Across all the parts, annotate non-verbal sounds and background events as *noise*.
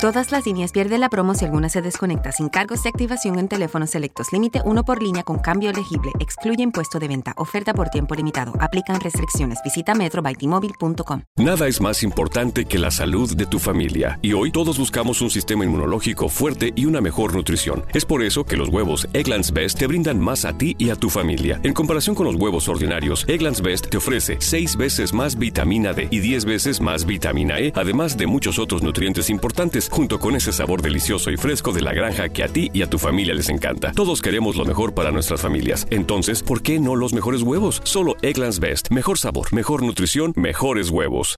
Todas las líneas pierden la promo si alguna se desconecta sin cargos de activación en teléfonos selectos. Límite uno por línea con cambio elegible. Excluye impuesto de venta. Oferta por tiempo limitado. Aplican restricciones. Visita metrobytimóvil.com. Nada es más importante que la salud de tu familia. Y hoy todos buscamos un sistema inmunológico fuerte y una mejor nutrición. Es por eso que los huevos Egglands Best te brindan más a ti y a tu familia. En comparación con los huevos ordinarios, Egglands Best te ofrece 6 veces más vitamina D y 10 veces más vitamina E, además de muchos otros nutrientes importantes junto con ese sabor delicioso y fresco de la granja que a ti y a tu familia les encanta. Todos queremos lo mejor para nuestras familias. Entonces, ¿por qué no los mejores huevos? Solo Egglands Best. Mejor sabor, mejor nutrición, mejores huevos.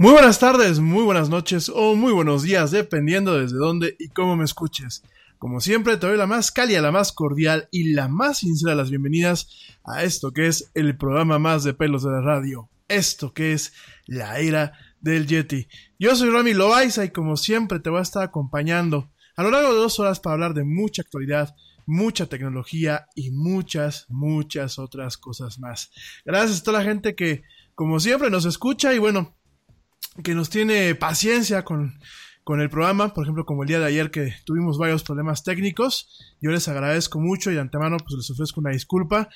Muy buenas tardes, muy buenas noches o muy buenos días, dependiendo desde dónde y cómo me escuches. Como siempre, te doy la más cálida, la más cordial y la más sincera de las bienvenidas a esto que es el programa más de pelos de la radio. Esto que es la era del Yeti. Yo soy Rami Loaiza y como siempre te voy a estar acompañando a lo largo de dos horas para hablar de mucha actualidad, mucha tecnología y muchas, muchas otras cosas más. Gracias a toda la gente que, como siempre, nos escucha y bueno, que nos tiene paciencia con, con el programa, por ejemplo, como el día de ayer que tuvimos varios problemas técnicos. Yo les agradezco mucho y de antemano pues les ofrezco una disculpa.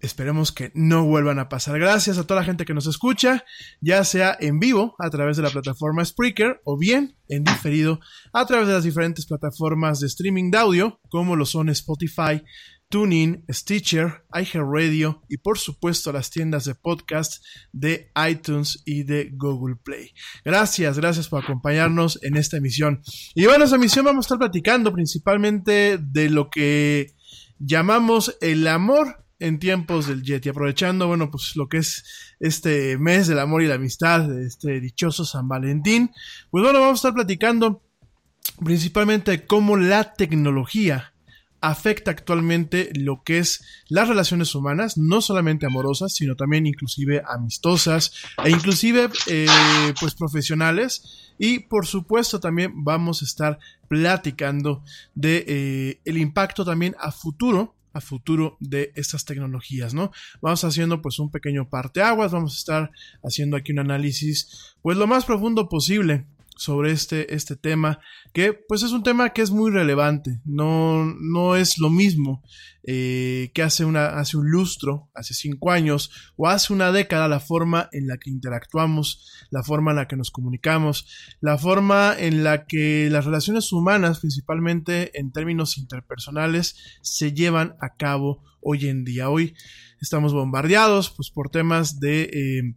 Esperemos que no vuelvan a pasar. Gracias a toda la gente que nos escucha, ya sea en vivo a través de la plataforma Spreaker o bien en diferido a través de las diferentes plataformas de streaming de audio como lo son Spotify, TuneIn, Stitcher, iHeartRadio y por supuesto las tiendas de podcast de iTunes y de Google Play. Gracias, gracias por acompañarnos en esta emisión. Y bueno, en esta emisión vamos a estar platicando principalmente de lo que llamamos el amor en tiempos del Yeti, aprovechando, bueno, pues lo que es este mes del amor y la amistad, de este dichoso San Valentín. Pues bueno, vamos a estar platicando principalmente de cómo la tecnología afecta actualmente lo que es las relaciones humanas, no solamente amorosas, sino también inclusive amistosas e inclusive eh, pues profesionales. Y por supuesto también vamos a estar platicando de eh, el impacto también a futuro a futuro de estas tecnologías, ¿no? Vamos haciendo pues un pequeño parteaguas, vamos a estar haciendo aquí un análisis pues lo más profundo posible sobre este, este tema, que pues es un tema que es muy relevante, no, no es lo mismo eh, que hace, una, hace un lustro, hace cinco años o hace una década la forma en la que interactuamos, la forma en la que nos comunicamos, la forma en la que las relaciones humanas, principalmente en términos interpersonales, se llevan a cabo hoy en día. Hoy estamos bombardeados pues, por temas de... Eh,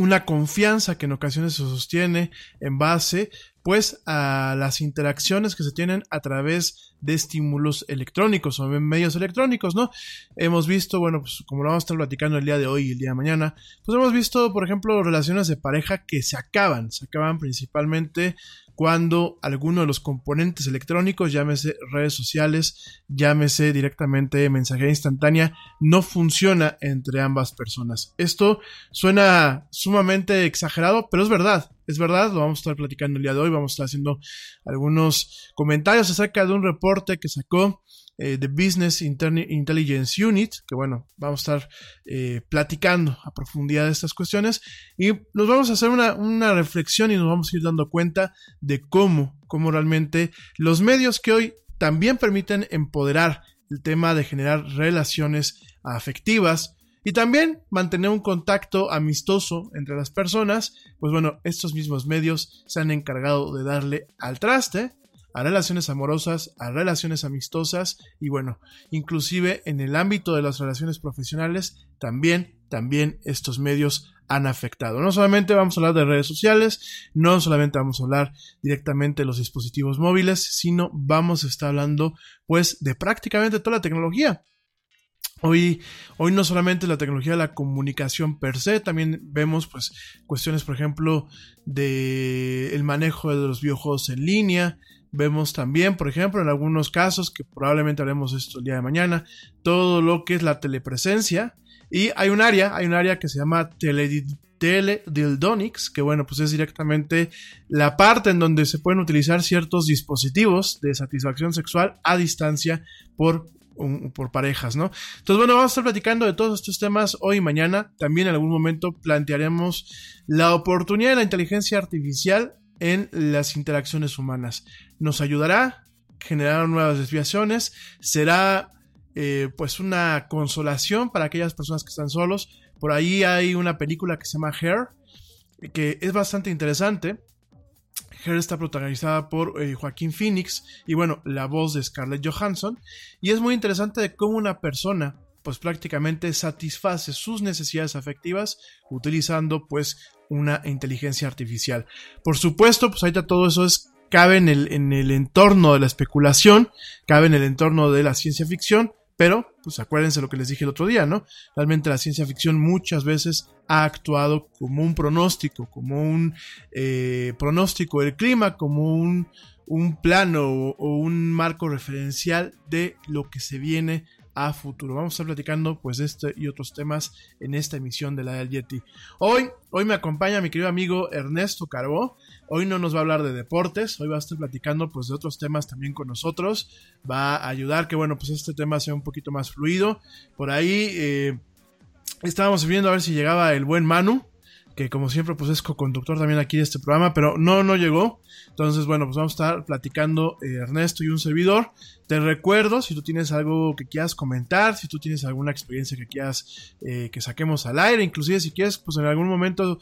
una confianza que en ocasiones se sostiene en base pues a las interacciones que se tienen a través de estímulos electrónicos o medios electrónicos, ¿no? Hemos visto, bueno, pues como lo vamos a estar platicando el día de hoy y el día de mañana, pues hemos visto, por ejemplo, relaciones de pareja que se acaban, se acaban principalmente cuando alguno de los componentes electrónicos, llámese redes sociales, llámese directamente mensajería instantánea, no funciona entre ambas personas. Esto suena sumamente exagerado, pero es verdad, es verdad, lo vamos a estar platicando el día de hoy, vamos a estar haciendo algunos comentarios acerca de un reporte que sacó eh, The Business Intelligence Unit, que bueno, vamos a estar eh, platicando a profundidad de estas cuestiones. Y nos vamos a hacer una, una, reflexión y nos vamos a ir dando cuenta de cómo, cómo realmente los medios que hoy también permiten empoderar el tema de generar relaciones afectivas, y también mantener un contacto amistoso entre las personas, pues bueno, estos mismos medios se han encargado de darle al traste a relaciones amorosas, a relaciones amistosas y bueno, inclusive en el ámbito de las relaciones profesionales también, también estos medios han afectado. No solamente vamos a hablar de redes sociales, no solamente vamos a hablar directamente de los dispositivos móviles, sino vamos a estar hablando pues de prácticamente toda la tecnología. Hoy, hoy no solamente la tecnología de la comunicación per se, también vemos pues cuestiones, por ejemplo, de el manejo de los videojuegos en línea, Vemos también, por ejemplo, en algunos casos, que probablemente haremos esto el día de mañana, todo lo que es la telepresencia. Y hay un área, hay un área que se llama teledildonics, que bueno, pues es directamente la parte en donde se pueden utilizar ciertos dispositivos de satisfacción sexual a distancia por por parejas, ¿no? Entonces, bueno, vamos a estar platicando de todos estos temas hoy y mañana. También en algún momento plantearemos la oportunidad de la inteligencia artificial en las interacciones humanas. Nos ayudará generar nuevas desviaciones, será eh, pues una consolación para aquellas personas que están solos. Por ahí hay una película que se llama Hair, que es bastante interesante. Hair está protagonizada por eh, Joaquín Phoenix y bueno, la voz de Scarlett Johansson. Y es muy interesante de cómo una persona pues prácticamente satisface sus necesidades afectivas utilizando pues una inteligencia artificial. Por supuesto, pues ahorita todo eso es cabe en el, en el entorno de la especulación, cabe en el entorno de la ciencia ficción, Pero, pues acuérdense lo que les dije el otro día, ¿no? Realmente la ciencia ficción muchas veces ha actuado como un pronóstico, como un eh, pronóstico del clima, como un, un plano o, un marco referencial de lo que se viene a futuro. Vamos a estar platicando pues de este y otros temas en esta emisión de la del Yeti. Hoy, hoy me acompaña mi querido amigo Ernesto Carbó. Hoy no nos va a hablar de deportes, hoy va a estar platicando pues de otros temas también con nosotros. Va a ayudar que bueno pues este tema sea un poquito más fluido. Por ahí eh, estábamos viendo a ver si llegaba el buen Manu que como siempre pues es co-conductor también aquí de este programa, pero no, no llegó. Entonces, bueno, pues vamos a estar platicando eh, Ernesto y un servidor. Te recuerdo, si tú tienes algo que quieras comentar, si tú tienes alguna experiencia que quieras eh, que saquemos al aire, inclusive si quieres, pues en algún momento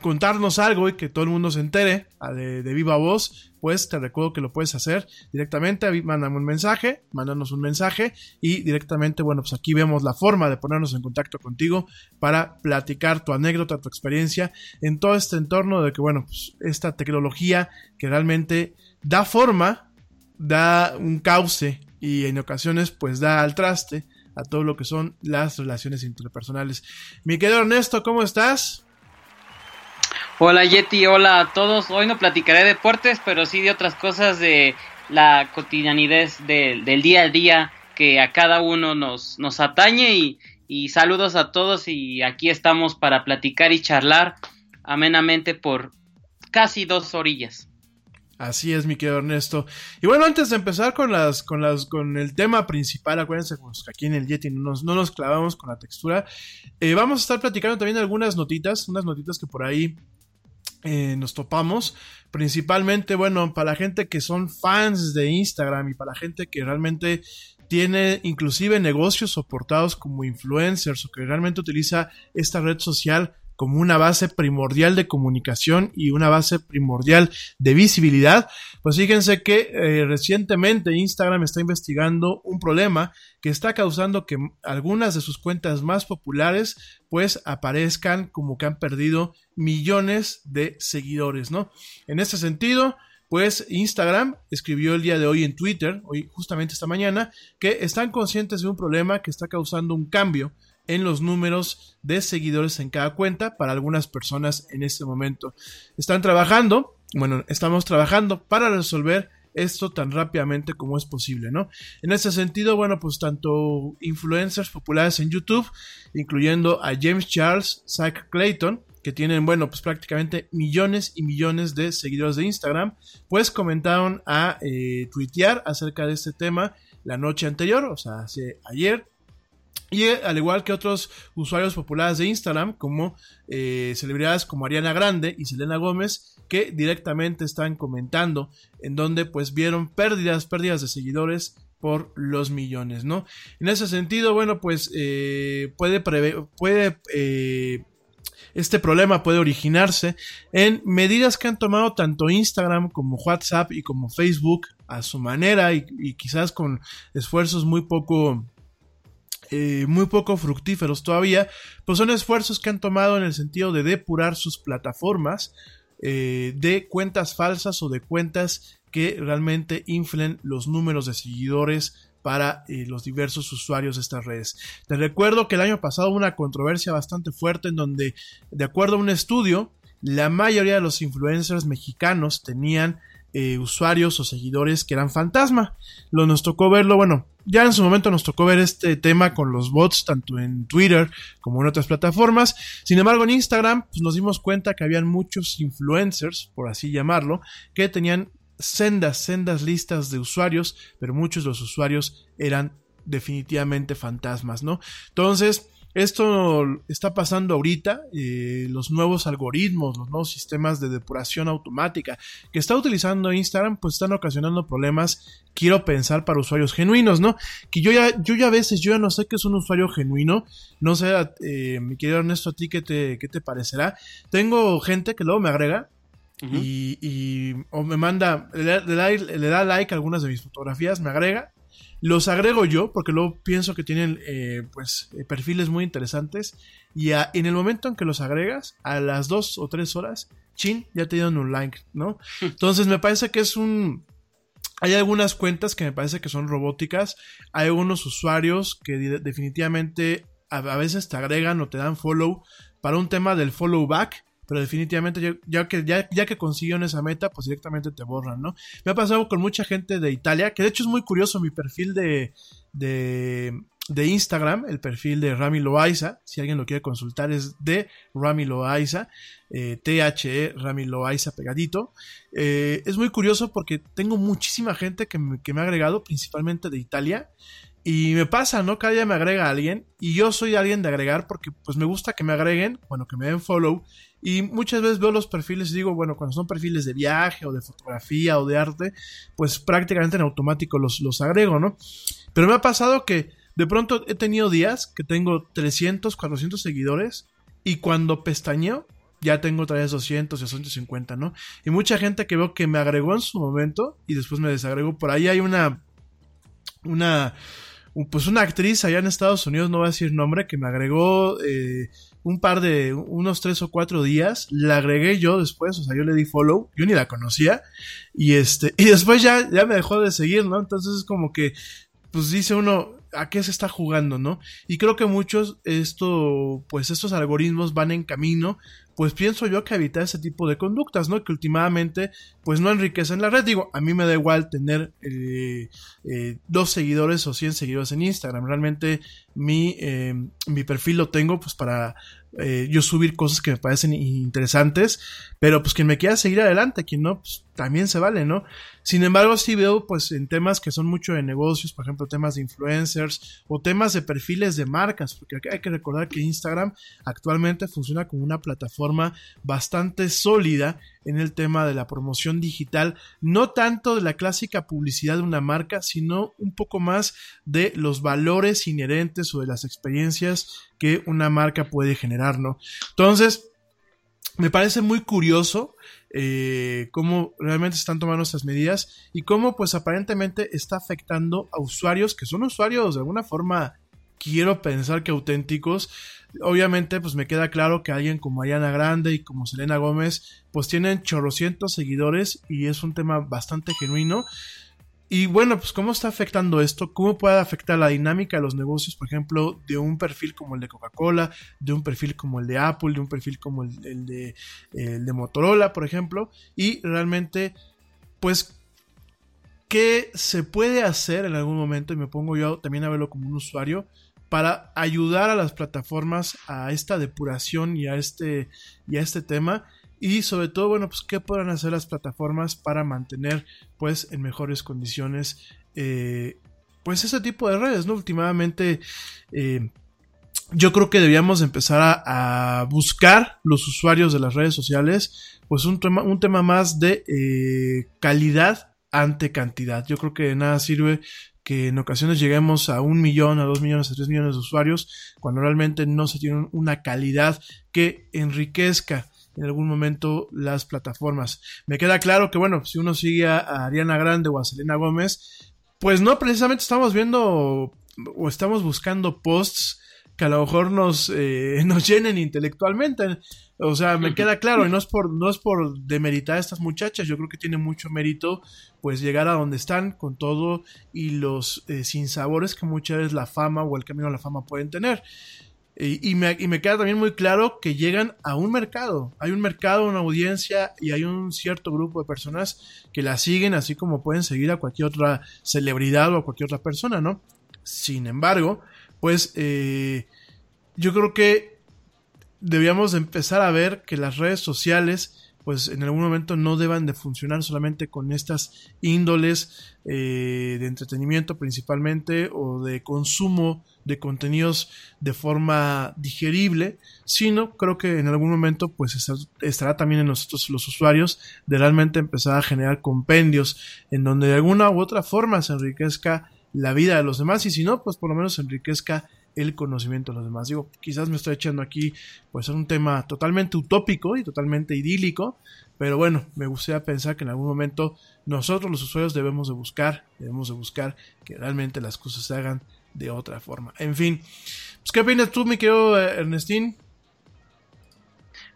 contarnos algo y que todo el mundo se entere de, de, viva voz, pues te recuerdo que lo puedes hacer directamente, mándame un mensaje, mándanos un mensaje y directamente, bueno, pues aquí vemos la forma de ponernos en contacto contigo para platicar tu anécdota, tu experiencia en todo este entorno de que, bueno, pues esta tecnología que realmente da forma, da un cauce y en ocasiones pues da al traste a todo lo que son las relaciones interpersonales. Mi querido Ernesto, ¿cómo estás? Hola Yeti, hola a todos. Hoy no platicaré de deportes, pero sí de otras cosas de la cotidianidad de, del día a día que a cada uno nos, nos atañe y, y, saludos a todos y aquí estamos para platicar y charlar amenamente por casi dos orillas. Así es, mi querido Ernesto. Y bueno, antes de empezar con las, con las, con el tema principal, acuérdense pues, que aquí en el Yeti no nos, no nos clavamos con la textura. Eh, vamos a estar platicando también algunas notitas, unas notitas que por ahí eh, nos topamos. Principalmente, bueno, para la gente que son fans de Instagram y para la gente que realmente tiene inclusive negocios soportados como influencers o que realmente utiliza esta red social como una base primordial de comunicación y una base primordial de visibilidad, pues fíjense que eh, recientemente Instagram está investigando un problema que está causando que algunas de sus cuentas más populares pues aparezcan como que han perdido millones de seguidores, ¿no? En este sentido, pues Instagram escribió el día de hoy en Twitter, hoy justamente esta mañana, que están conscientes de un problema que está causando un cambio en los números de seguidores en cada cuenta para algunas personas en este momento. Están trabajando, bueno, estamos trabajando para resolver esto tan rápidamente como es posible, ¿no? En ese sentido, bueno, pues tanto influencers populares en YouTube, incluyendo a James Charles, Zach Clayton, que tienen, bueno, pues prácticamente millones y millones de seguidores de Instagram, pues comentaron a eh, tuitear acerca de este tema la noche anterior, o sea, hace ayer, y eh, al igual que otros usuarios populares de Instagram, como eh, celebridades como Ariana Grande y Selena Gómez, que directamente están comentando en donde pues vieron pérdidas, pérdidas de seguidores por los millones, ¿no? En ese sentido, bueno, pues eh, puede, puede este problema puede originarse en medidas que han tomado tanto Instagram como WhatsApp y como Facebook a su manera y quizás con esfuerzos muy poco eh, muy poco fructíferos todavía, pues son esfuerzos que han tomado en el sentido de depurar sus plataformas eh, de cuentas falsas o de cuentas que realmente inflen los números de seguidores para eh, los diversos usuarios de estas redes. Te recuerdo que el año pasado hubo una controversia bastante fuerte en donde, de acuerdo a un estudio, la mayoría de los influencers mexicanos tenían eh, usuarios o seguidores que eran fantasma. Lo nos tocó verlo, bueno, ya en su momento nos tocó ver este tema con los bots, tanto en Twitter como en otras plataformas. Sin embargo, en Instagram pues, nos dimos cuenta que habían muchos influencers, por así llamarlo, que tenían sendas, sendas listas de usuarios, pero muchos de los usuarios eran definitivamente fantasmas, ¿no? Entonces, esto está pasando ahorita, eh, los nuevos algoritmos, los nuevos sistemas de depuración automática que está utilizando Instagram, pues están ocasionando problemas, quiero pensar, para usuarios genuinos, ¿no? Que yo ya, yo ya a veces, yo ya no sé qué es un usuario genuino, no sé, eh, mi querido Ernesto, a ti qué te, qué te parecerá. Tengo gente que luego me agrega, y, y, o me manda, le da, le da, like a algunas de mis fotografías, me agrega los agrego yo porque luego pienso que tienen eh, pues eh, perfiles muy interesantes y en el momento en que los agregas, a las dos o tres horas, chin, ya te dieron un like, ¿no? *laughs* Entonces me parece que es un hay algunas cuentas que me parece que son robóticas. Hay algunos usuarios que definitivamente a, veces te agregan o te dan follow para un tema del follow back. Pero definitivamente ya, que, ya, ya que consiguieron esa meta, pues directamente te borran, ¿no? Me ha pasado con mucha gente de Italia, que de hecho es muy curioso mi perfil de, de, de Instagram, el perfil de Rami Loaiza, si alguien lo quiere consultar, es de Rami Loaiza, eh, THE Rami Loaiza pegadito. Eh, es muy curioso porque tengo muchísima gente que me, que me, ha agregado, principalmente de Italia. Y me pasa, ¿no? Cada día me agrega alguien y yo soy alguien de agregar porque pues me gusta que me agreguen, bueno, que me den follow. Y muchas veces veo los perfiles y digo, bueno, cuando son perfiles de viaje o de fotografía o de arte, pues prácticamente en automático los, los agrego, ¿no? Pero me ha pasado que de pronto he tenido días que tengo 300, 400 seguidores y cuando pestañeo ya tengo otra vez 200, 250, ¿no? Y mucha gente que veo que me agregó en su momento y después me desagregó. Por ahí hay una, una, pues una actriz allá en Estados Unidos, no voy a decir nombre, que me agregó eh, un par de, unos tres o cuatro días, la agregué yo después, o sea, yo le di follow, yo ni la conocía, y este, *laughs* y después ya, ya me dejó de seguir, ¿no? Entonces es como que, pues dice uno, a qué se está jugando, ¿no? Y creo que muchos, esto, pues estos algoritmos van en camino, pues pienso yo que evitar ese tipo de conductas, ¿no? Que últimamente, pues no enriquecen la red. Digo, a mí me da igual tener eh, eh, dos seguidores o 100 seguidores en Instagram. Realmente mi, eh, mi perfil lo tengo pues para eh, yo subir cosas que me parecen interesantes, pero pues quien me quiera seguir adelante, quien no, pues también se vale, ¿no? Sin embargo, sí veo pues en temas que son mucho de negocios, por ejemplo, temas de influencers o temas de perfiles de marcas, porque hay que recordar que Instagram actualmente funciona como una plataforma bastante sólida en el tema de la promoción digital, no tanto de la clásica publicidad de una marca, sino un poco más de los valores inherentes o de las experiencias que una marca puede generar, ¿no? Entonces, me parece muy curioso eh, cómo realmente están tomando estas medidas y cómo pues aparentemente está afectando a usuarios que son usuarios de alguna forma quiero pensar que auténticos. Obviamente pues me queda claro que alguien como Ariana Grande y como Selena Gómez pues tienen chorrocientos seguidores y es un tema bastante genuino y bueno, pues cómo está afectando esto, cómo puede afectar la dinámica de los negocios, por ejemplo, de un perfil como el de Coca-Cola, de un perfil como el de Apple, de un perfil como el, de, de Motorola, por ejemplo, y realmente, pues, ¿qué se puede hacer en algún momento? Y me pongo yo también a verlo como un usuario para ayudar a las plataformas a esta depuración y a este, y a este tema y sobre todo, bueno, pues qué podrán hacer las plataformas para mantener pues en mejores condiciones eh, pues ese tipo de redes. Últimamente eh, yo creo que debíamos empezar a, buscar los usuarios de las redes sociales pues un tema, un tema más de eh, calidad ante cantidad. Yo creo que de nada sirve que en ocasiones lleguemos a un millón, a dos millones, a tres millones de usuarios, cuando realmente no se tiene una calidad que enriquezca en algún momento las plataformas. Me queda claro que, bueno, si uno sigue a Ariana Grande o a Selena Gómez, pues no precisamente estamos viendo o estamos buscando posts que a lo mejor nos, eh, *laughs* nos llenen intelectualmente. O sea, me queda claro, y no es por, no es por demeritar a estas muchachas, yo creo que tiene mucho mérito pues llegar a donde están con todo y los eh, sinsabores que muchas veces la fama o el camino a la fama pueden tener. Y, me, y, me, queda también muy claro que llegan a un mercado. Hay un mercado, una audiencia y hay un cierto grupo de personas que la siguen, así como pueden seguir a cualquier otra celebridad o a cualquier otra persona, ¿no? Sin embargo, pues eh, yo creo que debíamos empezar a ver que las redes sociales pues en algún momento no deban de funcionar solamente con estas índoles eh, de entretenimiento principalmente o de consumo de contenidos de forma digerible, sino creo que en algún momento pues estará también en nosotros los usuarios de realmente empezar a generar compendios en donde de alguna u otra forma se enriquezca la vida de los demás y si no pues por lo menos se enriquezca el conocimiento de los demás. Digo, quizás me estoy echando aquí pues un tema totalmente utópico y totalmente idílico, pero bueno, me gustaría pensar que en algún momento nosotros los usuarios debemos de buscar, debemos de buscar que realmente las cosas se hagan de otra forma. En fin, pues, ¿qué opinas tú, mi querido eh, Ernestín?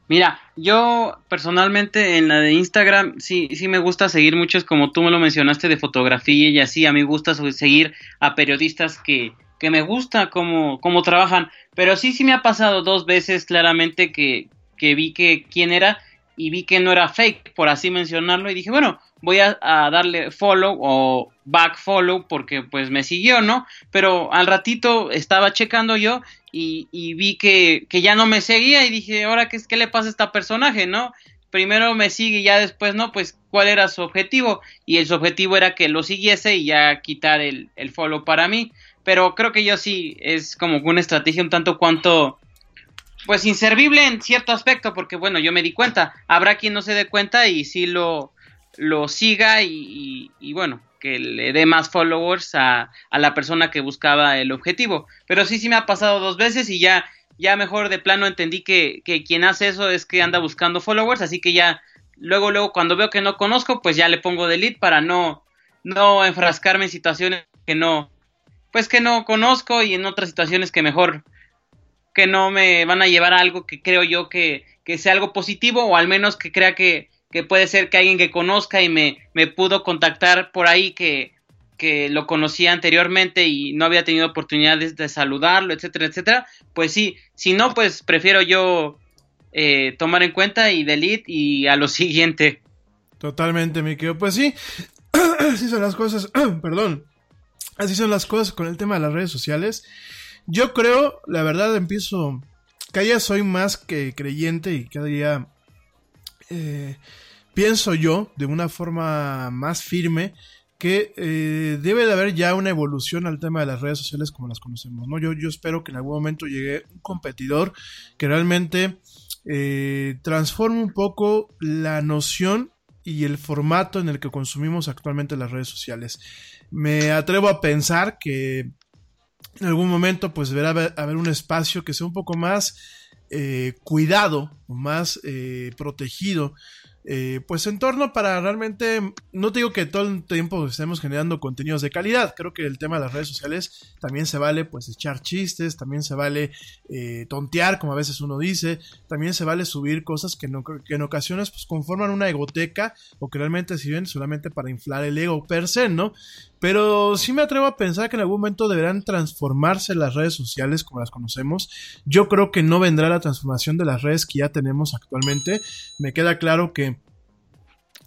Mira, yo personalmente en la de Instagram sí, sí me gusta seguir muchos, como tú me lo mencionaste, de fotografía y así. A mí me gusta seguir a periodistas que, que me gusta cómo, cómo trabajan. Pero sí, sí me ha pasado dos veces claramente que, que vi que quién era y vi que no era fake, por así mencionarlo. Y dije, bueno, voy a, darle follow o back follow porque pues me siguió, ¿no? Pero al ratito estaba checando yo y, vi que, ya no me seguía y dije, ahora qué, qué le pasa a esta personaje, ¿no? Primero me sigue y ya después no, pues cuál era su objetivo y el objetivo era que lo siguiese y ya quitar el, el follow para mí. Pero creo que yo sí es como una estrategia un tanto cuanto pues inservible en cierto aspecto, porque bueno, yo me di cuenta, habrá quien no se dé cuenta y sí lo, lo siga y, bueno, que le dé más followers a, a, la persona que buscaba el objetivo. Pero sí, sí me ha pasado dos veces y ya, ya mejor de plano entendí que, que quien hace eso es que anda buscando followers, así que ya luego, luego cuando veo que no conozco, pues ya le pongo delete para no, no enfrascarme en situaciones que no, pues que no conozco y en otras situaciones que mejor que no me van a llevar a algo que creo yo que, que sea algo positivo o al menos que crea que, que puede ser que alguien que conozca y me, me pudo contactar por ahí que, que lo conocía anteriormente y no había tenido oportunidades de saludarlo, etcétera, etcétera, pues sí, si no, pues prefiero yo eh, tomar en cuenta y delete y a lo *laughs* siguiente. Totalmente, mi querido. Pues sí, *clears throat* así son las cosas, *clears throat* perdón, así son las cosas con el tema de las redes sociales. Yo creo, la verdad, empiezo, cada día soy más que creyente y cada día eh, pienso yo, de una forma más firme, que eh, debe de haber ya una evolución al tema de las redes sociales como las conocemos, ¿no? Yo, espero que en algún momento llegue un competidor que realmente eh, transforme un poco la noción y el formato en el que consumimos actualmente las redes sociales. Me atrevo a pensar que en algún momento pues deberá haber un espacio que sea un poco más eh, cuidado más eh, protegido eh, pues en torno para realmente, no digo que todo el tiempo estemos generando contenidos de calidad, creo que el tema de las redes sociales también se vale pues echar chistes, también se vale eh, tontear, como a veces uno dice, también se vale subir cosas que, no, que en ocasiones pues conforman una egoteca o que realmente sirven solamente para inflar el ego per se, ¿no? Pero sí me atrevo a pensar que en algún momento deberán transformarse las redes sociales como las conocemos. Yo creo que no vendrá la transformación de las redes que ya tenemos actualmente. Me queda claro que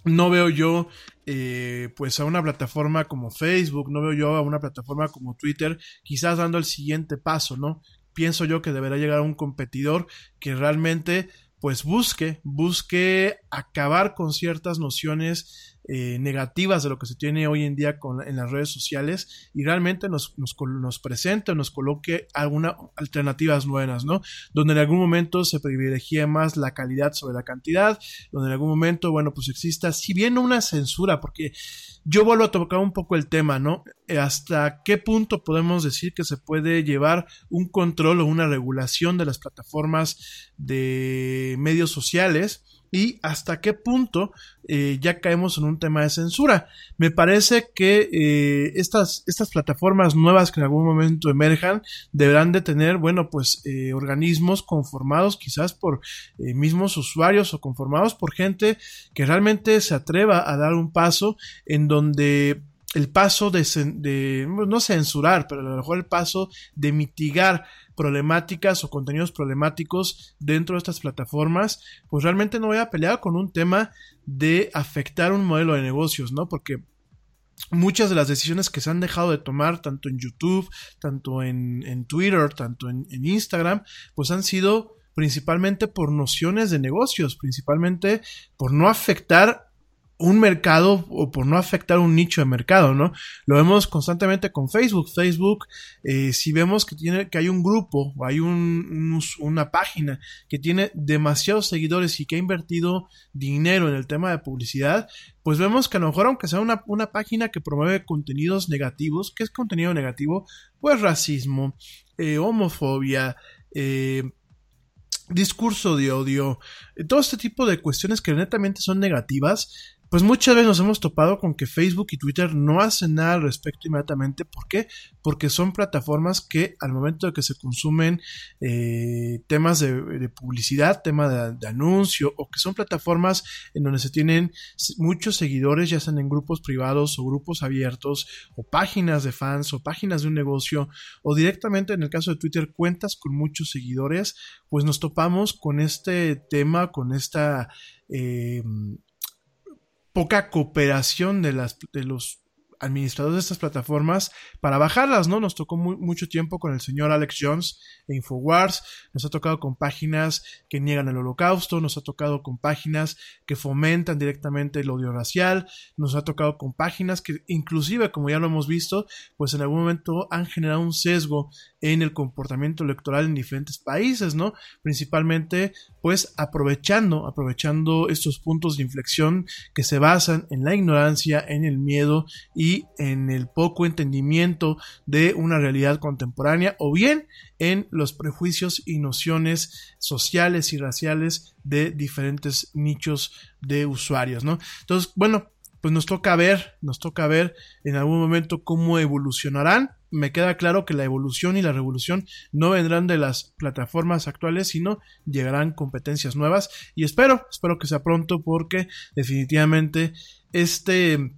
no veo yo eh, pues a una plataforma como Facebook, no veo yo a una plataforma como Twitter, quizás dando el siguiente paso, ¿no? Pienso yo que deberá llegar a un competidor que realmente pues busque, busque acabar con ciertas nociones eh, negativas de lo que se tiene hoy en día con, en las redes sociales y realmente nos, nos, nos presente, nos coloque algunas alternativas nuevas, ¿no? Donde en algún momento se privilegie más la calidad sobre la cantidad, donde en algún momento, bueno, pues exista, si bien una censura, porque yo vuelvo a tocar un poco el tema, ¿no? ¿Hasta qué punto podemos decir que se puede llevar un control o una regulación de las plataformas de medios sociales? Y hasta qué punto eh, ya caemos en un tema de censura. Me parece que eh, estas, estas plataformas nuevas que en algún momento emerjan deberán de tener, bueno, pues eh, organismos conformados quizás por mismos usuarios o conformados por gente que realmente se atreva a dar un paso en donde el paso de, de, no censurar, pero a lo mejor el paso de mitigar problemáticas o contenidos problemáticos dentro de estas plataformas, pues realmente no voy a pelear con un tema de afectar un modelo de negocios, ¿no? Porque muchas de las decisiones que se han dejado de tomar, tanto en YouTube, tanto en, Twitter, tanto en, en Instagram, pues han sido principalmente por nociones de negocios, principalmente por no afectar un mercado o por no afectar un nicho de mercado, ¿no? Lo vemos constantemente con Facebook. Facebook, eh, si vemos que tiene, que hay un grupo o hay un, una página que tiene demasiados seguidores y que ha invertido dinero en el tema de publicidad, pues vemos que a lo mejor aunque sea una, una página que promueve contenidos negativos, ¿qué es contenido negativo? Pues racismo, eh, homofobia, eh, discurso de odio, todo este tipo de cuestiones que netamente son negativas, pues muchas veces nos hemos topado con que Facebook y Twitter no hacen nada al respecto inmediatamente. ¿Por qué? Porque son plataformas que al momento de que se consumen eh, temas de, publicidad, tema de, anuncio, o que son plataformas en donde se tienen muchos seguidores, ya sean en grupos privados o grupos abiertos, o páginas de fans, o páginas de un negocio, o directamente en el caso de Twitter, cuentas con muchos seguidores, pues nos topamos con este tema, con esta... Eh, poca cooperación de, las, de los administradores de estas plataformas para bajarlas, ¿no? Nos tocó mucho tiempo con el señor Alex Jones e Infowars, nos ha tocado con páginas que niegan el holocausto, nos ha tocado con páginas que fomentan directamente el odio racial, nos ha tocado con páginas que inclusive, como ya lo hemos visto, pues en algún momento han generado un sesgo en el comportamiento electoral en diferentes países, ¿no? Principalmente, pues aprovechando, aprovechando estos puntos de inflexión que se basan en la ignorancia, en el miedo y en el poco entendimiento de una realidad contemporánea o bien en los prejuicios y nociones sociales y raciales de diferentes nichos de usuarios, ¿no? Entonces, bueno, pues nos toca ver, nos toca ver en algún momento cómo evolucionarán. Me queda claro que la evolución y la revolución no vendrán de las plataformas actuales, sino llegarán competencias nuevas y espero, espero que sea pronto porque definitivamente este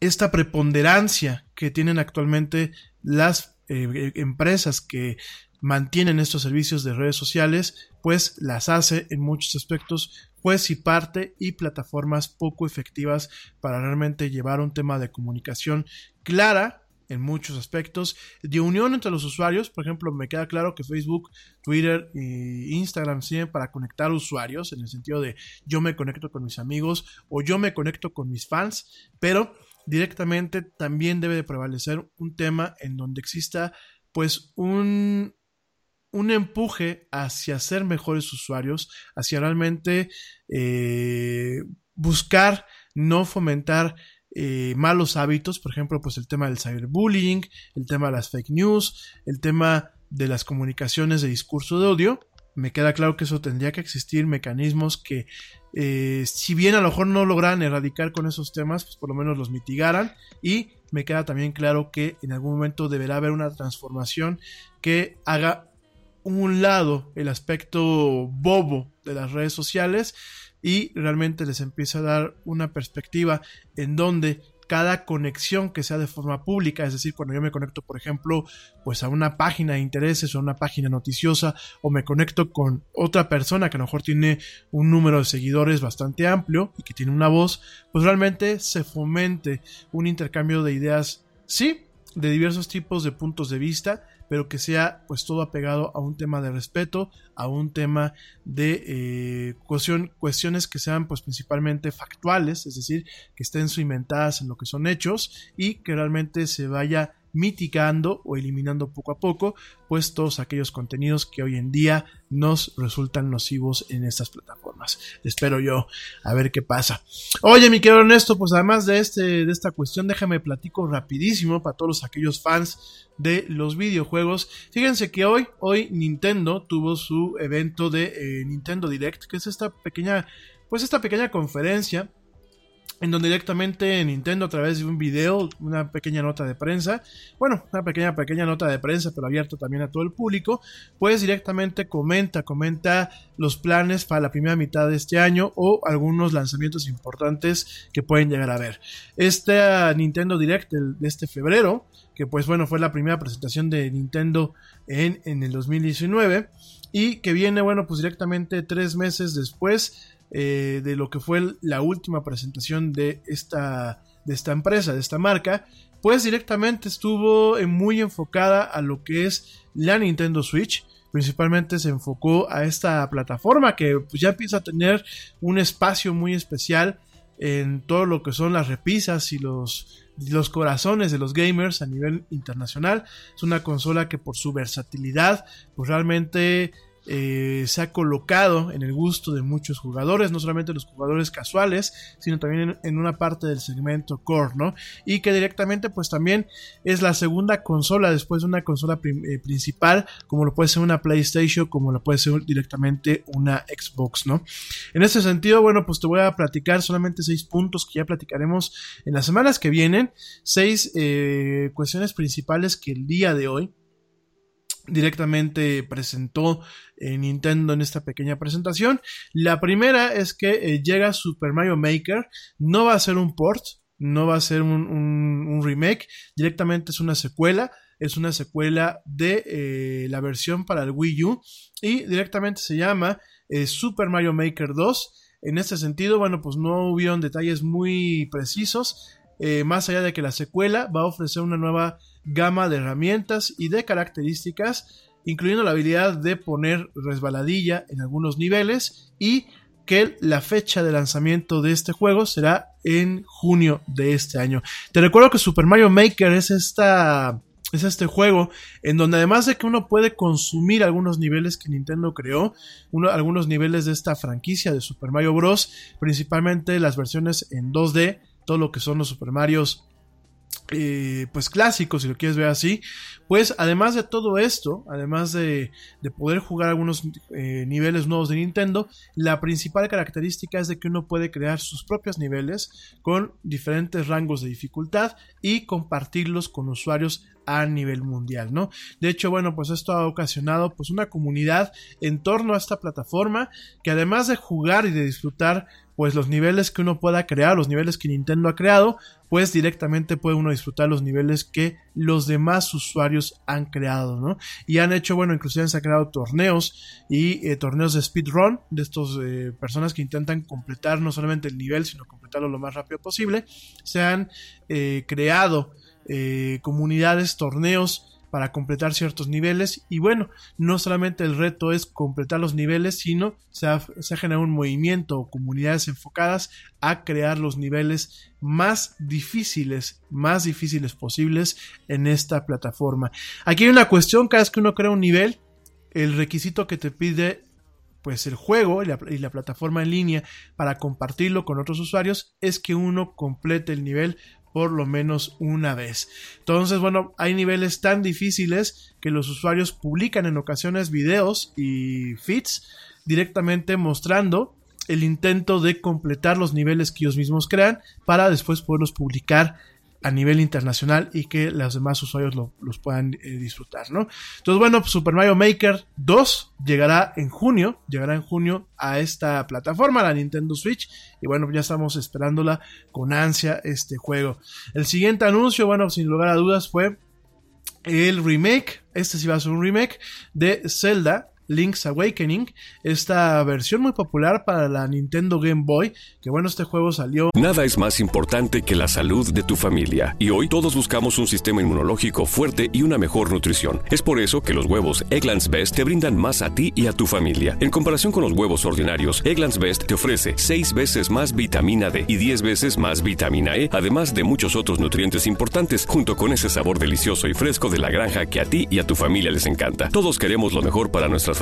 esta preponderancia que tienen actualmente las eh, empresas que mantienen estos servicios de redes sociales, pues las hace en muchos aspectos pues y parte y plataformas poco efectivas para realmente llevar un tema de comunicación clara en muchos aspectos de unión entre los usuarios. Por ejemplo, me queda claro que Facebook, Twitter e Instagram sirven para conectar usuarios en el sentido de yo me conecto con mis amigos o yo me conecto con mis fans, pero directamente también debe de prevalecer un tema en donde exista pues un, un empuje hacia ser mejores usuarios, hacia realmente eh, buscar no fomentar eh, malos hábitos, por ejemplo, pues el tema del cyberbullying, el tema de las fake news, el tema de las comunicaciones de discurso de odio, me queda claro que eso tendría que existir mecanismos que, eh, si bien a lo mejor no logran erradicar con esos temas, pues por lo menos los mitigaran. Y me queda también claro que en algún momento deberá haber una transformación que haga un lado el aspecto bobo de las redes sociales y realmente les empieza a dar una perspectiva en donde cada conexión que sea de forma pública, es decir, cuando yo me conecto, por ejemplo, pues a una página de intereses o a una página noticiosa o me conecto con otra persona que a lo mejor tiene un número de seguidores bastante amplio y que tiene una voz, pues realmente se fomente un intercambio de ideas, sí, de diversos tipos de puntos de vista, pero que sea pues todo apegado a un tema de respeto, a un tema de eh, cuestiones que sean pues principalmente factuales, es decir, que estén cimentadas en lo que son hechos y que realmente se vaya mitigando o eliminando poco a poco, pues todos aquellos contenidos que hoy en día nos resultan nocivos en estas plataformas. Espero yo a ver qué pasa. Oye, mi querido Ernesto, pues además de este de esta cuestión, déjame platico rapidísimo para todos aquellos fans de los videojuegos. Fíjense que hoy hoy Nintendo tuvo su evento de eh, Nintendo Direct, que es esta pequeña pues esta pequeña conferencia en donde directamente Nintendo a través de un video, una pequeña nota de prensa, bueno, una pequeña pequeña nota de prensa, pero abierto también a todo el público, pues directamente comenta, comenta los planes para la primera mitad de este año o algunos lanzamientos importantes que pueden llegar a ver. Este Nintendo Direct de este febrero, que pues bueno, fue la primera presentación de Nintendo en, en el 2019 y que viene, bueno, pues directamente tres meses después eh, de lo que fue la última presentación de esta, de esta empresa, de esta marca, pues directamente estuvo muy enfocada a lo que es la Nintendo Switch. Principalmente se enfocó a esta plataforma que pues, ya empieza a tener un espacio muy especial en todo lo que son las repisas y los, los corazones de los gamers a nivel internacional. Es una consola que por su versatilidad, pues realmente eh, se ha colocado en el gusto de muchos jugadores, no solamente los jugadores casuales, sino también en, una parte del segmento core, ¿no? Y que directamente pues también es la segunda consola después de una consola eh, principal, como lo puede ser una PlayStation, como lo puede ser directamente una Xbox, ¿no? En ese sentido, bueno, pues te voy a platicar solamente seis puntos que ya platicaremos en las semanas que vienen, seis eh, cuestiones principales que el día de hoy directamente presentó eh, Nintendo en esta pequeña presentación. La primera es que eh, llega Super Mario Maker, no va a ser un port, no va a ser un, remake, directamente es una secuela, es una secuela de eh, la versión para el Wii U. Y directamente se llama Super Mario Maker 2. En este sentido, bueno, pues no hubieron detalles muy precisos, más allá de que la secuela va a ofrecer una nueva gama de herramientas y de características, incluyendo la habilidad de poner resbaladilla en algunos niveles y que la fecha de lanzamiento de este juego será en junio de este año. Te recuerdo que Super Mario Maker es esta es este juego en donde además de que uno puede consumir algunos niveles que Nintendo creó, uno, algunos niveles de esta franquicia de Super Mario Bros, principalmente las versiones en 2D, todo lo que son los Super Marios eh, pues clásico, si lo quieres ver así, pues además de todo esto, además de, poder jugar algunos eh, niveles nuevos de Nintendo, la principal característica es de que uno puede crear sus propios niveles con diferentes rangos de dificultad y compartirlos con usuarios a nivel mundial, ¿no? De hecho, bueno, pues esto ha ocasionado pues una comunidad en torno a esta plataforma que además de jugar y de disfrutar pues los niveles que uno pueda crear, los niveles que Nintendo ha creado, pues directamente puede uno disfrutar los niveles que los demás usuarios han creado, ¿no? Y han hecho, bueno, inclusive se han creado torneos y eh, torneos de speedrun de estas eh, personas que intentan completar no solamente el nivel, sino completarlo lo más rápido posible. Se han eh, creado comunidades, torneos para completar ciertos niveles y bueno, no solamente el reto es completar los niveles, sino se ha, generado un movimiento o comunidades enfocadas a crear los niveles más difíciles, más difíciles posibles en esta plataforma. Aquí hay una cuestión, cada vez que uno crea un nivel, el requisito que te pide pues el juego y la, y la, plataforma en línea para compartirlo con otros usuarios es que uno complete el nivel por lo menos una vez. Entonces, bueno, hay niveles tan difíciles que los usuarios publican en ocasiones videos y feeds directamente mostrando el intento de completar los niveles que ellos mismos crean para después poderlos publicar a nivel internacional y que los demás usuarios los puedan eh, disfrutar, ¿no? Entonces, bueno, Super Mario Maker 2 llegará en junio, llegará en junio a esta plataforma, la Nintendo Switch, y bueno, ya estamos esperándola con ansia este juego. El siguiente anuncio, bueno, sin lugar a dudas, fue el remake, este sí va a ser un remake de Zelda Link's Awakening, esta versión muy popular para la Nintendo Game Boy, que bueno, este juego salió. Nada es más importante que la salud de tu familia, y hoy todos buscamos un sistema inmunológico fuerte y una mejor nutrición. Es por eso que los huevos Egglands Best te brindan más a ti y a tu familia. En comparación con los huevos ordinarios, Egglands Best te ofrece 6 veces más vitamina D y 10 veces más vitamina E, además de muchos otros nutrientes importantes, junto con ese sabor delicioso y fresco de la granja que a ti y a tu familia les encanta. Todos queremos lo mejor para nuestras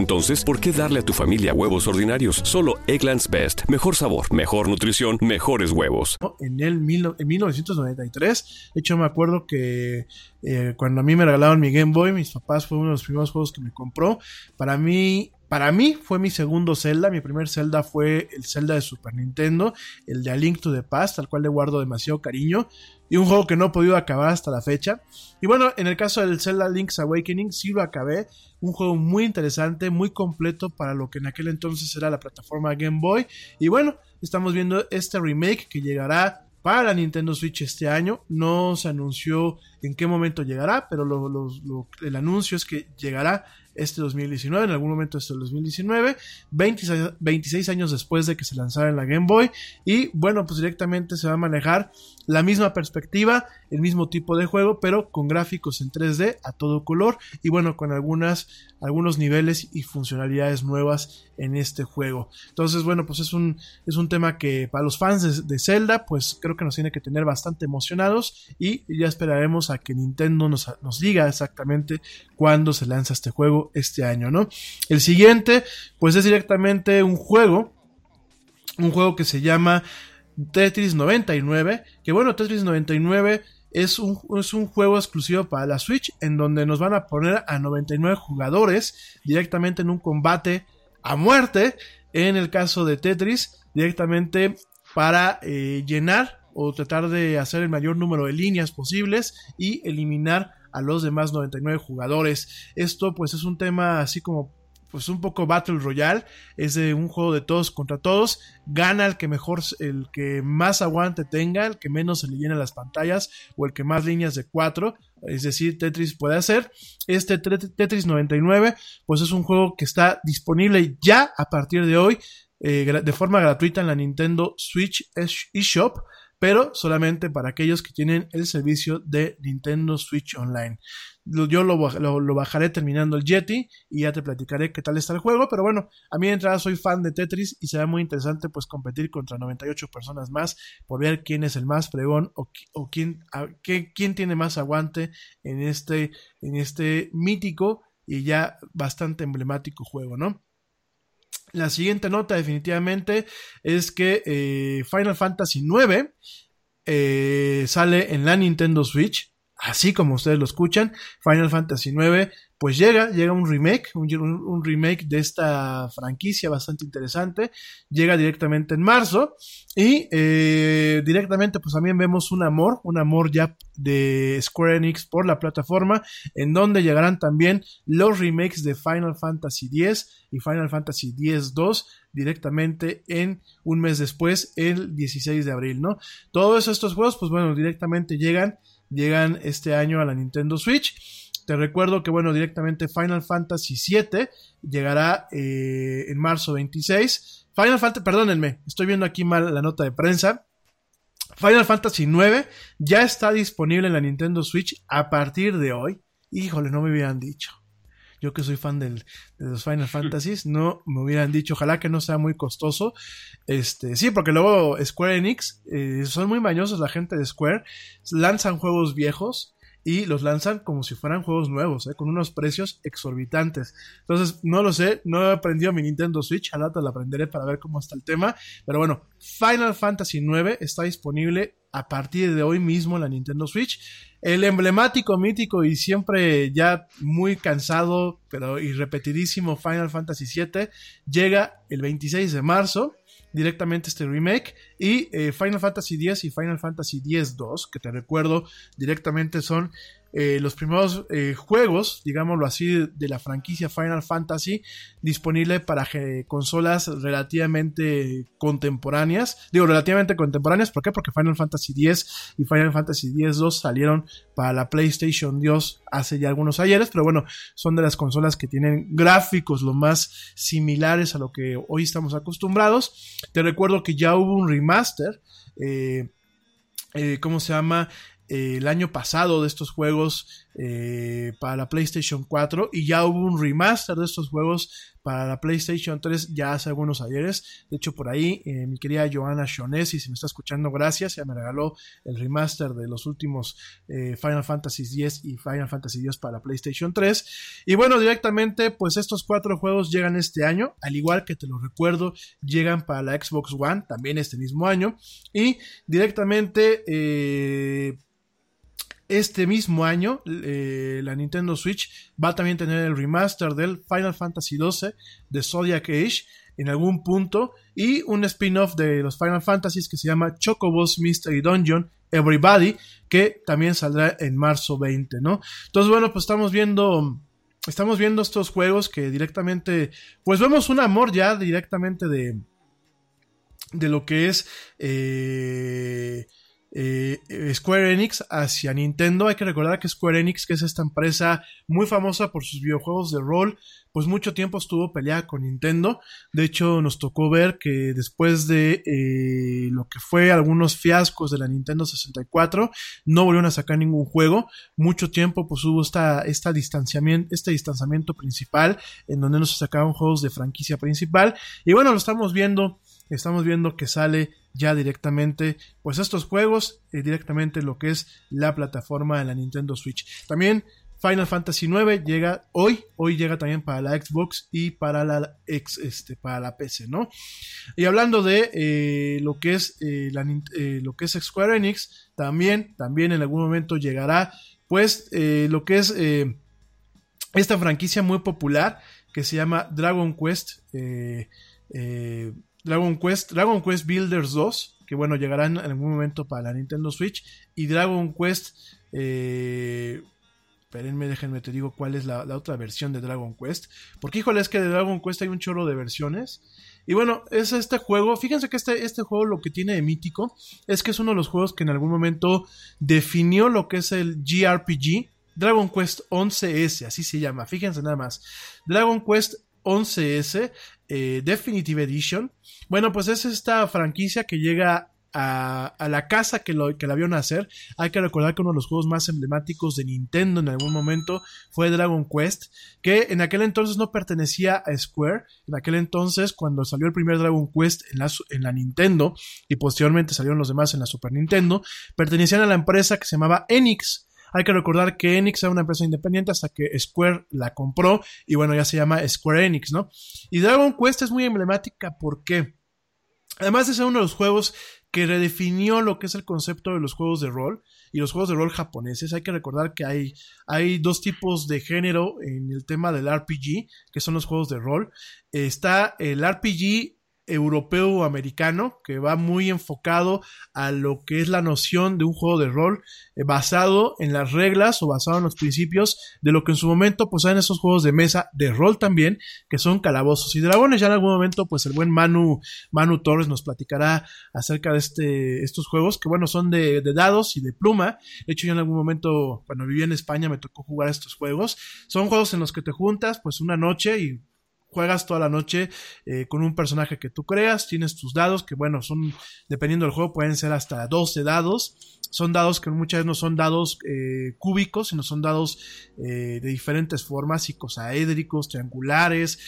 Entonces, ¿por qué darle a tu familia huevos ordinarios? Solo Egglands Best. Mejor sabor, mejor nutrición, mejores huevos. En, el en 1993, de hecho me acuerdo que eh, cuando a mí me regalaron mi Game Boy, mis papás fue uno de los primeros juegos que me compró. Para mí para mí fue mi segundo Zelda, mi primer Zelda fue el Zelda de Super Nintendo, el de A Link to the Past, al cual le guardo demasiado cariño, y un juego que no he podido acabar hasta la fecha. Y bueno, en el caso del Zelda Link's Awakening sí lo acabé, un juego muy interesante, muy completo para lo que en aquel entonces era la plataforma Game Boy. Y bueno, estamos viendo este remake que llegará para Nintendo Switch este año. No se anunció en qué momento llegará, pero el anuncio es que llegará este 2019, en algún momento este 2019, 26, 26 años después de que se lanzara en la Game Boy. Y bueno, pues directamente se va a manejar la misma perspectiva, el mismo tipo de juego, pero con gráficos en 3D a todo color y bueno, con algunas, algunos niveles y funcionalidades nuevas en este juego. Entonces, bueno, pues es un, es un tema que para los fans de, Zelda, pues creo que nos tiene que tener bastante emocionados y ya esperaremos a que Nintendo nos, nos diga exactamente cuándo se lanza este juego este año, ¿no? El siguiente, pues es directamente un juego, un juego que se llama Tetris 99, que bueno, Tetris 99 es un, es un, juego exclusivo para la Switch en donde nos van a poner a 99 jugadores directamente en un combate a muerte, en el caso de Tetris, directamente para eh, llenar o tratar de hacer el mayor número de líneas posibles y eliminar a los demás 99 jugadores. Esto pues es un tema así como pues un poco Battle Royale, es de un juego de todos contra todos, gana el que mejor, el que más aguante tenga, el que menos se le llena las pantallas o el que más líneas de 4, es decir, Tetris puede hacer. Este Tetris 99, pues es un juego que está disponible ya a partir de hoy eh, de forma gratuita en la Nintendo Switch eShop pero solamente para aquellos que tienen el servicio de Nintendo Switch Online. Yo lo, bajaré terminando el Yeti y ya te platicaré qué tal está el juego, pero bueno, a mí de entrada soy fan de Tetris y será muy interesante pues competir contra 98 personas más por ver quién es el más fregón o, quién, quién tiene más aguante en este, en este mítico y ya bastante emblemático juego, ¿no? La siguiente nota definitivamente es que eh, Final Fantasy IX eh, sale en la Nintendo Switch, así como ustedes lo escuchan. Final Fantasy IX pues llega, llega un remake, un, remake de esta franquicia bastante interesante, llega directamente en marzo y eh, directamente pues también vemos un amor, un amor ya de Square Enix por la plataforma, en donde llegarán también los remakes de Final Fantasy X y Final Fantasy X-2 directamente en un mes después, el 16 de abril, ¿no? Todos estos juegos pues bueno, directamente llegan, llegan este año a la Nintendo Switch. Te recuerdo que, bueno, directamente Final Fantasy VII llegará eh, en marzo 26. Final Fantasy, perdónenme, estoy viendo aquí mal la nota de prensa. Final Fantasy IX ya está disponible en la Nintendo Switch a partir de hoy. Híjole, no me hubieran dicho. Yo que soy fan de los Final Fantasies, no me hubieran dicho, ojalá que no sea muy costoso. Este, sí, porque luego Square Enix, eh, son muy mañosos la gente de Square, lanzan juegos viejos y los lanzan como si fueran juegos nuevos, ¿eh? con unos precios exorbitantes. Entonces, no lo sé, no he aprendido mi Nintendo Switch, al rato la aprenderé para ver cómo está el tema. Pero bueno, Final Fantasy IX está disponible a partir de hoy mismo en la Nintendo Switch. El emblemático, mítico y siempre ya muy cansado, pero irrepetidísimo Final Fantasy VII llega el 26 de marzo directamente este remake. Y eh, Final Fantasy X y Final Fantasy X-2, que te recuerdo directamente son eh, los primeros eh, juegos, digámoslo así, de la franquicia Final Fantasy disponible para consolas relativamente contemporáneas. Digo, relativamente contemporáneas, ¿por qué? Porque Final Fantasy X y Final Fantasy X-2 salieron para la PlayStation 2 hace ya algunos ayeres, pero bueno, son de las consolas que tienen gráficos lo más similares a lo que hoy estamos acostumbrados. Te recuerdo que ya hubo un remaster. Eh, ¿Cómo se llama? el año pasado de estos juegos eh, para la PlayStation 4 y ya hubo un remaster de estos juegos para la PlayStation 3 ya hace algunos ayeres. De hecho, por ahí eh, mi querida Joana Shonesi, si me está escuchando, gracias, ya me regaló el remaster de los últimos eh, Final Fantasy X y Final Fantasy X para la PlayStation 3. Y bueno, directamente, pues estos cuatro juegos llegan este año, al igual que te lo recuerdo, llegan para la Xbox One también este mismo año. Y directamente, eh, este mismo año, eh, la Nintendo Switch va a también tener el remaster del Final Fantasy XII de Zodiac Age en algún punto y un spin-off de los Final Fantasies que se llama Chocobos Mystery Dungeon Everybody que también saldrá en marzo 20, ¿no? Entonces, bueno, pues estamos viendo estamos viendo estos juegos que directamente pues vemos un amor ya directamente de de lo que es eh, eh, Square Enix hacia Nintendo. Hay que recordar que Square Enix, que es esta empresa muy famosa por sus videojuegos de rol, pues mucho tiempo estuvo peleada con Nintendo. De hecho, nos tocó ver que después de eh, lo que fue algunos fiascos de la Nintendo 64, no volvieron a sacar ningún juego. Mucho tiempo pues hubo esta, esta distanciamiento, este distanciamiento principal en donde no se sacaban juegos de franquicia principal. Y bueno, lo estamos viendo estamos viendo que sale ya directamente pues estos juegos eh, directamente lo que es la plataforma de la Nintendo Switch. También Final Fantasy IX llega hoy hoy llega también para la Xbox y para la ex, este para la PC no y hablando de eh, lo que es eh, lo que es Square Enix también también en algún momento llegará pues lo que es esta franquicia muy popular que se llama Dragon Quest Dragon Quest, Dragon Quest Builders 2, que bueno, llegarán en algún momento para la Nintendo Switch, y Dragon Quest, eh, espérenme, déjenme te digo cuál es la, otra versión de Dragon Quest, porque híjole, es que de Dragon Quest hay un chorro de versiones, y bueno, es este juego, fíjense que este, este juego lo que tiene de mítico es que es uno de los juegos que en algún momento definió lo que es el GRPG, Dragon Quest 11S, así se llama, fíjense nada más. Dragon Quest 11S eh, Definitive Edition. Bueno, pues es esta franquicia que llega a, la casa que, lo, que la vio nacer. Hay que recordar que uno de los juegos más emblemáticos de Nintendo en algún momento fue Dragon Quest, que en aquel entonces no pertenecía a Square. En aquel entonces, cuando salió el primer Dragon Quest en la, en la Nintendo y posteriormente salieron los demás en la Super Nintendo, pertenecían a la empresa que se llamaba Enix. Hay que recordar que Enix era una empresa independiente hasta que Square la compró y bueno, ya se llama Square Enix, ¿no? Y Dragon Quest es muy emblemática porque, además de ser uno de los juegos que redefinió lo que es el concepto de los juegos de rol y los juegos de rol japoneses. Hay que recordar que hay, hay dos tipos de género en el tema del RPG, que son los juegos de rol. Está el RPG europeo o americano que va muy enfocado a lo que es la noción de un juego de rol eh, basado en las reglas o basado en los principios de lo que en su momento pues eran esos juegos de mesa de rol también que son calabozos y dragones. Ya en algún momento pues el buen Manu Manu Torres nos platicará acerca de este estos juegos que bueno son de, de dados y de pluma. De hecho yo en algún momento cuando vivía en España me tocó jugar estos juegos. Son juegos en los que te juntas pues una noche y juegas toda la noche eh, con un personaje que tú creas, tienes tus dados, que bueno, son, dependiendo del juego, pueden ser hasta 12 dados. Son dados que muchas veces no son dados eh, cúbicos, sino son dados eh, de diferentes formas, icosaédricos, triangulares.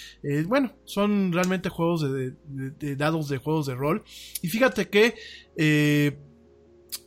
bueno, son realmente juegos de, de, dados de juegos de rol. Y fíjate que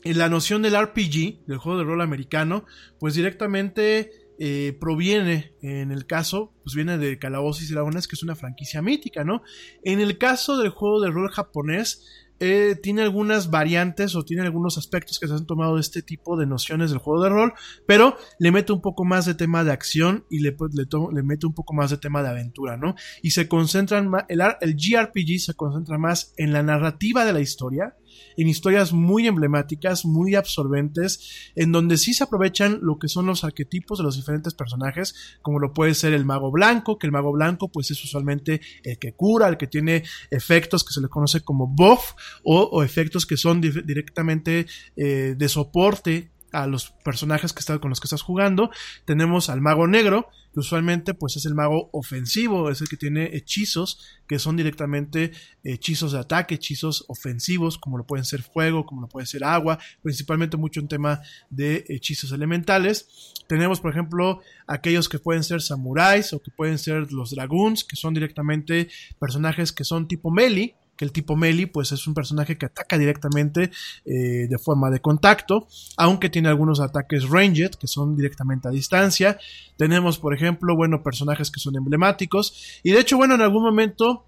la noción del RPG, del juego de rol americano, pues directamente eh, proviene, en el caso, pues viene de Calabozos y Dragones, que es una franquicia mítica, ¿no? En el caso del juego de rol japonés, eh, tiene algunas variantes o tiene algunos aspectos que se han tomado de este tipo de nociones del juego de rol, pero le mete un poco más de tema de acción y le, le, le mete un poco más de tema de aventura, ¿no? Y se concentran más, el, el GRPG se concentra más en la narrativa de la historia, en historias muy emblemáticas, muy absorbentes, en donde sí se aprovechan lo que son los arquetipos de los diferentes personajes, como lo puede ser el mago blanco, que el mago blanco pues es usualmente el que cura, el que tiene efectos que se le conoce como buff o, efectos que son directamente eh, de soporte a los personajes que están con los que estás jugando. Tenemos al mago negro, que usualmente pues es el mago ofensivo, es el que tiene hechizos que son directamente hechizos de ataque, hechizos ofensivos, como lo pueden ser fuego, como lo puede ser agua, principalmente mucho en tema de hechizos elementales. Tenemos, por ejemplo, aquellos que pueden ser samuráis o que pueden ser los dragoons, que son directamente personajes que son tipo melee, que el tipo Meli pues es un personaje que ataca directamente eh, de forma de contacto, aunque tiene algunos ataques ranged que son directamente a distancia. Tenemos por ejemplo, bueno, personajes que son emblemáticos y de hecho, bueno, en algún momento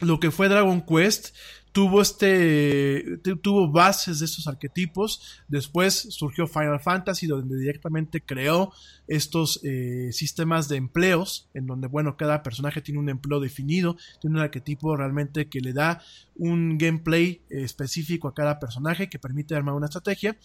lo que fue Dragon Quest tuvo este tuvo bases de estos arquetipos. Después surgió Final Fantasy donde directamente creó estos eh, sistemas de empleos en donde bueno cada personaje tiene un empleo definido tiene un arquetipo realmente que le da un gameplay específico a cada personaje que permite armar una estrategia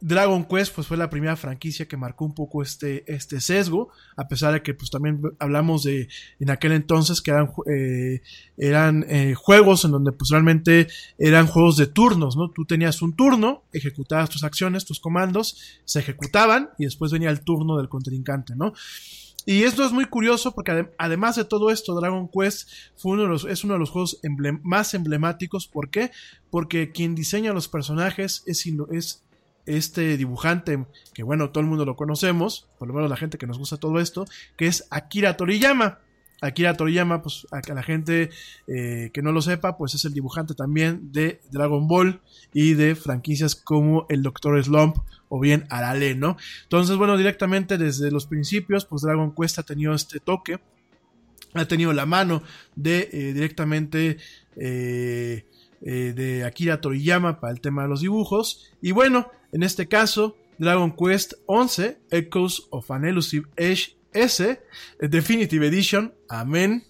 Dragon Quest pues fue la primera franquicia que marcó un poco este, este sesgo, a pesar de que pues también hablamos de en aquel entonces que eran, eh, eran eh, juegos en donde pues realmente eran juegos de turnos, ¿no? Tú tenías un turno, ejecutabas tus acciones, tus comandos, se ejecutaban y después venía el turno del contrincante, ¿no? Y esto es muy curioso porque además de todo esto, Dragon Quest fue uno de los, es uno de los juegos más emblemáticos. ¿Por qué? Porque quien diseña los personajes es, es este dibujante, que bueno, todo el mundo lo conocemos, por lo menos la gente que nos gusta todo esto, que es Akira Toriyama. Akira Toriyama, pues a la gente eh, que no lo sepa, pues es el dibujante también de Dragon Ball y de franquicias como el Doctor Slump o bien Arale, ¿no? Entonces, bueno, directamente desde los principios, pues Dragon Quest ha tenido este toque, ha tenido la mano de eh, directamente eh, de Akira Toriyama para el tema de los dibujos. Y bueno, en este caso, Dragon Quest 11, Echoes of an Elusive Edge S, Definitive Edition, amén.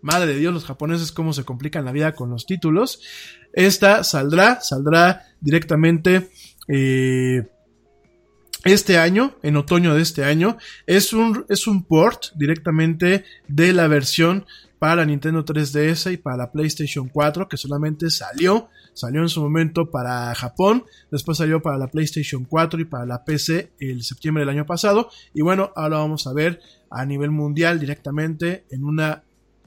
Madre de Dios, los japoneses cómo se complican la vida con los títulos. Esta saldrá, saldrá directamente eh, este año, en otoño de este año. Es un, es un port directamente de la versión para Nintendo 3DS y para la PlayStation 4 que solamente salió Salió en su momento para Japón, después salió para la PlayStation 4 y para la PC el septiembre del año pasado. Y bueno, ahora vamos a ver a nivel mundial directamente en una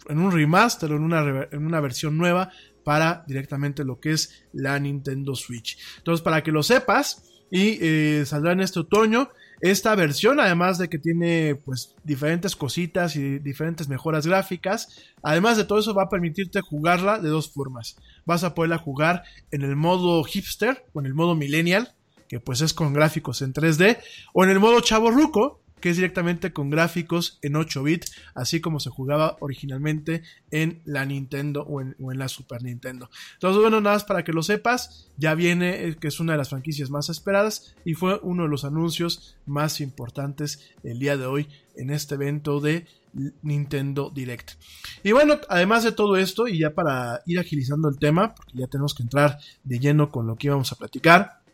en un remaster o en una, en una versión nueva para directamente lo que es la Nintendo Switch. Entonces, para que lo sepas, y eh, saldrá en este otoño. Esta versión, además de que tiene pues diferentes cositas y diferentes mejoras gráficas, además de todo eso va a permitirte jugarla de dos formas. Vas a poderla jugar en el modo hipster o en el modo millennial, que pues es con gráficos en 3D, o en el modo chavo ruco, que es directamente con gráficos en 8 bits, así como se jugaba originalmente en la Nintendo o en, la Super Nintendo. Entonces, bueno, nada más para que lo sepas, ya viene, eh, que es una de las franquicias más esperadas y fue uno de los anuncios más importantes el día de hoy en este evento de Nintendo Direct. Y bueno, además de todo esto, y ya para ir agilizando el tema, porque ya tenemos que entrar de lleno con lo que íbamos a platicar,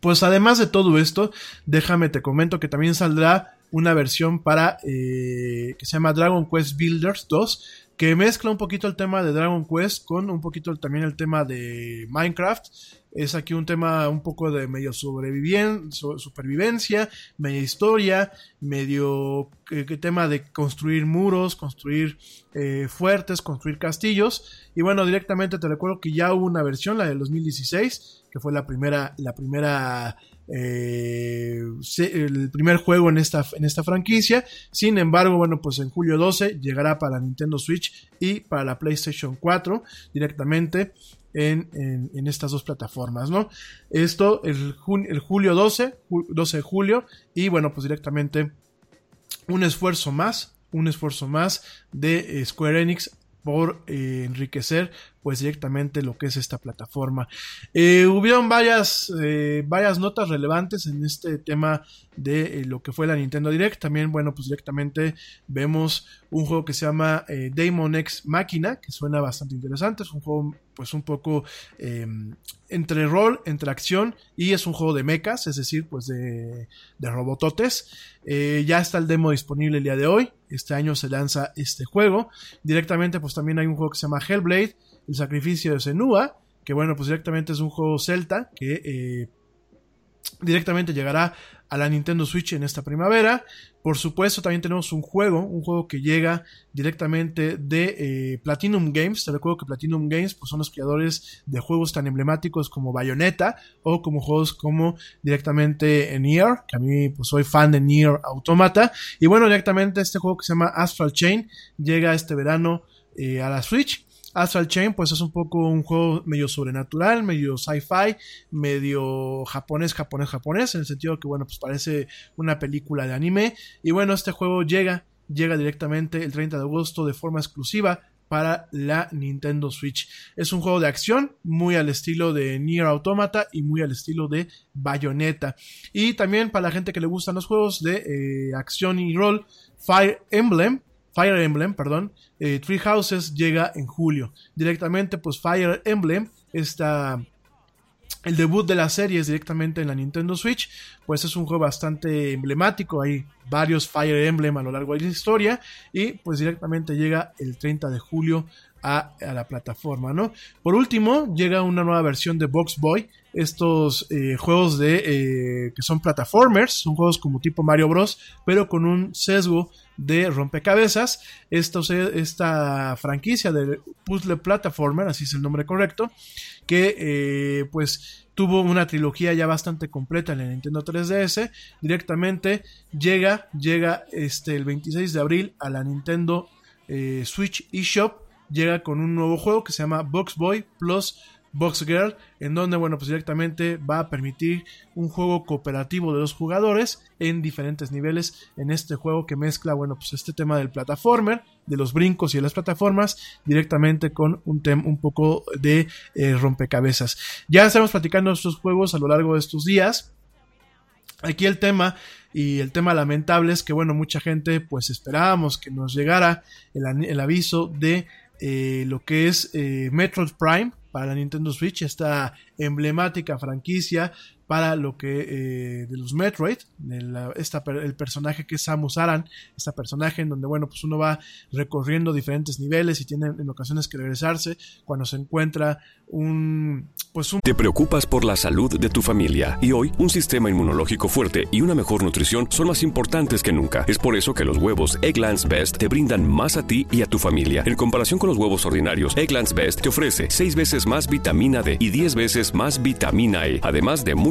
pues además de todo esto, déjame te comento que también saldrá una versión para eh, que se llama Dragon Quest Builders 2 que mezcla un poquito el tema de Dragon Quest con un poquito también el tema de Minecraft. Es aquí un tema un poco de medio supervivencia, medio historia, medio eh, tema de construir muros, construir eh, fuertes, construir castillos. Y bueno, directamente te recuerdo que ya hubo una versión, la del 2016, que fue la primera, la primera eh, el primer juego en esta, en esta franquicia. Sin embargo, bueno, pues en julio 12 llegará para Nintendo Switch y para la PlayStation 4 directamente en, estas dos plataformas, ¿no? Esto el, el julio 12, 12 de julio y bueno, pues directamente un esfuerzo más, un esfuerzo más de Square Enix por eh, enriquecer pues directamente lo que es esta plataforma. Eh, hubieron varias, eh, varias notas relevantes en este tema de lo que fue la Nintendo Direct. También, bueno, pues directamente vemos un juego que se llama Daemon X Máquina, que suena bastante interesante. Es un juego pues un poco em, entre rol, entre acción y es un juego de mechas, es decir, pues de, de robototes. ya está el demo disponible el día de hoy. Este año se lanza este juego. Directamente pues también hay un juego que se llama Hellblade, el sacrificio de Senua, que bueno pues directamente es un juego celta que eh, directamente llegará a la Nintendo Switch en esta primavera. Por supuesto, también tenemos un juego, un juego que llega directamente de eh, Platinum Games. Te recuerdo que Platinum Games pues, son los creadores de juegos tan emblemáticos como Bayonetta o como juegos como directamente Nier, que a mí pues, soy fan de Nier Automata. Y bueno, directamente este juego que se llama Astral Chain llega este verano eh, a la Switch. Astral Chain, pues es un poco un juego medio sobrenatural, medio sci-fi, medio japonés, japonés, japonés, en el sentido que, bueno, pues parece una película de anime. Y bueno, este juego llega, llega directamente el 30 de agosto de forma exclusiva para la Nintendo Switch. Es un juego de acción muy al estilo de Nier Automata y muy al estilo de Bayonetta. Y también para la gente que le gustan los juegos de eh, acción y rol, Fire Emblem Fire Emblem, perdón, eh, Three Houses llega en julio. Directamente, pues Fire Emblem, esta, el debut de la serie es directamente en la Nintendo Switch, pues es un juego bastante emblemático, hay varios Fire Emblem a lo largo de la historia y pues directamente llega el 30 de julio a, la plataforma, ¿no? Por último, llega una nueva versión de Box Boy, estos eh, juegos de eh, que son plataformers, son juegos como tipo Mario Bros, pero con un sesgo de rompecabezas. Esto, esta franquicia de puzzle platformer, así es el nombre correcto, que eh, pues tuvo una trilogía ya bastante completa en la Nintendo 3DS. Directamente llega, llega este, el 26 de abril a la Nintendo Switch eShop llega con un nuevo juego que se llama Box Boy Plus Box Girl, en donde, bueno, pues directamente va a permitir un juego cooperativo de dos jugadores en diferentes niveles en este juego que mezcla, bueno, pues este tema del plataformer, de los brincos y de las plataformas, directamente con un tema un poco de eh, rompecabezas. Ya estamos platicando estos juegos a lo largo de estos días. Aquí el tema y el tema lamentable es que, bueno, mucha gente pues esperábamos que nos llegara el aviso de eh, lo que es eh, Metroid Prime para la Nintendo Switch, esta emblemática franquicia para lo que eh, de los Metroid, el personaje que es Samus Aran, esta personaje en donde bueno pues uno va recorriendo diferentes niveles y tiene en ocasiones que regresarse cuando se encuentra un pues un... Te preocupas por la salud de tu familia y hoy un sistema inmunológico fuerte y una mejor nutrición son más importantes que nunca. Es por eso que los huevos Egglands Best te brindan más a ti y a tu familia. En comparación con los huevos ordinarios, Egglands Best te ofrece 6 veces más vitamina D y 10 veces más vitamina E, además de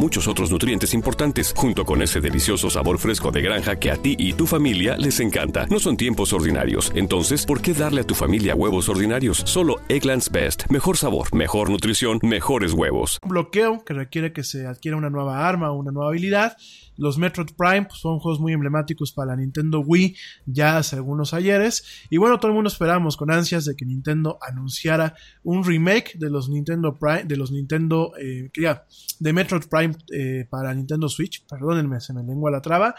muchos otros nutrientes importantes, junto con ese delicioso sabor fresco de granja que a ti y tu familia les encanta. No son tiempos ordinarios, entonces, ¿por qué darle a tu familia huevos ordinarios? Solo Egglands Best. Mejor sabor, mejor nutrición, mejores huevos. bloqueo que requiere que se adquiera una nueva arma o una nueva habilidad. Los Metroid Prime pues, son juegos muy emblemáticos para la Nintendo Wii ya hace algunos ayeres. Y bueno, todo el mundo esperamos con ansias de que Nintendo anunciara un remake de los Nintendo Prime, de los Nintendo, eh, de Metroid Prime eh, para Nintendo Switch. Perdónenme, se me lengua la traba.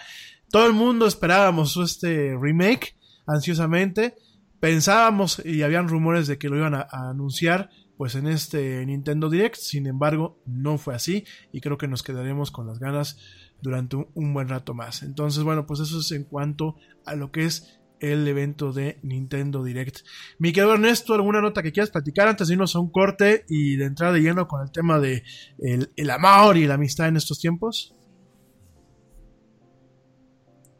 Todo el mundo esperábamos este remake ansiosamente. Pensábamos y habían rumores de que lo iban a anunciar pues en este Nintendo Direct. Sin embargo, no fue así y creo que nos quedaremos con las ganas durante un, buen rato más. Entonces, bueno, pues eso es en cuanto a lo que es el evento de Nintendo Direct. Mi querido Ernesto, ¿alguna nota que quieras platicar antes de irnos a un corte y de entrar de lleno con el tema de el, amor y la amistad en estos tiempos?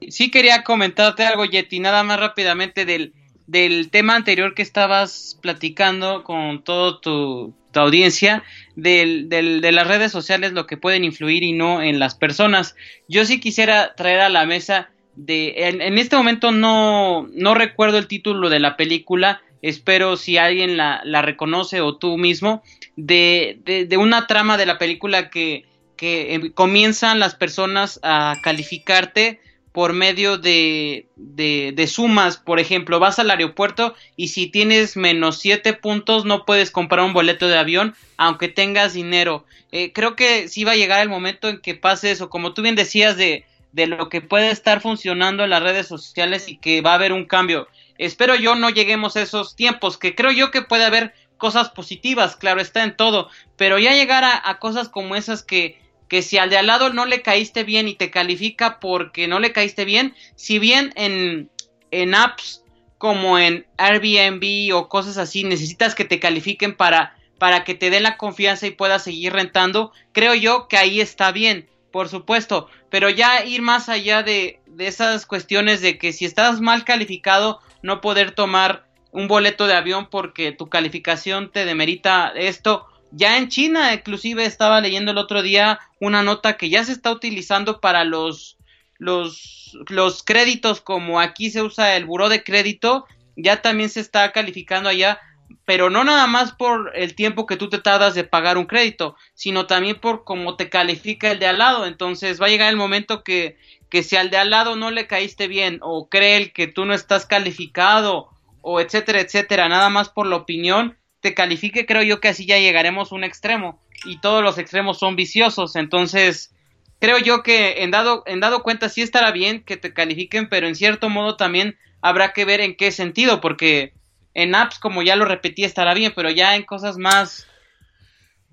Sí quería comentarte algo, Yeti, nada más rápidamente del, del tema anterior que estabas platicando con todo tu, audiencia del, de las redes sociales, lo que pueden influir y no en las personas. Yo sí quisiera traer a la mesa de, en, este momento no, no recuerdo el título de la película, espero si alguien la, la reconoce o tú mismo, de, de, de, una trama de la película que, que em, comienzan las personas a calificarte por medio de, de, sumas. Por ejemplo, vas al aeropuerto y si tienes menos 7 puntos no puedes comprar un boleto de avión aunque tengas dinero. Eh, creo que sí va a llegar el momento en que pase eso. Como tú bien decías de, de lo que puede estar funcionando en las redes sociales y que va a haber un cambio. Espero yo no lleguemos a esos tiempos, que creo yo que puede haber cosas positivas, claro, está en todo, pero ya llegar a cosas como esas que que si al de al lado no le caíste bien y te califica porque no le caíste bien, si bien en, en apps como en Airbnb o cosas así necesitas que te califiquen para, para que te den la confianza y puedas seguir rentando, creo yo que ahí está bien, por supuesto, pero ya ir más allá de, de esas cuestiones de que si estás mal calificado no poder tomar un boleto de avión porque tu calificación te demerita esto ya en China, inclusive estaba leyendo el otro día una nota que ya se está utilizando para los, los, los créditos, como aquí se usa el buró de crédito, ya también se está calificando allá pero no nada más por el tiempo que tú te tardas de pagar un crédito, sino también por cómo te califica el de al lado. Entonces va a llegar el momento que, que si al de al lado no le caíste bien o cree que tú no estás calificado o etcétera, etcétera, nada más por la opinión, te califique, creo yo que así ya llegaremos a un extremo y todos los extremos son viciosos. Entonces, creo yo que en dado, en dado cuenta sí estará bien que te califiquen, pero en cierto modo también habrá que ver en qué sentido, porque en apps, como ya lo repetí, estará bien, pero ya en cosas más,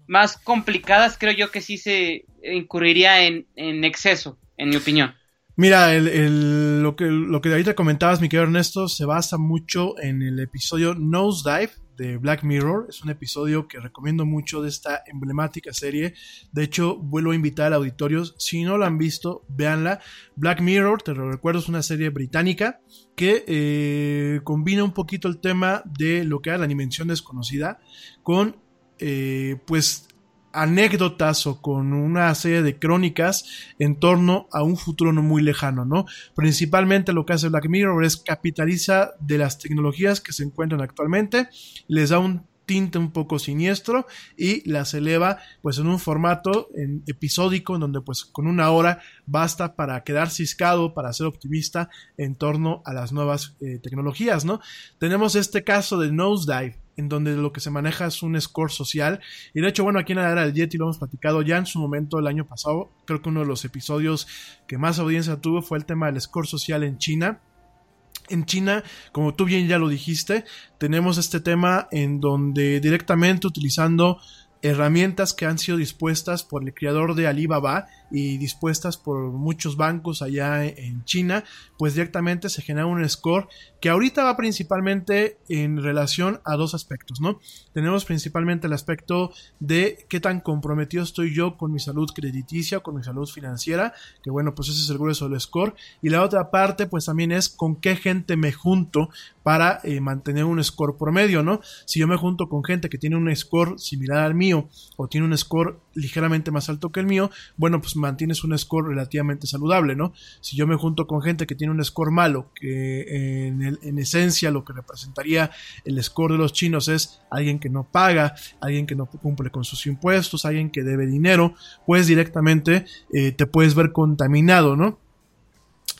más complicadas, creo yo que sí se incurriría en, en exceso, en mi opinión. Mira, el, el, lo, que, lo que ahorita comentabas, mi querido Ernesto, se basa mucho en el episodio Nosedive de Black Mirror. Es un episodio que recomiendo mucho de esta emblemática serie. De hecho, vuelvo a invitar a auditorios. Si no la han visto, véanla. Black Mirror, te lo recuerdo, es una serie británica que eh, combina un poquito el tema de lo que era la dimensión desconocida con, eh, pues, anécdotas o con una serie de crónicas en torno a un futuro no muy lejano, ¿no? Principalmente lo que hace Black Mirror es capitaliza de las tecnologías que se encuentran actualmente, les da un tinte un poco siniestro y las eleva pues en un formato episódico en donde pues con una hora basta para quedar ciscado, para ser optimista en torno a las nuevas eh, tecnologías, ¿no? Tenemos este caso de Nosedive, en donde lo que se maneja es un score social. Y de hecho, bueno, aquí en la era del Yeti lo hemos platicado ya en su momento el año pasado. Creo que uno de los episodios que más audiencia tuvo fue el tema del score social en China. En China, como tú bien ya lo dijiste, tenemos este tema en donde directamente utilizando herramientas que han sido dispuestas por el creador de Alibaba y dispuestas por muchos bancos allá en China, pues directamente se genera un score que ahorita va principalmente en relación a dos aspectos, ¿no? Tenemos principalmente el aspecto de qué tan comprometido estoy yo con mi salud crediticia, con mi salud financiera, que bueno, pues ese es el grueso del score, y la otra parte pues también es con qué gente me junto para eh, mantener un score promedio, ¿no? Si yo me junto con gente que tiene un score similar al mío o tiene un score ligeramente más alto que el mío, bueno, pues mantienes un score relativamente saludable, ¿no? Si yo me junto con gente que tiene un score malo, que en, en esencia lo que representaría el score de los chinos es alguien que no paga, alguien que no cumple con sus impuestos, alguien que debe dinero, pues directamente eh, te puedes ver contaminado, ¿no?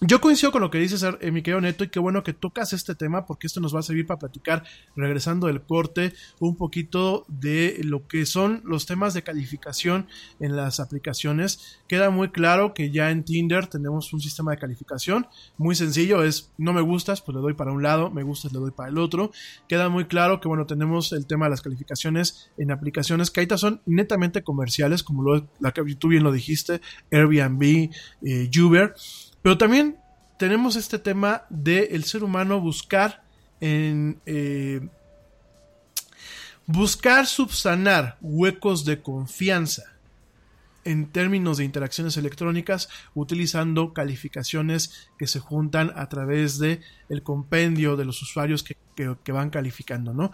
Yo coincido con lo que dices, eh, mi querido Neto, y qué bueno que tocas este tema, porque esto nos va a servir para platicar, regresando del corte, un poquito de lo que son los temas de calificación en las aplicaciones. Queda muy claro que ya en Tinder tenemos un sistema de calificación muy sencillo, es no me gustas, pues le doy para un lado, me gustas, le doy para el otro. Queda muy claro que, bueno, tenemos el tema de las calificaciones en aplicaciones que ahorita son netamente comerciales, como lo, la que tú bien lo dijiste, Airbnb, eh, Uber pero también tenemos este tema del el ser humano buscar en eh, buscar subsanar huecos de confianza en términos de interacciones electrónicas utilizando calificaciones que se juntan a través de el compendio de los usuarios que, van calificando, ¿no?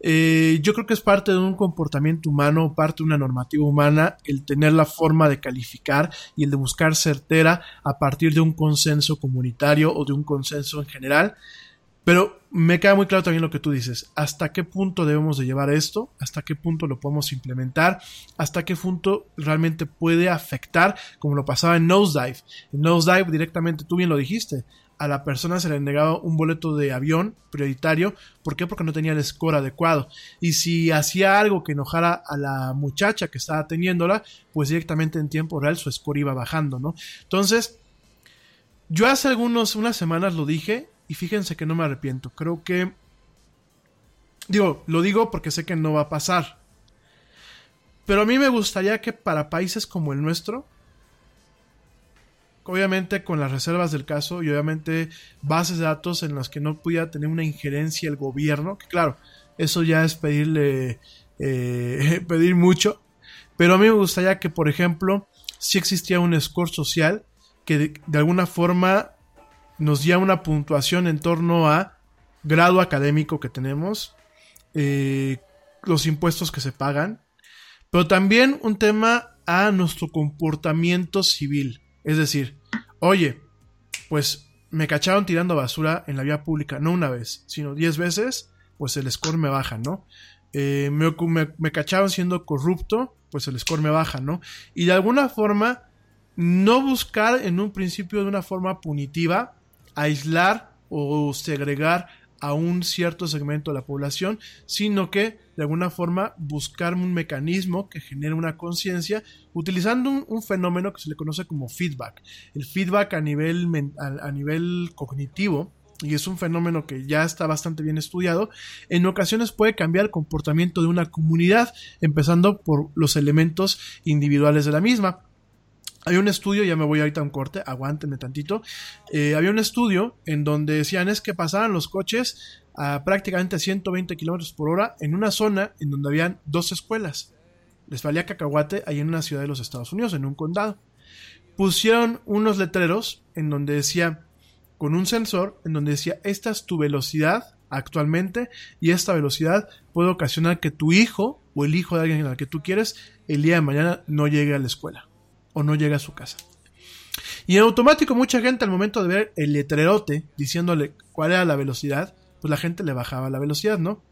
Eh, yo creo que es parte de un comportamiento humano, parte de una normativa humana, el tener la forma de calificar y el de buscar certera a partir de un consenso comunitario o de un consenso en general. Pero me queda muy claro también lo que tú dices. ¿Hasta qué punto debemos de llevar esto? ¿Hasta qué punto lo podemos implementar? ¿Hasta qué punto realmente puede afectar como lo pasaba en Nosedive? En Nosedive directamente, tú bien lo dijiste, a la persona se le negaba un boleto de avión prioritario. ¿Por qué? Porque no tenía el score adecuado. Y si hacía algo que enojara a la muchacha que estaba teniéndola, pues directamente en tiempo real su score iba bajando, ¿no? Entonces, yo hace algunos, unas semanas lo dije y fíjense que no me arrepiento. Creo que... Digo, lo digo porque sé que no va a pasar. Pero a mí me gustaría que para países como el nuestro, obviamente con las reservas del caso y obviamente bases de datos en las que no pudiera tener una injerencia el gobierno, que claro, eso ya es pedirle, eh, *laughs* pedir mucho, pero a mí me gustaría que, por ejemplo, si existía un score social que de alguna forma nos diera una puntuación en torno a grado académico que tenemos, eh, los impuestos que se pagan, pero también un tema a nuestro comportamiento civil. Es decir, oye, pues me cacharon tirando basura en la vía pública, no una vez, sino diez veces, pues el score me baja, ¿no? Eh, me, me, me cacharon siendo corrupto, pues el score me baja, ¿no? Y de alguna forma, no buscar en un principio de una forma punitiva, aislar o segregar a un cierto segmento de la población, sino que de alguna forma buscar un mecanismo que genere una conciencia utilizando un, fenómeno que se le conoce como feedback. El feedback a nivel, a nivel cognitivo, y es un fenómeno que ya está bastante bien estudiado, en ocasiones puede cambiar el comportamiento de una comunidad, empezando por los elementos individuales de la misma. Hay un estudio, ya me voy ahorita a un corte, aguántenme tantito. Eh, había un estudio en donde decían es que pasaban los coches a prácticamente 120 kilómetros por hora en una zona en donde habían dos escuelas. Les valía cacahuate ahí en una ciudad de los Estados Unidos, en un condado. Pusieron unos letreros en donde decía, con un sensor, en donde decía, esta es tu velocidad actualmente y esta velocidad puede ocasionar que tu hijo o el hijo de alguien al que tú quieres el día de mañana no llegue a la escuela o no llega a su casa. Y en automático mucha gente al momento de ver el letrerote diciéndole cuál era la velocidad, pues la gente le bajaba la velocidad, ¿no?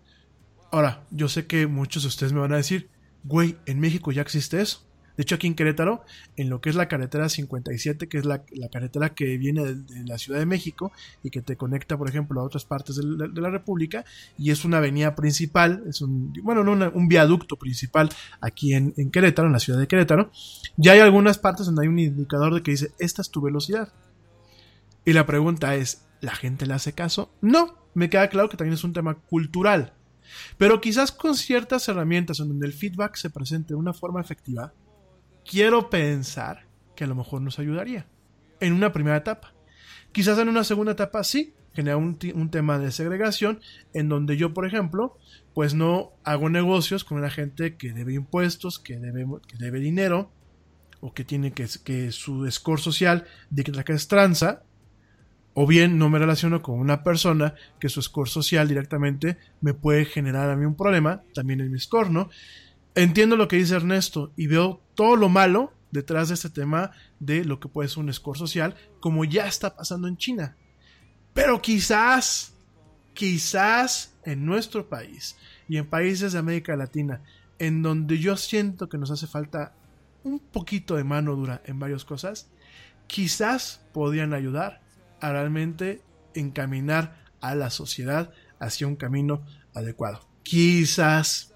Ahora, yo sé que muchos de ustedes me van a decir, güey, en México ya existe eso. De hecho, aquí en Querétaro, en lo que es la carretera 57, que es la, carretera que viene de, la Ciudad de México y que te conecta, por ejemplo, a otras partes de la, de la República, y es una avenida principal, es un, bueno, no una, un viaducto principal aquí en, en Querétaro, en la ciudad de Querétaro, ya hay algunas partes donde hay un indicador de que dice, esta es tu velocidad. Y la pregunta es, ¿la gente le hace caso? No, me queda claro que también es un tema cultural. Pero quizás con ciertas herramientas en donde el feedback se presente de una forma efectiva, quiero pensar que a lo mejor nos ayudaría en una primera etapa. Quizás en una segunda etapa sí, genera un, tema de segregación en donde yo, por ejemplo, pues no hago negocios con una gente que debe impuestos, que debe, que dinero o que tiene que, que su score social de que es tranza, o bien no me relaciono con una persona que su score social directamente me puede generar a mí un problema, también en mi score, ¿no? Entiendo lo que dice Ernesto y veo todo lo malo detrás de este tema de lo que puede ser un score social, como ya está pasando en China. Pero quizás, quizás en nuestro país y en países de América Latina, en donde yo siento que nos hace falta un poquito de mano dura en varias cosas, quizás podrían ayudar a realmente encaminar a la sociedad hacia un camino adecuado. Quizás,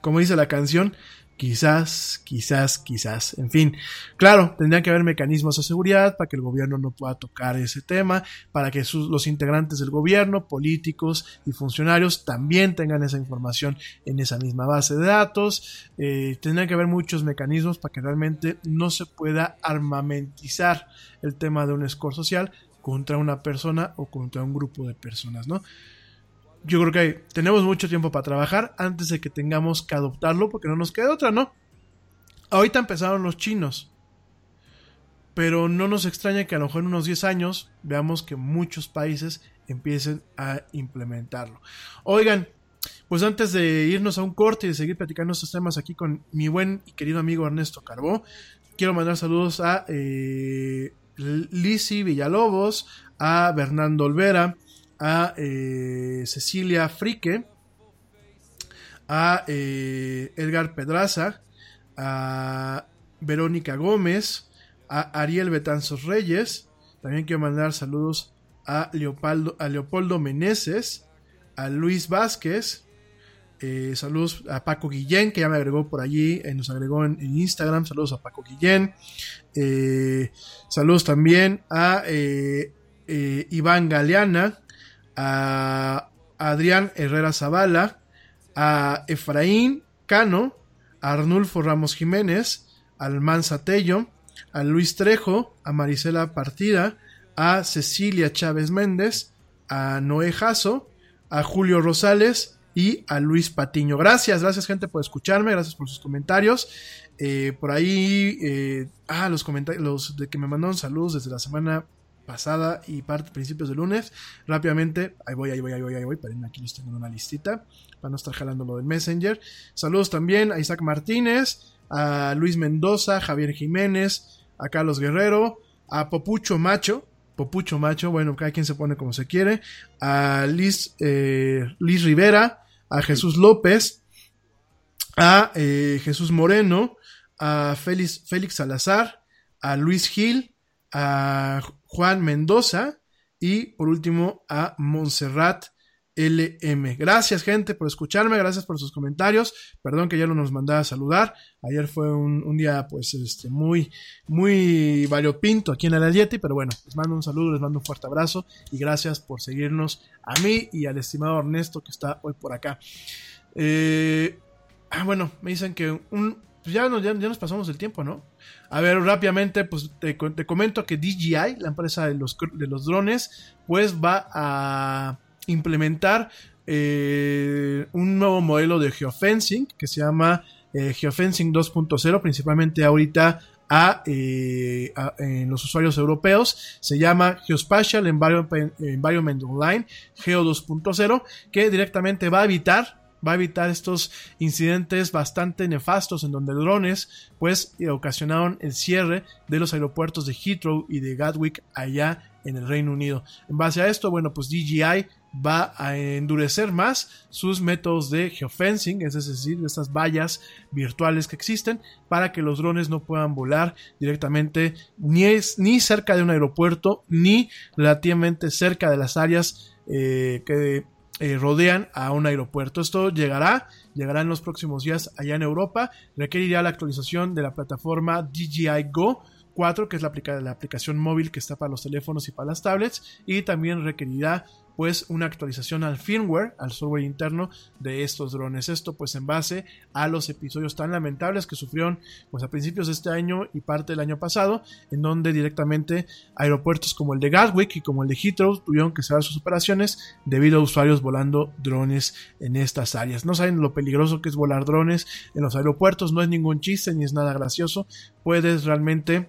como dice la canción, quizás, quizás, quizás, en fin. Claro, tendrían que haber mecanismos de seguridad para que el gobierno no pueda tocar ese tema, para que los integrantes del gobierno, políticos y funcionarios también tengan esa información en esa misma base de datos. Eh, tendrían que haber muchos mecanismos para que realmente no se pueda armamentizar el tema de un score social contra una persona o contra un grupo de personas, ¿no? Yo creo que tenemos mucho tiempo para trabajar antes de que tengamos que adoptarlo porque no nos queda otra, ¿no? Ahorita empezaron los chinos. Pero no nos extraña que a lo mejor en unos 10 años veamos que muchos países empiecen a implementarlo. Oigan, pues antes de irnos a un corte y de seguir platicando estos temas aquí con mi buen y querido amigo Ernesto Carbó, quiero mandar saludos a eh, Lisi Villalobos, a Bernardo Olvera, a eh, Cecilia Frique, a eh, Edgar Pedraza, a Verónica Gómez, a Ariel Betanzos Reyes. También quiero mandar saludos a, Leopoldo, a Leopoldo Meneses, a Luis Vázquez. Eh, saludos a Paco Guillén, que ya me agregó por allí, nos agregó en, Instagram. Saludos a Paco Guillén. Saludos también a Iván Galeana, a Adrián Herrera Zavala, a Efraín Cano, a Arnulfo Ramos Jiménez, al Manza Tello, a Luis Trejo, a Marisela Partida, a Cecilia Chávez Méndez, a Noé Jasso, a Julio Rosales y a Luis Patiño. Gracias, gracias gente por escucharme, gracias por sus comentarios. Eh, por ahí, eh, ah, los comentarios, los de que me mandaron saludos desde la semana pasada y parte principios de lunes. Rápidamente, ahí voy, ahí voy, ahí voy, ahí voy. Paren, aquí los tengo en una listita para no estar jalando lo del Messenger. Saludos también a Isaac Martínez, a Luis Mendoza, Javier Jiménez, a Carlos Guerrero, a Popucho Macho, Popucho Macho, bueno, cada quien se pone como se quiere, a Liz, eh, Liz Rivera, a Jesús López, a eh, Jesús Moreno, a Félix, Félix Salazar, a Luis Gil, a Juan Mendoza y por último a Montserrat LM. Gracias, gente, por escucharme, gracias por sus comentarios. Perdón que ya no nos mandaba a saludar. Ayer fue un, día, pues, este, muy, muy variopinto aquí en el pero bueno, les mando un saludo, les mando un fuerte abrazo y gracias por seguirnos a mí y al estimado Ernesto que está hoy por acá. Eh, ah, bueno, me dicen que un, pues ya, nos, ya, nos pasamos el tiempo, ¿no? A ver, rápidamente, pues te, te comento que DJI, la empresa de los, de los drones, pues va a implementar eh, un nuevo modelo de geofencing que se llama eh, Geofencing 2.0, principalmente ahorita eh, a, en los usuarios europeos. Se llama Geospatial Environment Online, Geo 2.0, que directamente va a evitar va a evitar estos incidentes bastante nefastos en donde drones pues ocasionaron el cierre de los aeropuertos de Heathrow y de Gatwick allá en el Reino Unido. En base a esto, bueno, pues DJI va a endurecer más sus métodos de geofencing, es decir, estas vallas virtuales que existen, para que los drones no puedan volar directamente ni, ni cerca de un aeropuerto, ni relativamente cerca de las áreas eh, que eh, rodean a un aeropuerto. Esto llegará, llegará en los próximos días allá en Europa, requerirá la actualización de la plataforma DJI Go que es la aplicación móvil que está para los teléfonos y para las tablets, y también requerirá pues una actualización al firmware, al software interno de estos drones. Esto pues en base a los episodios tan lamentables que sufrieron pues a principios de este año y parte del año pasado, en donde directamente aeropuertos como el de Gatwick y como el de Heathrow tuvieron que cerrar sus operaciones debido a usuarios volando drones en estas áreas. No saben lo peligroso que es volar drones en los aeropuertos, no es ningún chiste ni es nada gracioso, puedes realmente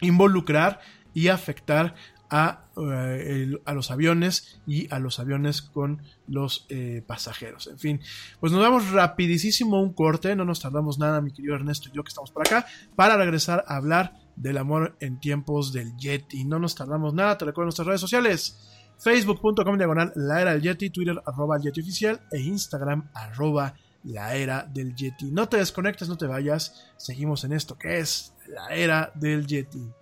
involucrar y afectar a, eh, a, los aviones y a los aviones con los eh, pasajeros. En fin, pues nos damos rapidísimo un corte, no nos tardamos nada, mi querido Ernesto y yo que estamos por acá, para regresar a hablar del amor en tiempos del Yeti. No nos tardamos nada, te recuerdo nuestras redes sociales. Facebook.com diagonal la era del Yeti, Twitter arroba el Yeti oficial e Instagram arroba la era del Yeti. No te desconectes, no te vayas, seguimos en esto que es la era del Yeti.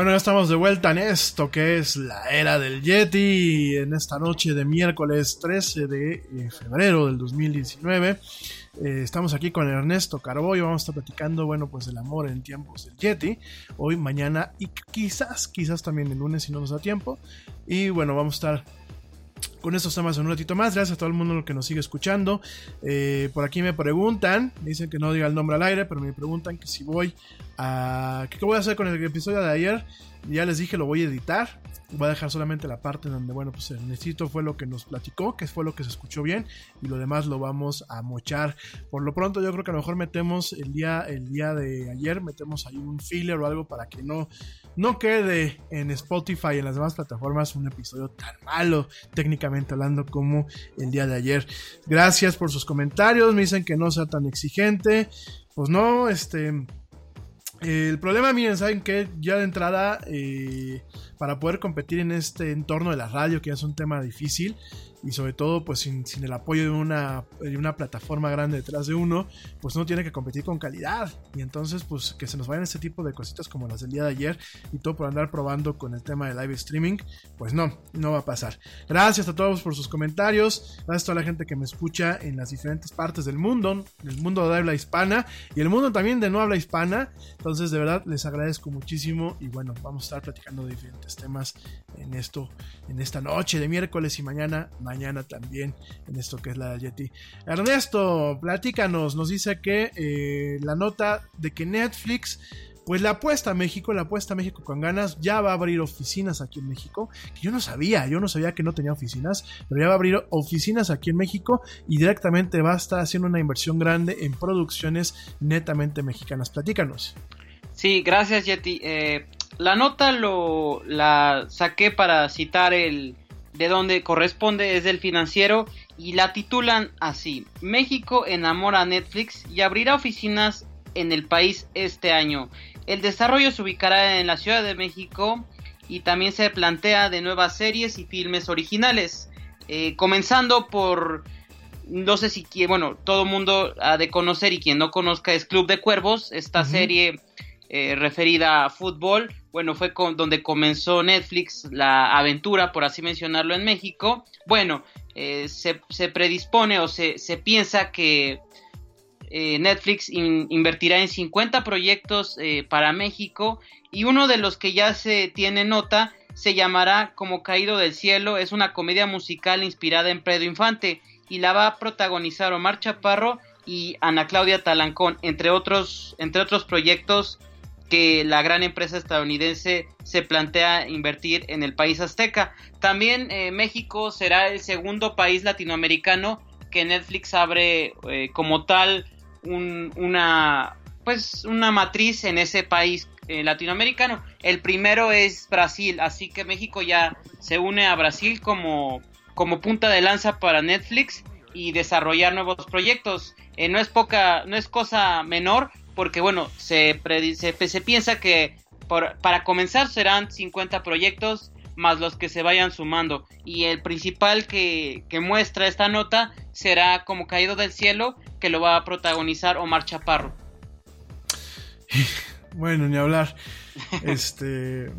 Bueno, ya estamos de vuelta en esto que es la era del Yeti, en esta noche de miércoles 13 de eh, febrero del 2019. Eh, estamos aquí con Ernesto Carbollo, vamos a estar platicando, bueno, pues el amor en tiempos del Yeti, hoy, mañana y quizás, quizás también el lunes si no nos da tiempo. Y bueno, vamos a estar con estos temas en un ratito más. Gracias a todo el mundo que nos sigue escuchando. Eh, por aquí me preguntan, me dicen que no diga el nombre al aire, pero me preguntan que si voy a... ¿Qué voy a hacer con el episodio de ayer? Ya les dije, lo voy a editar. Voy a dejar solamente la parte donde, bueno, pues el necesito fue lo que nos platicó, que fue lo que se escuchó bien, y lo demás lo vamos a mochar. Por lo pronto, yo creo que a lo mejor metemos el día, el día de ayer, metemos ahí un filler o algo para que no, no quede en Spotify y en las demás plataformas un episodio tan malo, técnicamente hablando, como el día de ayer. Gracias por sus comentarios, me dicen que no sea tan exigente. Pues no, este. El problema, miren, saben que ya de entrada, eh, para poder competir en este entorno de la radio, que ya es un tema difícil, y sobre todo, pues sin, sin el apoyo de una, de una plataforma grande detrás de uno, pues uno tiene que competir con calidad. Y entonces, pues que se nos vayan este tipo de cositas como las del día de ayer y todo por andar probando con el tema de live streaming, pues no, no va a pasar. Gracias a todos por sus comentarios, gracias a toda la gente que me escucha en las diferentes partes del mundo, el mundo de habla hispana y el mundo también de no habla hispana. Entonces, de verdad, les agradezco muchísimo y bueno, vamos a estar platicando de diferentes temas en esto, en esta noche de miércoles y mañana mañana también en esto que es la Yeti. Ernesto, platícanos, nos dice que eh, la nota de que Netflix, pues la apuesta a México, la apuesta a México con ganas, ya va a abrir oficinas aquí en México, que yo no sabía, yo no sabía que no tenía oficinas, pero ya va a abrir oficinas aquí en México y directamente va a estar haciendo una inversión grande en producciones netamente mexicanas. Platícanos. Sí, gracias Yeti. Eh, la nota lo la saqué para citar el de donde corresponde es del financiero y la titulan así México enamora a Netflix y abrirá oficinas en el país este año el desarrollo se ubicará en la Ciudad de México y también se plantea de nuevas series y filmes originales eh, comenzando por no sé si bueno todo mundo ha de conocer y quien no conozca es Club de Cuervos esta uh -huh. serie eh, referida a fútbol bueno, fue con, donde comenzó Netflix la aventura, por así mencionarlo, en México. Bueno, eh, se, se, predispone o se, se piensa que eh, Netflix in, invertirá en 50 proyectos eh, para México y uno de los que ya se tiene nota se llamará Como Caído del Cielo. Es una comedia musical inspirada en Pedro Infante y la va a protagonizar Omar Chaparro y Ana Claudia Talancón, entre otros, entre otros proyectos que la gran empresa estadounidense se plantea invertir en el país azteca. También eh, México será el segundo país latinoamericano que Netflix abre eh, como tal un, una pues una matriz en ese país eh, latinoamericano. El primero es Brasil, así que México ya se une a Brasil como, como punta de lanza para Netflix y desarrollar nuevos proyectos. no es poca, no es cosa menor porque bueno, se, piensa que por, para comenzar serán 50 proyectos más los que se vayan sumando y el principal que, que, muestra esta nota será como caído del cielo que lo va a protagonizar Omar Chaparro. *laughs* Bueno, ni hablar. Este, *laughs* eh,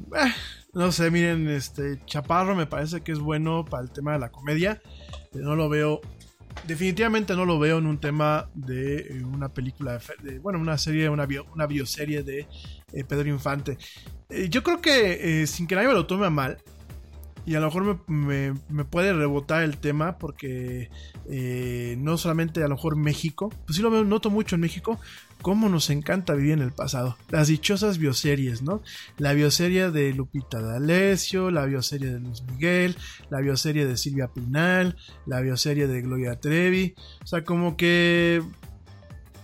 no sé, miren, este Chaparro me parece que es bueno para el tema de la comedia. No lo veo definitivamente no lo veo en un tema de eh, una película, de, bueno, una serie, una, bio, una bioserie de eh, Pedro Infante. Eh, yo creo que, sin que nadie me lo tome mal, y a lo mejor me, me- puede rebotar el tema porque eh, no solamente a lo mejor México, pues sí lo noto mucho en México, cómo nos encanta vivir en el pasado. Las dichosas bioseries, ¿no? La bioserie de Lupita D'Alessio, la bioserie de Luis Miguel, la bioserie de Silvia Pinal, la bioserie de Gloria Trevi. O sea, como que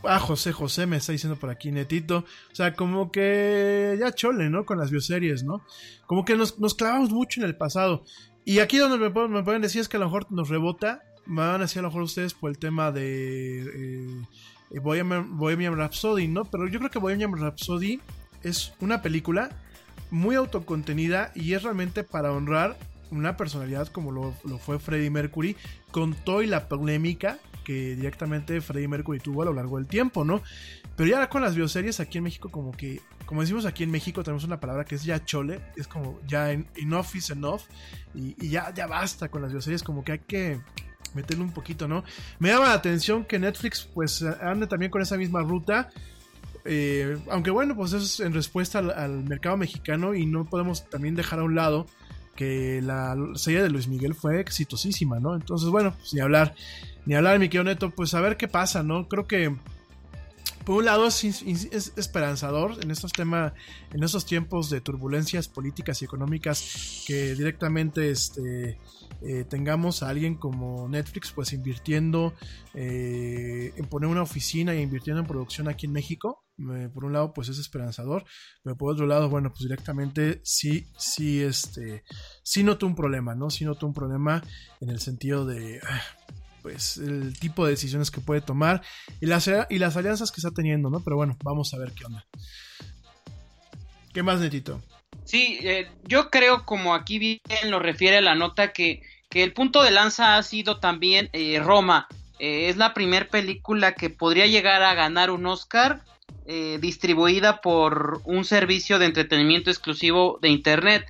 Ah, José José me está diciendo por aquí, netito. O sea, como que ya chole, ¿no? Con las bioseries, ¿no? Como que nos, clavamos mucho en el pasado. Y aquí donde me, me pueden decir es que a lo mejor nos rebota. Me van a decir a lo mejor ustedes por el tema de eh, eh, Bohemian, Bohemian Rhapsody, ¿no? Pero yo creo que Bohemian Rhapsody es una película muy autocontenida y es realmente para honrar una personalidad como lo, lo fue Freddie Mercury con toda la polémica que directamente Freddie Mercury tuvo a lo largo del tiempo, ¿no? Pero ya con las bioseries aquí en México como que, como decimos aquí en México tenemos una palabra que es ya chole, es como ya en- enough is enough y, ya, ya basta con las bioseries, como que hay que meterle un poquito, ¿no? Me llama la atención que Netflix pues ande también con esa misma ruta. Eh, aunque bueno, pues eso es en respuesta al mercado mexicano y no podemos también dejar a un lado que la serie de Luis Miguel fue exitosísima, ¿no? Entonces, bueno, pues ni hablar, ni hablar, mi querido Neto, pues a ver qué pasa, ¿no? Creo que por un lado es, es- es esperanzador en estos temas, en estos tiempos de turbulencias políticas y económicas que directamente este, eh, tengamos a alguien como Netflix pues invirtiendo eh, en poner una oficina e invirtiendo en producción aquí en México. Por un lado pues es esperanzador, pero por otro lado bueno pues directamente sí, sí, este, sí noto un problema, ¿no? Sí noto un problema en el sentido de... ah, pues el tipo de decisiones que puede tomar y las, y las alianzas que está teniendo, ¿no? Pero bueno, vamos a ver qué onda. ¿Qué más, Netito? Sí, eh, yo creo, como aquí bien lo refiere la nota, que, que el punto de lanza ha sido también eh, Roma. Eh, es la primera película que podría llegar a ganar un Oscar distribuida por un servicio de entretenimiento exclusivo de Internet.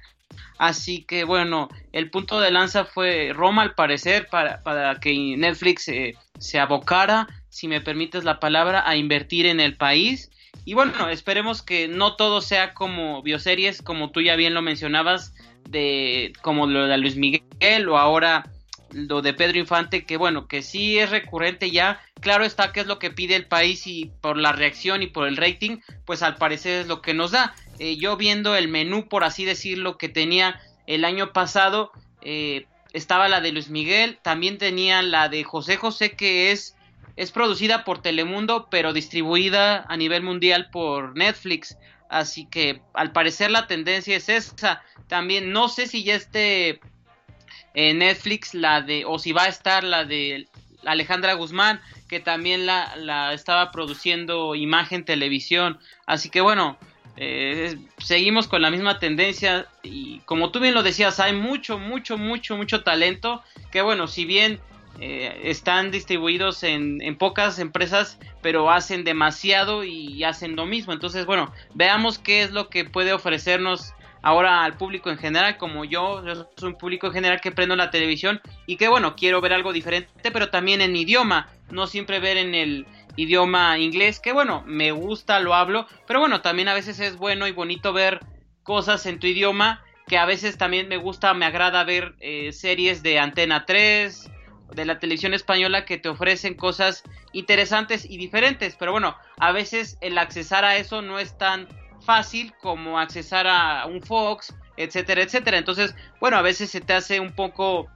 Así que bueno, el punto de lanza fue Roma al parecer para, para que Netflix eh, se abocara, si me permites la palabra, a invertir en el país. Y bueno, esperemos que no todo sea como bioseries, como tú ya bien lo mencionabas, de como lo de Luis Miguel o ahora lo de Pedro Infante, que bueno, que sí es recurrente ya. Claro está que es lo que pide el país y por la reacción y por el rating, pues al parecer es lo que nos da. Eh, yo viendo el menú, por así decirlo, que tenía el año pasado, eh, estaba la de Luis Miguel, también tenía la de José José, que es, es producida por Telemundo, pero distribuida a nivel mundial por Netflix. Así que al parecer la tendencia es esa. También no sé si ya esté en Netflix la de, o si va a estar la de Alejandra Guzmán, que también la, la estaba produciendo Imagen Televisión. Así que bueno, eh, seguimos con la misma tendencia y como tú bien lo decías, hay mucho, mucho, mucho, mucho talento que bueno, si bien eh, están distribuidos en, en pocas empresas, pero hacen demasiado y hacen lo mismo. Entonces, bueno, veamos qué es lo que puede ofrecernos ahora al público en general, como yo, yo soy un público en general que prendo la televisión y que bueno, quiero ver algo diferente, pero también en idioma, no siempre ver en el idioma inglés, que bueno, me gusta, lo hablo, pero bueno, también a veces es bueno y bonito ver cosas en tu idioma, que a veces también me gusta, me agrada ver eh, series de Antena 3, de la televisión española que te ofrecen cosas interesantes y diferentes, pero bueno, a veces el accesar a eso no es tan fácil como accesar a un Fox, etcétera, etcétera. Entonces, bueno, a veces se te hace un poco,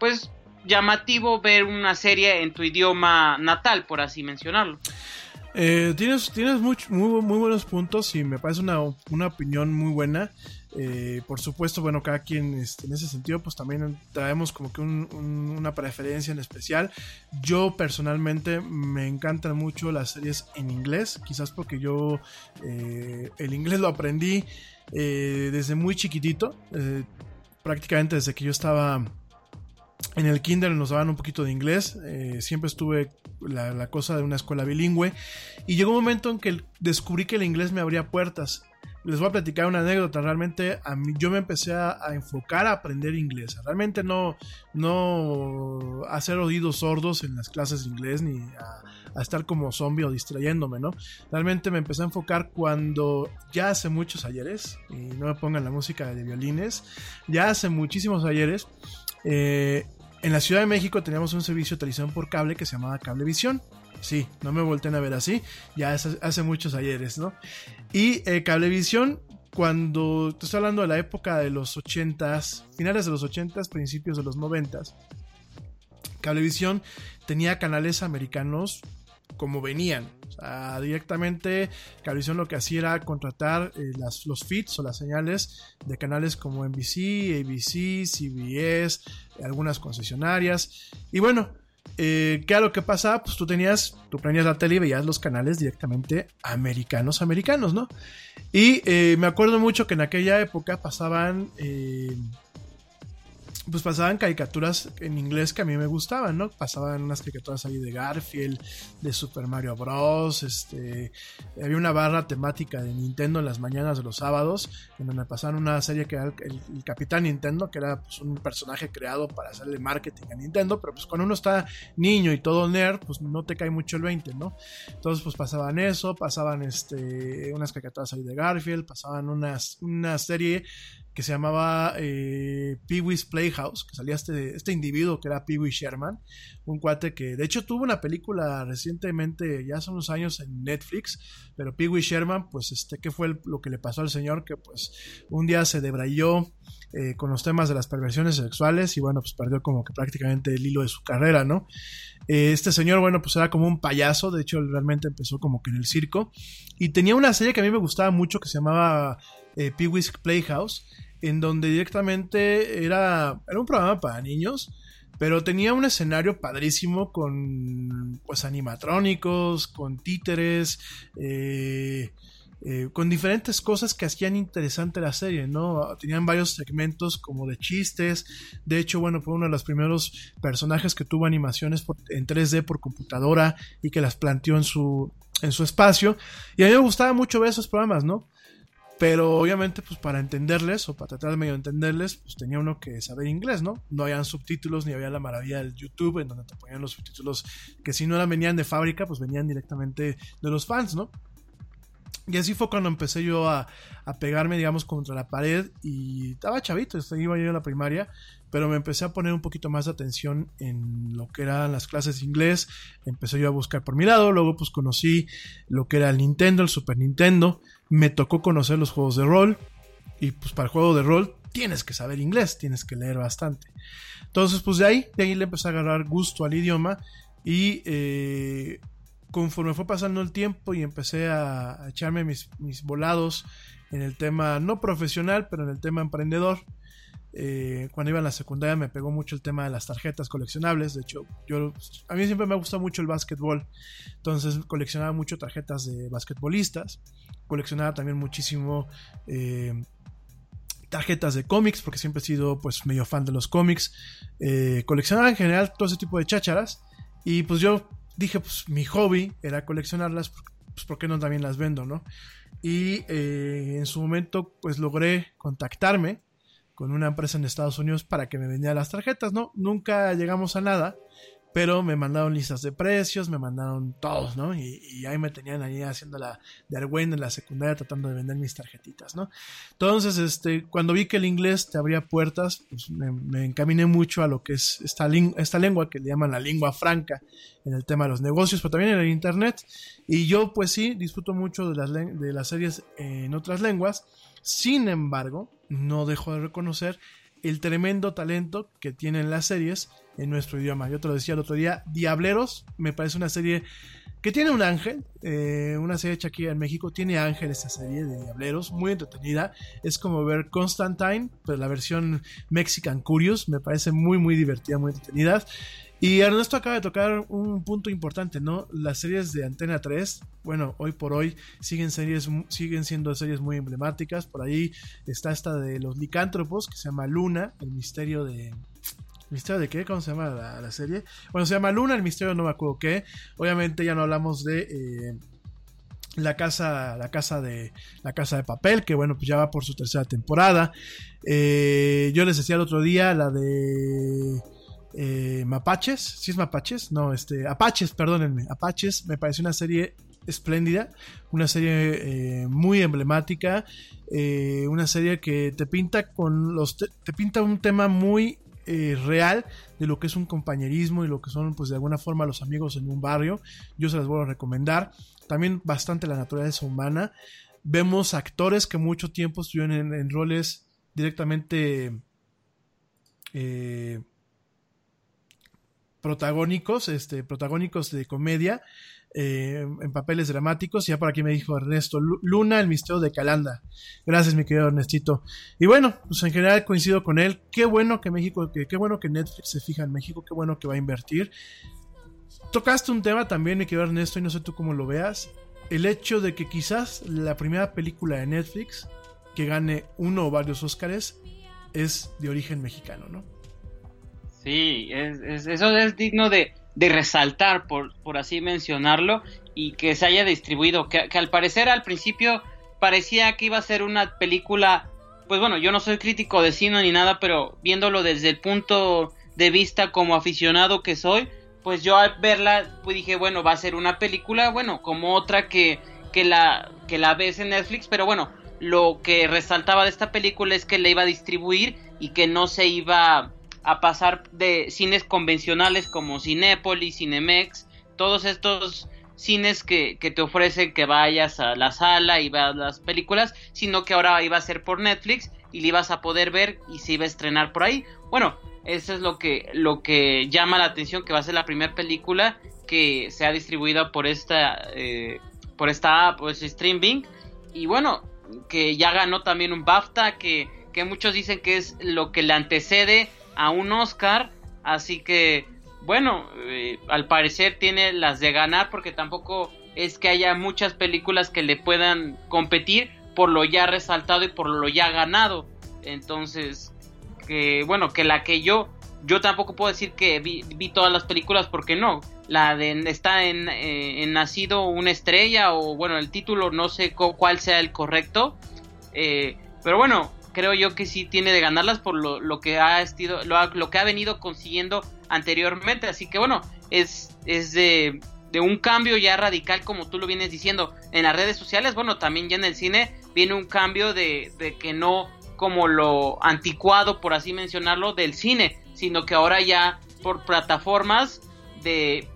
pues, llamativo ver una serie en tu idioma natal, por así mencionarlo. Eh, tienes tienes muy, muy, buenos puntos y me parece una, una opinión muy buena. Eh, por supuesto, bueno, cada quien este, en ese sentido, pues también traemos como que un- un- una preferencia en especial. Yo personalmente me encantan mucho las series en inglés, quizás porque yo eh, el inglés lo aprendí eh, desde muy chiquitito, prácticamente desde que yo estaba en el kinder nos daban un poquito de inglés, eh, siempre estuve la, la cosa de una escuela bilingüe y llegó un momento en que descubrí que el inglés me abría puertas. les voy a platicar una anécdota. Realmente a mí, yo me empecé a, a enfocar a aprender inglés. Realmente no, no hacer oídos sordos en las clases de inglés ni a, a estar como zombie o distrayéndome, ¿no? Realmente me empecé a enfocar cuando ya hace muchos ayeres, y no me pongan la música de violines, ya hace muchísimos ayeres, eh, en la Ciudad de México teníamos un servicio de televisión por cable que se llamaba Cablevisión. Sí, no me volteen a ver así, ya hace muchos ayeres, ¿no? Y eh, Cablevisión, cuando te estoy hablando de la época de los 80s, finales de los 80s, principios de los 90s, Cablevisión tenía canales americanos como venían. O sea, directamente Cablevisión lo que hacía era contratar eh, las, los feeds o las señales de canales como NBC, ABC, CBS, algunas concesionarias. Y bueno, eh, ¿qué era lo que pasaba? Pues tú tenías, tú prendías la tele y veías los canales directamente americanos, americanos, ¿no? Y eh, me acuerdo mucho que en aquella época pasaban... pues pasaban caricaturas en inglés que a mí me gustaban, ¿no? Pasaban unas caricaturas ahí de Garfield, de Super Mario Bros. Este, había una barra temática de Nintendo en las mañanas de los sábados, en donde pasaban una serie que era el, el- Capitán Nintendo, que era pues, un personaje creado para hacerle marketing a Nintendo, pero pues cuando uno está niño y todo nerd, pues no te cae mucho el 20, ¿no? Entonces pues pasaban eso, pasaban este, unas caricaturas ahí de Garfield, pasaban unas, una serie que se llamaba eh, Pee-wee's Playhouse, que salía este, este individuo que era Pee-wee Sherman, un cuate que de hecho tuvo una película recientemente, ya hace unos años en Netflix, pero Pee-wee Sherman, pues este, ¿qué fue lo que le pasó al señor? Que pues un día se debrayó eh, con los temas de las perversiones sexuales y bueno, pues perdió como que prácticamente el hilo de su carrera, ¿no? Eh, este señor, bueno, pues era como un payaso, de hecho él realmente empezó como que en el circo y tenía una serie que a mí me gustaba mucho que se llamaba eh, Playhouse, en donde directamente era, era un programa para niños, pero tenía un escenario padrísimo con pues animatrónicos, con títeres, eh, eh, con diferentes cosas que hacían interesante la serie, ¿no? Tenían varios segmentos como de chistes. De hecho, bueno, fue uno de los primeros personajes que tuvo animaciones por- en 3D por computadora y que las planteó en su, en su espacio. Y a mí me gustaba mucho ver esos programas, ¿no? Pero obviamente, pues para entenderles o para tratar de medio entenderles, pues tenía uno que saber inglés, ¿no? No habían subtítulos ni había la maravilla del YouTube en donde te ponían los subtítulos que si no eran, venían de fábrica, pues venían directamente de los fans, ¿no? Y así fue cuando empecé yo a, pegarme, digamos, contra la pared y estaba chavito, este, iba yo a la primaria, pero me empecé a poner un poquito más de atención en lo que eran las clases de inglés, empecé yo a buscar por mi lado, luego pues conocí lo que era el Nintendo, el Super Nintendo, me tocó conocer los juegos de rol y pues para el juego de rol tienes que saber inglés, tienes que leer bastante. Entonces pues de ahí, de ahí le empecé a agarrar gusto al idioma y eh, conforme fue pasando el tiempo y empecé a, a echarme mis, mis volados en el tema no profesional, pero en el tema emprendedor. Eh, cuando iba en la secundaria me pegó mucho el tema de las tarjetas coleccionables. De hecho, yo a mí siempre me ha gustado mucho el básquetbol. Entonces coleccionaba mucho tarjetas de basquetbolistas. Coleccionaba también muchísimo eh, tarjetas de cómics, porque siempre he sido pues medio fan de los cómics. Eh, coleccionaba en general todo ese tipo de chácharas. Y pues yo dije, pues mi hobby era coleccionarlas, pues ¿por qué no también las vendo, no? Y eh, en su momento pues logré contactarme con una empresa en Estados Unidos para que me vendiera las tarjetas, ¿no? Nunca llegamos a nada, pero me mandaron listas de precios, me mandaron todos, ¿no? Y, ahí me tenían ahí haciendo la de en la secundaria tratando de vender mis tarjetitas, ¿no? Entonces, este, cuando vi que el inglés te abría puertas, pues me, me encaminé mucho a lo que es esta, esta lengua que le llaman la lengua franca en el tema de los negocios, pero también en el internet. Y yo, pues sí, disfruto mucho de las, de las series en otras lenguas. Sin embargo, no dejo de reconocer el tremendo talento que tienen las series en nuestro idioma. Yo te lo decía el otro día, Diableros me parece una serie que tiene un ángel, eh, una serie hecha aquí en México, tiene ángel esa serie de Diableros, muy entretenida, es como ver Constantine, pero la versión Mexican Curious, me parece muy muy divertida, muy entretenida. Y Ernesto acaba de tocar un punto importante, ¿no? Las series de Antena 3, bueno, hoy por hoy siguen, series, siguen siendo series muy emblemáticas. Por ahí está esta de los licántropos, que se llama Luna, el misterio de... ¿Misterio de qué? ¿Cómo se llama la, serie? Bueno, se llama Luna, el misterio no me acuerdo qué. Obviamente ya no hablamos de... eh, la casa, la casa de la casa de papel, que bueno, pues ya va por su tercera temporada. Eh, yo les decía el otro día la de eh, Mapaches, ¿sí es Mapaches? No, este, Apaches, perdónenme, Apaches, me parece una serie espléndida, una serie eh, muy emblemática, eh, una serie que te pinta con los, te, pinta un tema muy real de lo que es un compañerismo y lo que son pues de alguna forma los amigos en un barrio. Yo se las voy a recomendar. También bastante la naturaleza humana. Vemos actores que mucho tiempo estuvieron en, en roles directamente eh, protagónicos, este, protagónicos de comedia, eh, en papeles dramáticos. Ya por aquí me dijo Ernesto, Lu- Luna, el misterio de Calanda. Gracias, mi querido Ernestito. Y bueno, pues en general coincido con él. Qué bueno que México, que, qué bueno que Netflix se fija en México, qué bueno que va a invertir. Tocaste un tema también, mi querido Ernesto, y no sé tú cómo lo veas. El hecho de que quizás la primera película de Netflix que gane uno o varios Óscares es de origen mexicano, ¿no? Sí, es, es- eso es digno de, de resaltar, por, por así mencionarlo, y que se haya distribuido, que, que al parecer al principio parecía que iba a ser una película, pues bueno, yo no soy crítico de cine ni nada, pero viéndolo desde el punto de vista como aficionado que soy, pues yo al verla pues dije, bueno, va a ser una película, bueno, como otra que, que, la, que la ves en Netflix, pero bueno, lo que resaltaba de esta película es que la iba a distribuir y que no se iba a pasar de cines convencionales como Cinépolis, Cinemex, todos estos cines que, que te ofrecen que vayas a la sala y veas las películas, sino que ahora iba a ser por Netflix y la ibas a poder ver y se iba a estrenar por ahí. Bueno, eso es lo que, lo que llama la atención, que va a ser la primera película que sea distribuida por esta, eh, por esta app, pues streaming. Y bueno, que ya ganó también un BAFTA, que, que muchos dicen que es lo que le antecede a un Oscar. Así que, bueno, eh, al parecer tiene las de ganar porque tampoco es que haya muchas películas que le puedan competir por lo ya resaltado y por lo ya ganado. Entonces, que bueno, que la que yo, yo tampoco puedo decir que vi, vi todas las películas porque no. La de está en, eh, Nacido una estrella o bueno, el título no sé cu- cuál sea el correcto. Eh, pero bueno, creo yo que sí tiene de ganarlas por lo, lo que ha estido, lo, lo que ha venido consiguiendo anteriormente. Así que bueno, es, es de, de un cambio ya radical, como tú lo vienes diciendo, en las redes sociales. Bueno, también ya en el cine viene un cambio de, de que no como lo anticuado, por así mencionarlo, del cine, sino que ahora ya por plataformas de,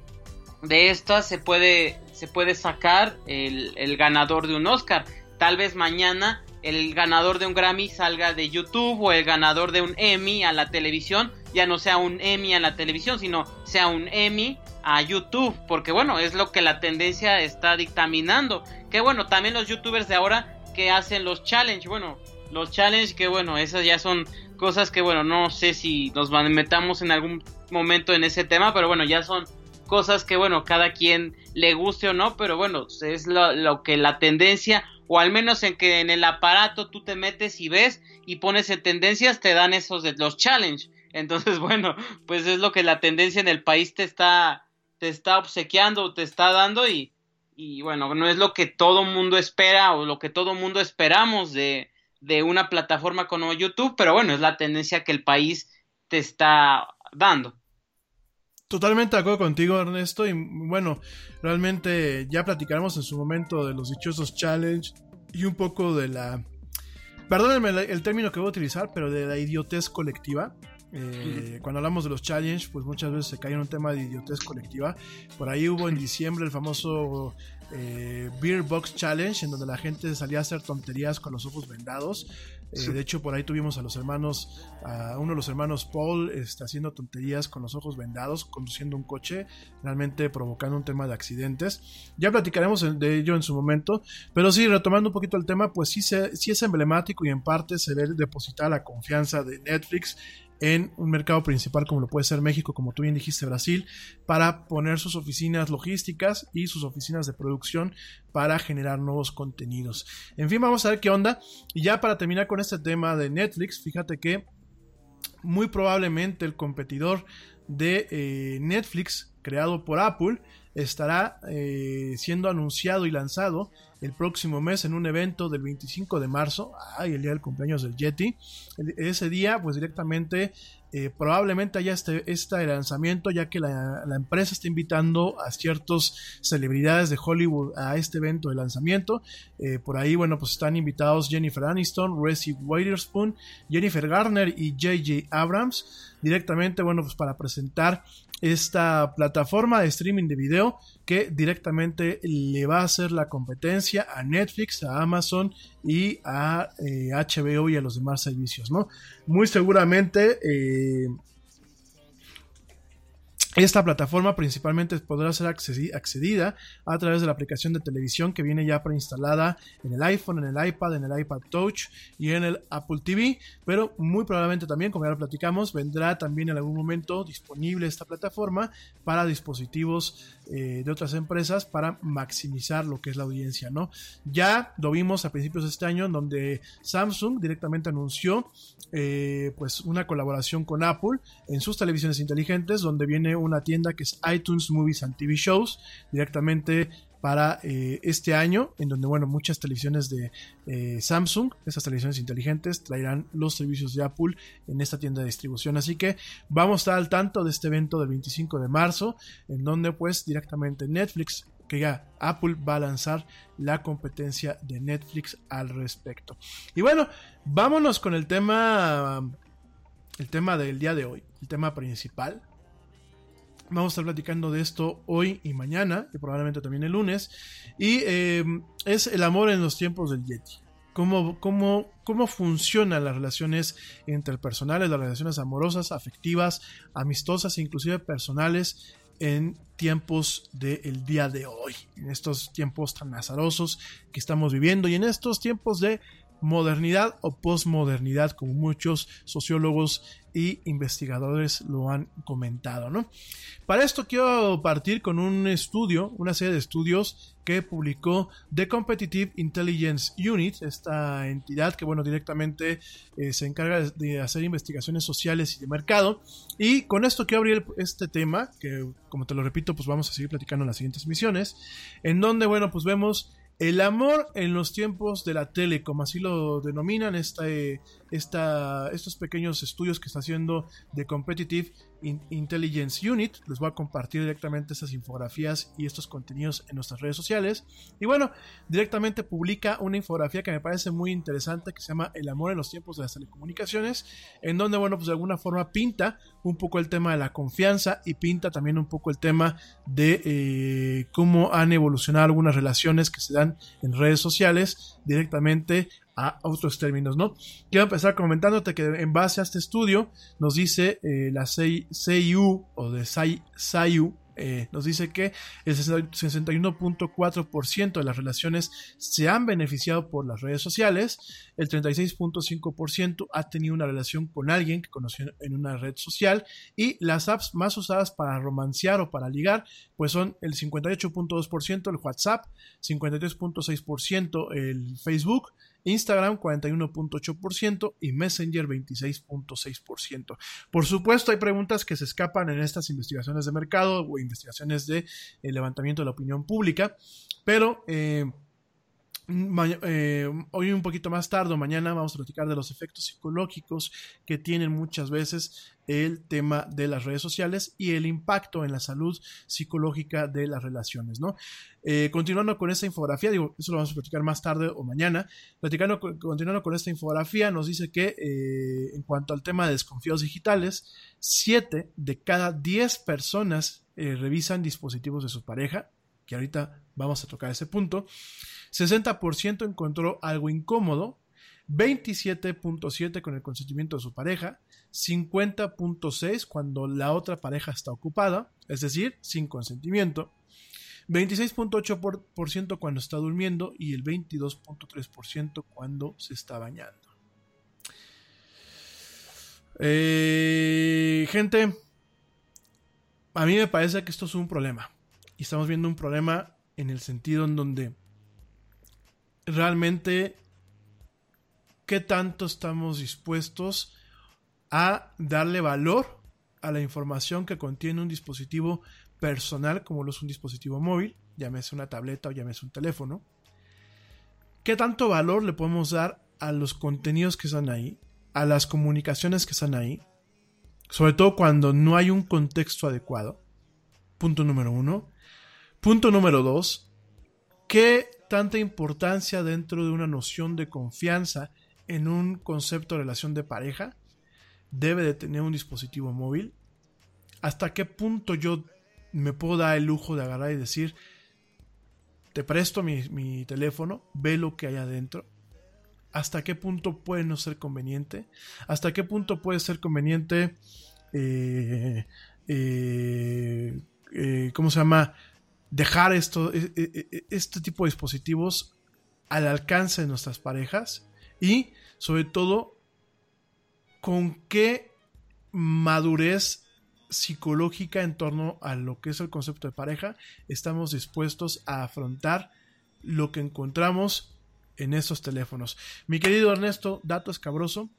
de estas se puede, se puede sacar el, el ganador de un Oscar. Tal vez mañana el ganador de un Grammy salga de YouTube o el ganador de un Emmy a la televisión ya no sea un Emmy a la televisión, sino sea un Emmy a YouTube, porque bueno, es lo que la tendencia está dictaminando. Que bueno, también los youtubers de ahora que hacen los challenge, bueno, los challenge que bueno, esas ya son cosas que bueno, no sé si nos metamos en algún momento en ese tema, pero bueno, ya son cosas que bueno, cada quien le guste o no, pero bueno, es lo, que la tendencia, o al menos en que en el aparato tú te metes y ves y pones en tendencias, te dan esos de los challenge. Entonces, *laughs* bueno, pues es lo que la tendencia en el país te está, te está obsequiando, te está dando y, y bueno, no es lo que todo mundo espera o lo que todo mundo esperamos de, de una plataforma como YouTube, pero bueno, es la tendencia que el país te está dando. Totalmente de acuerdo contigo, Ernesto. Y bueno, realmente ya platicaremos en su momento de los dichosos challenge y un poco de la. Perdónenme el, término que voy a utilizar, pero de la idiotez colectiva. Eh, cuando hablamos de los challenge, pues muchas veces se cae en un tema de idiotez colectiva. Por ahí hubo en diciembre el famoso eh, Beer Box Challenge, en donde la gente salía a hacer tonterías con los ojos vendados. Eh. De hecho, por ahí tuvimos a los hermanos, a uno de los hermanos Paul este, haciendo tonterías con los ojos vendados, conduciendo un coche, realmente provocando un tema de accidentes. Ya platicaremos de ello en su momento, pero sí, retomando un poquito el tema, pues sí, se, sí es emblemático y en parte se ve depositada la confianza de Netflix en un mercado principal como lo puede ser México, como tú bien dijiste, Brasil, para poner sus oficinas logísticas y sus oficinas de producción para generar nuevos contenidos. En fin, vamos a ver qué onda. Y ya para terminar con este tema de Netflix, fíjate que muy probablemente el competidor de eh, Netflix, creado por Apple, estará eh, siendo anunciado y lanzado el próximo mes en un evento del 25 de marzo, ay, el día del cumpleaños del Yeti. Ese día, pues directamente, eh, probablemente haya este, este lanzamiento, ya que la, la empresa está invitando a ciertos celebridades de Hollywood a este evento de lanzamiento. Eh, por ahí, bueno, pues están invitados Jennifer Aniston, Reese Witherspoon, Jennifer Garner y J.J. Abrams. Directamente, bueno, pues para presentar esta plataforma de streaming de video que directamente le va a hacer la competencia a Netflix, a Amazon y a eh, HBO y a los demás servicios, ¿no? Muy seguramente eh, esta plataforma principalmente podrá ser accedi- accedida a través de la aplicación de televisión que viene ya preinstalada en el iPhone, en el iPad, en el iPad Touch y en el Apple TV, pero muy probablemente también, como ya lo platicamos, vendrá también en algún momento disponible esta plataforma para dispositivos eh, de otras empresas para maximizar lo que es la audiencia, ¿no? Ya lo vimos a principios de este año en donde Samsung directamente anunció eh, pues una colaboración con Apple en sus televisiones inteligentes donde viene una tienda que es iTunes Movies and TV Shows directamente para eh, este año, en donde, bueno, muchas televisiones de eh, Samsung, estas televisiones inteligentes, traerán los servicios de Apple en esta tienda de distribución. Así que vamos a estar al tanto de este evento del 25 de marzo, en donde, pues, directamente Netflix, que ya Apple va a lanzar la competencia de Netflix al respecto. Y bueno, vámonos con el tema, el tema del día de hoy, el tema principal. Vamos a estar platicando de esto hoy y mañana, y probablemente también el lunes. Y eh, es el amor en los tiempos del Yeti. Cómo, cómo, cómo funcionan las relaciones interpersonales, las relaciones amorosas, afectivas, amistosas e inclusive personales en tiempos del día de hoy, en estos tiempos tan azarosos que estamos viviendo y en estos tiempos de modernidad o posmodernidad, como muchos sociólogos y investigadores lo han comentado, ¿no? Para esto quiero partir con un estudio, una serie de estudios que publicó The Competitive Intelligence Unit, esta entidad que, bueno, directamente eh, se encarga de, hacer investigaciones sociales y de mercado. Y con esto quiero abrir este tema, que como te lo repito, pues vamos a seguir platicando en las siguientes misiones, en donde, bueno, pues vemos el amor en los tiempos de la tele, como así lo denominan esta, eh, estos pequeños estudios que está haciendo The Competitive In- Intelligence Unit. Les voy a compartir directamente estas infografías y estos contenidos en nuestras redes sociales. Y bueno, directamente publica una infografía que me parece muy interesante que se llama El amor en los tiempos de las telecomunicaciones, en donde, bueno, pues de alguna forma pinta un poco el tema de la confianza y pinta también un poco el tema de eh, cómo han evolucionado algunas relaciones que se dan en redes sociales directamente a otros términos, ¿no? Quiero empezar comentándote que en base a este estudio nos dice eh, la CI CIU o de SAI- SAIU eh, nos dice que el 61.4% de las relaciones se han beneficiado por las redes sociales, el 36.5% ha tenido una relación con alguien que conoció en una red social y las apps más usadas para romancear o para ligar pues son el 58.2% el WhatsApp, 53.6% el Facebook, Instagram 41.8% y Messenger 26.6%. Por supuesto, hay preguntas que se escapan en estas investigaciones de mercado o investigaciones de eh, levantamiento de la opinión pública, pero eh, eh, hoy un poquito más tarde o mañana vamos a platicar de los efectos psicológicos que tienen muchas veces el tema de las redes sociales y el impacto en la salud psicológica de las relaciones, ¿no? Eh, continuando con esta infografía, digo, eso lo vamos a platicar más tarde o mañana, continuando con esta infografía, nos dice que eh, en cuanto al tema de desconfíos digitales, 7 de cada 10 personas revisan dispositivos de su pareja, que ahorita vamos a tocar ese punto, 60% encontró algo incómodo, 27.7 con el consentimiento de su pareja, 50.6 cuando la otra pareja está ocupada, es decir, sin consentimiento, 26.8% cuando está durmiendo y el 22.3% cuando se está bañando. Eh, gente, a mí me parece que esto es un problema. Y estamos viendo un problema en el sentido en donde realmente qué tanto estamos dispuestos a darle valor a la información que contiene un dispositivo personal como lo es un dispositivo móvil, llámese una tableta o llámese un teléfono. ¿Qué tanto valor le podemos dar a los contenidos que están ahí, a las comunicaciones que están ahí? Sobre todo cuando no hay un contexto adecuado. Punto número uno. Punto número dos. ¿Qué tanta importancia dentro de una noción de confianza en un concepto de relación de pareja debe de tener un dispositivo móvil? ¿Hasta qué punto yo me puedo dar el lujo de agarrar y decir, te presto mi, teléfono, ve lo que hay adentro? ¿Hasta qué punto puede no ser conveniente? ¿Hasta qué punto puede ser conveniente, eh, eh, eh, ¿cómo se llama? Dejar esto, e- e- e- este tipo de dispositivos al alcance de nuestras parejas y sobre todo con qué madurez psicológica en torno a lo que es el concepto de pareja estamos dispuestos a afrontar lo que encontramos en estos teléfonos. Mi querido Ernesto, dato escabroso.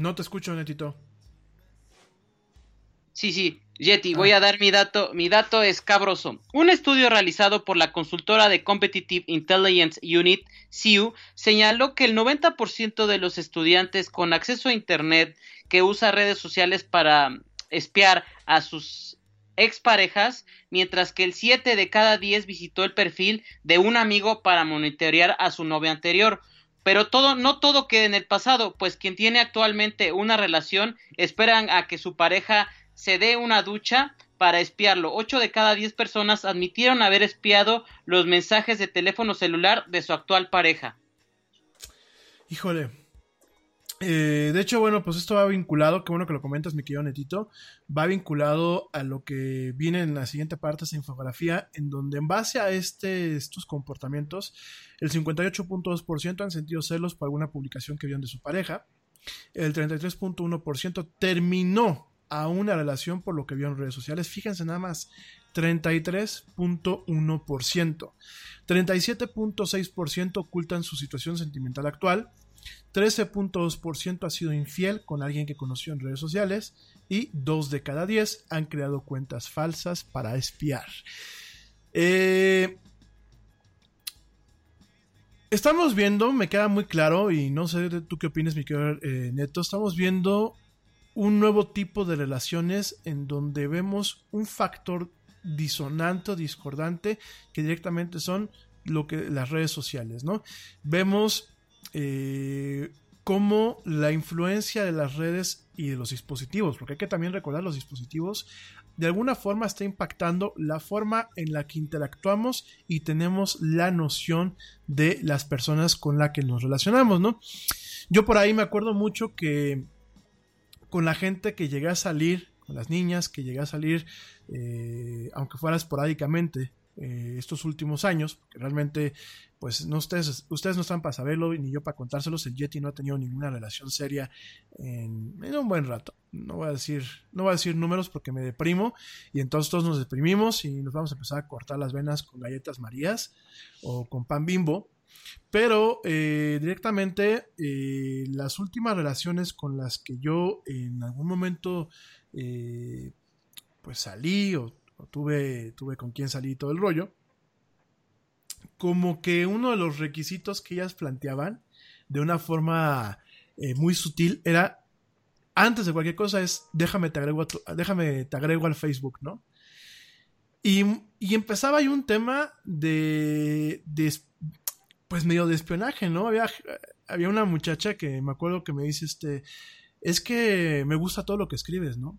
No te escucho, Netito. Sí, sí, Yeti, voy a dar mi dato. Mi dato es cabroso. Un estudio realizado por la consultora de Competitive Intelligence Unit, CIU, señaló que el 90% de los estudiantes con acceso a Internet que usa redes sociales para espiar a sus exparejas, mientras que el 7 de cada 10 visitó el perfil de un amigo para monitorear a su novia anterior. Pero todo, no todo queda en el pasado, pues quien tiene actualmente una relación esperan a que su pareja se dé una ducha para espiarlo. 8 de cada 10 personas admitieron haber espiado los mensajes de teléfono celular de su actual pareja. Híjole. Eh, de hecho, bueno, pues esto va vinculado, qué bueno que lo comentas, mi querido Netito, va vinculado a lo que viene en la siguiente parte esa infografía, en donde en base a este, estos comportamientos, el 58.2% han sentido celos por alguna publicación que vieron de su pareja, el 33.1% terminó a una relación por lo que vio en redes sociales. Fíjense nada más, 33.1%. 37.6% ocultan su situación sentimental actual. 13.2% ha sido infiel con alguien que conoció en redes sociales. Y 2 de cada 10 han creado cuentas falsas para espiar. Eh, estamos viendo, me queda muy claro, y no sé tú qué opinas, mi querido eh, Neto, estamos viendo un nuevo tipo de relaciones en donde vemos un factor disonante o discordante que directamente son lo que las redes sociales, ¿no? Vemos eh, cómo la influencia de las redes y de los dispositivos, porque hay que también recordar los dispositivos, de alguna forma está impactando la forma en la que interactuamos y tenemos la noción de las personas con las que nos relacionamos, ¿no? Yo por ahí me acuerdo mucho que con la gente que llegué a salir, con las niñas que llegué a salir, eh, aunque fuera esporádicamente, eh, estos últimos años, porque realmente, pues no ustedes, ustedes no están para saberlo ni yo para contárselos, el Yeti no ha tenido ninguna relación seria en, un buen rato. No voy a decir, no voy a decir números porque me deprimo y entonces todos nos deprimimos y nos vamos a empezar a cortar las venas con galletas marías o con pan bimbo. Pero eh, directamente eh, las últimas relaciones con las que yo en algún momento eh, pues salí o, tuve, tuve con quien salí todo el rollo, como que uno de los requisitos que ellas planteaban de una forma eh, muy sutil era, antes de cualquier cosa, es déjame te agrego, déjame te agrego al Facebook, ¿no? Y, y empezaba ahí un tema de, de pues medio de espionaje, ¿no? Había, había una muchacha que me acuerdo que me dice, este, es que me gusta todo lo que escribes, ¿no?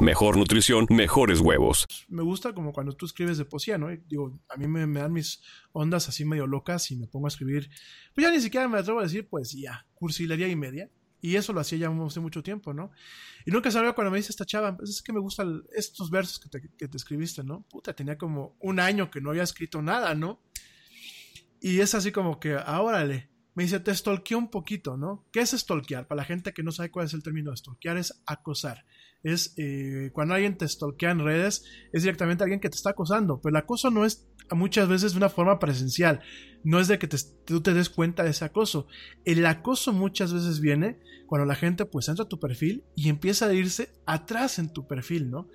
mejor nutrición, mejores huevos. me gusta como cuando tú escribes de poesía, ¿no? Digo, a mí me, dan mis ondas así medio locas y me pongo a escribir. Pues ya ni siquiera me atrevo a decir poesía, cursilería y media. Y eso lo hacía ya hace mucho tiempo, ¿no? Y nunca sabía cuando me dice esta chava, pues es que me gustan estos versos que te, que te escribiste, ¿no? Puta, tenía como un año que no había escrito nada, ¿no? Y es así como que, ah, órale. Me dice, te stalkeé un poquito, ¿no? ¿Qué es stalkear? Para la gente que no sabe cuál es el término de stalkear, es acosar. Es eh, cuando alguien te stalkea en redes, es directamente alguien que te está acosando. Pero el acoso no es muchas veces de una forma presencial. No es de que te- tú te des cuenta de ese acoso. El acoso muchas veces viene cuando la gente pues entra a tu perfil y empieza a irse atrás en tu perfil, ¿no?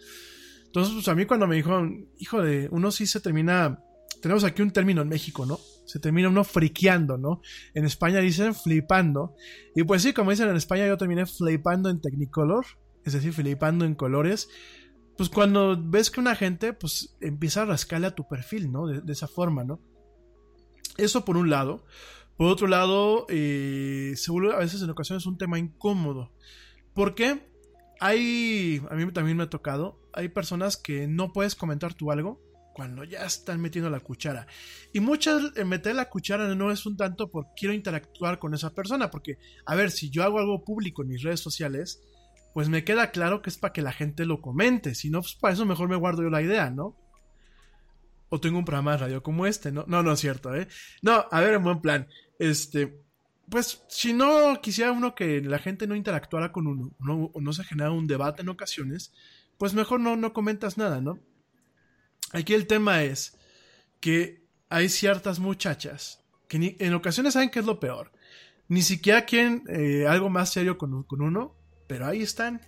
Entonces, pues a mí cuando me dijo, hijo de, uno sí se termina, tenemos aquí un término en México, ¿no? Se termina uno friqueando, ¿no? En España dicen flipando. Y pues sí, como dicen en España, yo terminé flipando en Technicolor, es decir, flipando en colores. Pues cuando ves que una gente, pues empieza a rascarle a tu perfil, ¿no? De, esa forma, ¿no? Eso por un lado. Por otro lado, eh, se vuelve a veces en ocasiones un tema incómodo. ¿Por qué? Hay, a mí también me ha tocado, hay personas que no puedes comentar tú algo cuando ya están metiendo la cuchara. Y muchas, eh, meter la cuchara no es un tanto por quiero interactuar con esa persona, porque, a ver, si yo hago algo público en mis redes sociales, pues me queda claro que es para que la gente lo comente, si no, pues para eso mejor me guardo yo la idea, ¿no? O tengo un programa de radio como este, ¿no? No, no es cierto, ¿eh? No, a ver, en buen plan. Este, pues si no quisiera uno que la gente no interactuara con uno, no, o no se genera un debate en ocasiones, pues mejor no, no comentas nada, ¿no? Aquí el tema es que hay ciertas muchachas que en ocasiones saben que es lo peor. Ni siquiera quieren eh, algo más serio con uno, pero ahí están.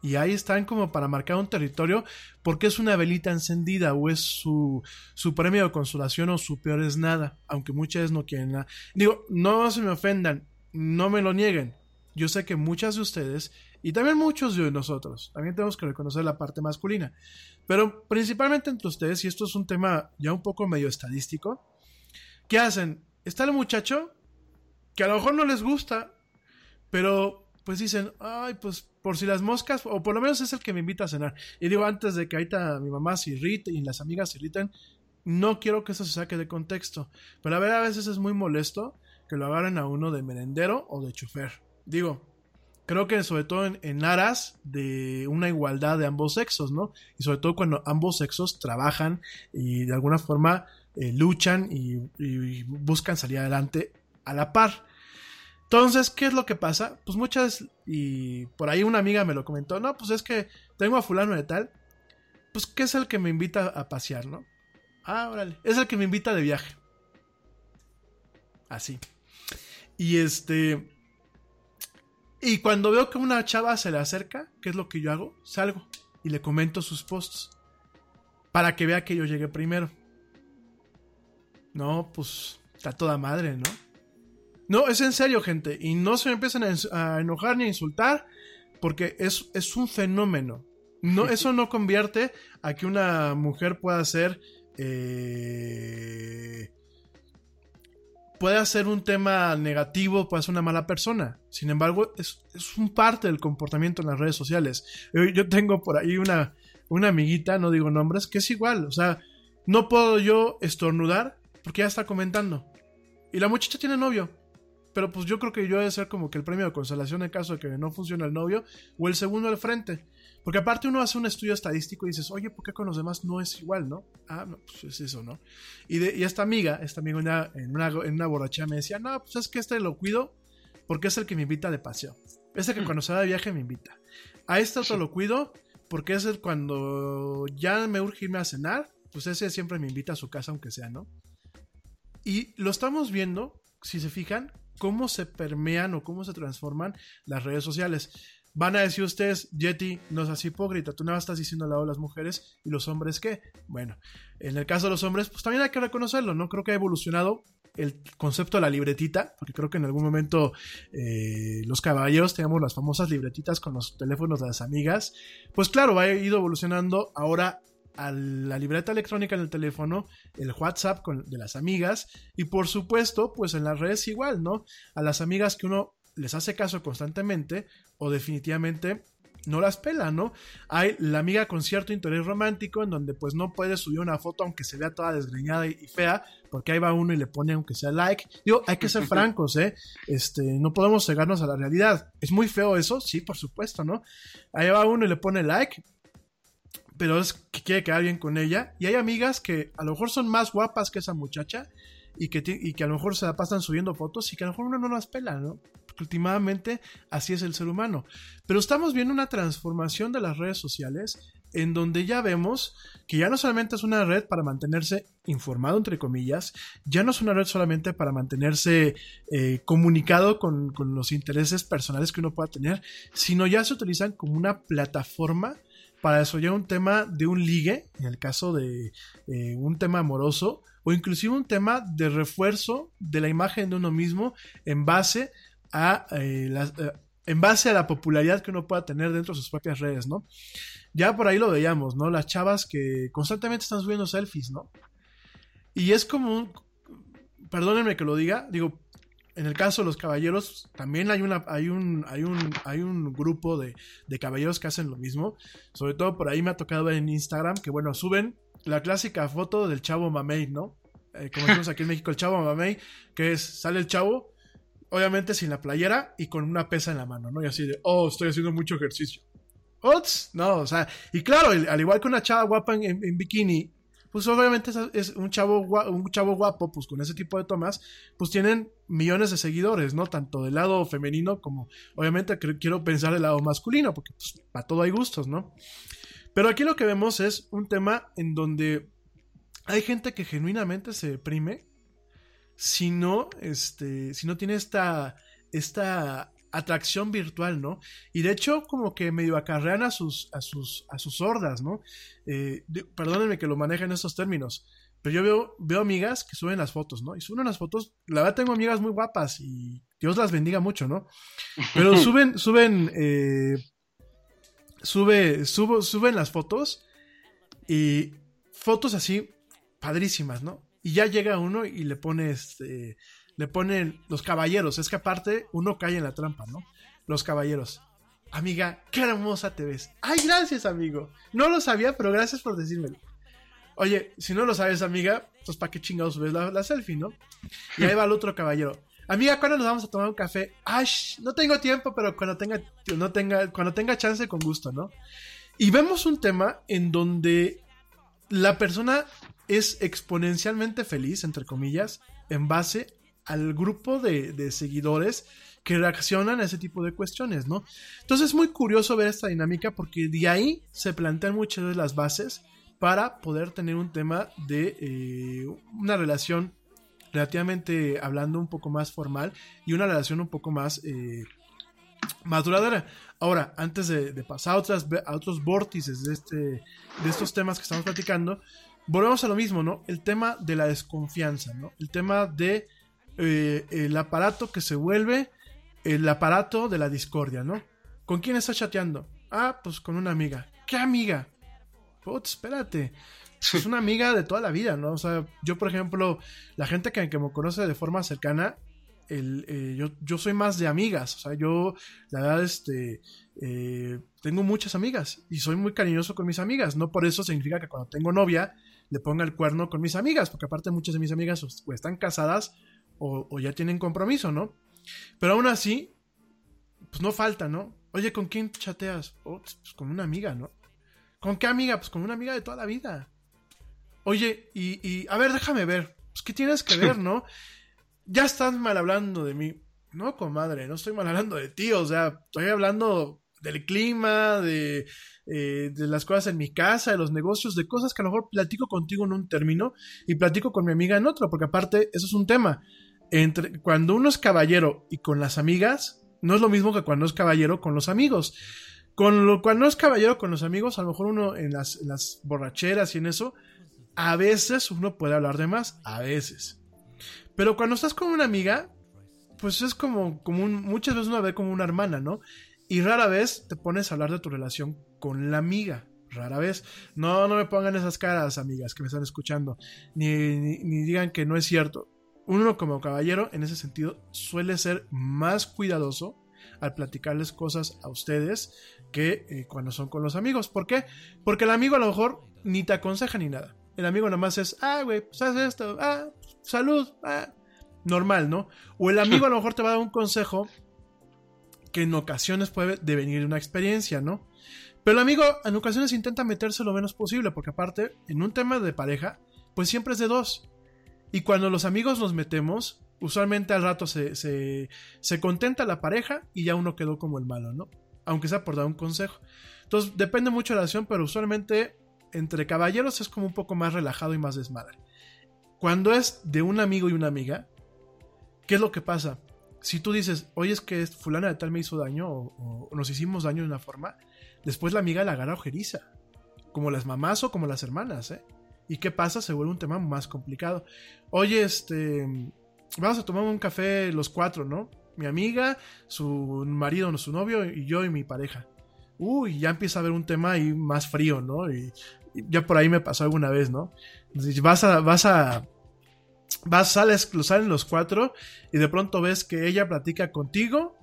Y ahí están como para marcar un territorio porque es una velita encendida o es su, su premio de consolación o su peor es nada, aunque muchas no quieren nada. Digo, no se me ofendan, no me lo nieguen. Yo sé que muchas de ustedes y también muchos de nosotros, también tenemos que reconocer la parte masculina, pero principalmente entre ustedes, y esto es un tema ya un poco medio estadístico, ¿qué hacen? Está el muchacho que a lo mejor no les gusta, pero pues dicen, ay, pues por si las moscas, o por lo menos es el que me invita a cenar. Y digo, antes de que ahorita mi mamá se irrite y las amigas se irriten, no quiero que eso se saque de contexto. Pero a ver, a veces es muy molesto que lo agarren a uno de merendero o de chofer. Digo, creo que sobre todo en, aras de una igualdad de ambos sexos, ¿no? Y sobre todo cuando ambos sexos trabajan y de alguna forma eh, luchan y buscan salir adelante a la par. Entonces, ¿qué es lo que pasa? Pues muchas, y por ahí una amiga me lo comentó, no, pues es que tengo a fulano de tal, pues que es el que me invita a pasear, ¿no? Ah, órale, es el que me invita de viaje. Así. Y este... Y cuando veo que una chava se le acerca, ¿qué es lo que yo hago? Salgo y le comento sus posts. Para que vea que yo llegué primero. No, pues está toda madre, ¿no? No, es en serio, gente. Y no se me ens- a enojar ni a insultar. Porque es, es un fenómeno. No, eso no convierte a que una mujer pueda ser. eh, pueda ser un tema negativo, pueda ser una mala persona. Sin embargo, es, es un parte del comportamiento en las redes sociales. Yo, yo tengo por ahí una, una amiguita, no digo nombres, que es igual. O sea, no puedo yo estornudar porque ya está comentando. Y la muchacha tiene novio. Pero pues yo creo que yo he de ser como que el premio de consolación en caso de que no funcione el novio o el segundo al frente. Porque aparte uno hace un estudio estadístico y dices, oye, ¿por qué con los demás no es igual, no? Ah, no, pues es eso, ¿no? Y, de, y esta amiga, esta amiga una- en, una, en una borrachera me decía, no, pues es que este lo cuido porque es el que me invita de paseo. Es el que cuando se va de viaje me invita. A este otro lo cuido porque es el cuando ya me urge irme a cenar, pues ese siempre me invita a su casa aunque sea, ¿no? Y lo estamos viendo, si se fijan, cómo se permean o cómo se transforman las redes sociales. Van a decir ustedes, Yeti, no seas hipócrita, tú nada estás diciendo al lado de las mujeres y los hombres qué. Bueno, en el caso de los hombres, pues también hay que reconocerlo, ¿no? Creo que ha evolucionado el concepto de la libretita, porque creo que en algún momento eh, los caballeros teníamos las famosas libretitas con los teléfonos de las amigas. Pues claro, ha ido evolucionando ahora a la libreta electrónica en el teléfono, el WhatsApp con, de las amigas y por supuesto, pues en las redes igual, ¿no? A las amigas que uno les hace caso constantemente o definitivamente no las pela, ¿no? Hay la amiga con cierto interés romántico en donde pues no puede subir una foto aunque se vea toda desgreñada y, y fea, porque ahí va uno y le pone aunque sea like. Digo, hay que ser *laughs* francos, ¿eh? Este, no podemos cegarnos a la realidad. ¿Es muy feo eso? Sí, por supuesto, ¿no? Ahí va uno y le pone like, pero es que quiere quedar bien con ella. Y hay amigas que a lo mejor son más guapas que esa muchacha y que, y que a lo mejor se la pasan subiendo fotos y que a lo mejor uno no las pela, ¿no? Porque últimamente así es el ser humano. Pero estamos viendo una transformación de las redes sociales en donde ya vemos que ya no solamente es una red para mantenerse informado, entre comillas, ya no es una red solamente para mantenerse eh, comunicado con, con los intereses personales que uno pueda tener, sino ya se utilizan como una plataforma para desarrollar un tema de un ligue, en el caso de eh, un tema amoroso, o inclusive un tema de refuerzo de la imagen de uno mismo en base a eh, las- eh, en base a la popularidad que uno pueda tener dentro de sus propias redes, ¿no? Ya por ahí lo veíamos, ¿no? Las chavas que constantemente están subiendo selfies, ¿no? Y es como un, perdónenme que lo diga, digo, en el caso de los caballeros, también hay una, hay un, hay un, hay un grupo de, de caballeros que hacen lo mismo. Sobre todo por ahí me ha tocado ver en Instagram que bueno, suben la clásica foto del chavo mamey, ¿no? Eh, como decimos aquí en México, el chavo mamey, que es, sale el chavo, obviamente sin la playera y con una pesa en la mano, ¿no? Y así de, oh, estoy haciendo mucho ejercicio. Ots, no, o sea, y claro, al igual que una chava guapa en bikini, pues obviamente es, un, chavo, un chavo guapo, pues con ese tipo de tomas, pues tienen millones de seguidores, ¿no? Tanto del lado femenino como, obviamente, quiero pensar del lado masculino, porque pues para todo hay gustos, ¿no? Pero aquí lo que vemos es un tema en donde hay gente que genuinamente se deprime si no, este, si no tiene esta, esta atracción virtual, ¿no? Y de hecho, como que medio acarrean a sus, a sus, a sus hordas, ¿no? Eh, perdónenme que lo maneje en estos términos, pero yo veo, veo amigas que suben las fotos, ¿no? Y suben las fotos, la verdad tengo amigas muy guapas y Dios las bendiga mucho, ¿no? Pero *laughs* suben, suben, eh, sube, subo, suben las fotos y fotos así padrísimas, ¿no? Y ya llega uno y le pone este, le pone los caballeros, es que aparte uno cae en la trampa, ¿no? Los caballeros. Amiga, qué hermosa te ves. Ay, gracias, amigo. No lo sabía, pero gracias por decírmelo. Oye, si no lo sabes, amiga, pues para qué chingados subes la, la selfie, ¿no? Y ahí va el otro caballero. Amiga, ¿cuándo nos vamos a tomar un café? Ay, sh, no tengo tiempo, pero cuando tenga, no tenga, cuando tenga chance, con gusto, ¿no? Y vemos un tema en donde la persona es exponencialmente feliz, entre comillas, en base al grupo de, seguidores que reaccionan a ese tipo de cuestiones, ¿no? Entonces es muy curioso ver esta dinámica porque de ahí se plantean muchas de las bases para poder tener un tema de eh, una relación relativamente hablando un poco más formal y una relación un poco más eh, más duradera. Ahora, antes de, pasar a, a otros vórtices de, este, de estos temas que estamos platicando, volvemos a lo mismo, ¿no? El tema de la desconfianza, ¿no? El tema de eh, el aparato que se vuelve el aparato de la discordia, ¿no? ¿Con quién estás chateando? Ah, pues con una amiga. ¿Qué amiga? Putz, espérate. Es una amiga de toda la vida, ¿no? O sea, yo, por ejemplo, la gente que, me conoce de forma cercana, el, eh, yo, yo soy más de amigas. O sea, yo, la verdad, este, eh, tengo muchas amigas y soy muy cariñoso con mis amigas. No por eso significa que cuando tengo novia le ponga el cuerno con mis amigas, porque aparte muchas de mis amigas están casadas o, o ya tienen compromiso, ¿no? Pero aún así, pues no falta, ¿no? Oye, ¿con quién chateas? Oh, pues con una amiga, ¿no? ¿Con qué amiga? Pues con una amiga de toda la vida. Oye, y, y a ver, déjame ver. Pues, ¿qué tienes que ver, *laughs* no? Ya estás mal hablando de mí. No, comadre, no estoy mal hablando de ti. O sea, estoy hablando del clima, de, eh, de las cosas en mi casa, de los negocios, de cosas que a lo mejor platico contigo en un término y platico con mi amiga en otro, porque aparte, eso es un tema. Entre, cuando uno es caballero y con las amigas, no es lo mismo que cuando es caballero con los amigos. Con lo cuando es caballero con los amigos, a lo mejor uno en las, las borracheras y en eso, a veces uno puede hablar de más, a veces. Pero cuando estás con una amiga, pues es como, como un, muchas veces uno ve como una hermana, ¿no? Y rara vez te pones a hablar de tu relación con la amiga. Rara vez. No, no me pongan esas caras, amigas, que me están escuchando. Ni, ni digan que no es cierto. Uno como caballero, en ese sentido, suele ser más cuidadoso al platicarles cosas a ustedes que eh, cuando son con los amigos. ¿Por qué? Porque el amigo a lo mejor ni te aconseja ni nada. El amigo nada más es, ah, güey, pues haz esto, ah, salud, ah, normal, ¿no? O el amigo a lo mejor te va a dar un consejo que en ocasiones puede devenir de una experiencia, ¿no? Pero el amigo en ocasiones intenta meterse lo menos posible, porque aparte, en un tema de pareja, pues siempre es de dos. Y cuando los amigos nos metemos, usualmente al rato se, se, contenta la pareja y ya uno quedó como el malo, ¿no? Aunque sea por dar un consejo. Entonces, depende mucho de la relación, pero usualmente entre caballeros es como un poco más relajado y más desmadre. Cuando es de un amigo y una amiga, ¿qué es lo que pasa? Si tú dices, oye, es que fulana de tal me hizo daño o, o nos hicimos daño de una forma, después la amiga la agarra ojeriza. Como las mamás o como las hermanas, ¿eh? ¿Y qué pasa? Se vuelve un tema más complicado. Oye, este. Vamos a tomar un café los cuatro, ¿no? Mi amiga, su marido, su novio, y yo y mi pareja. Uy, ya empieza a haber un tema ahí más frío, ¿no? Y, ya por ahí me pasó alguna vez, ¿no? Vas a. Vas a. Vas, sales, salen los cuatro y de pronto ves que ella platica contigo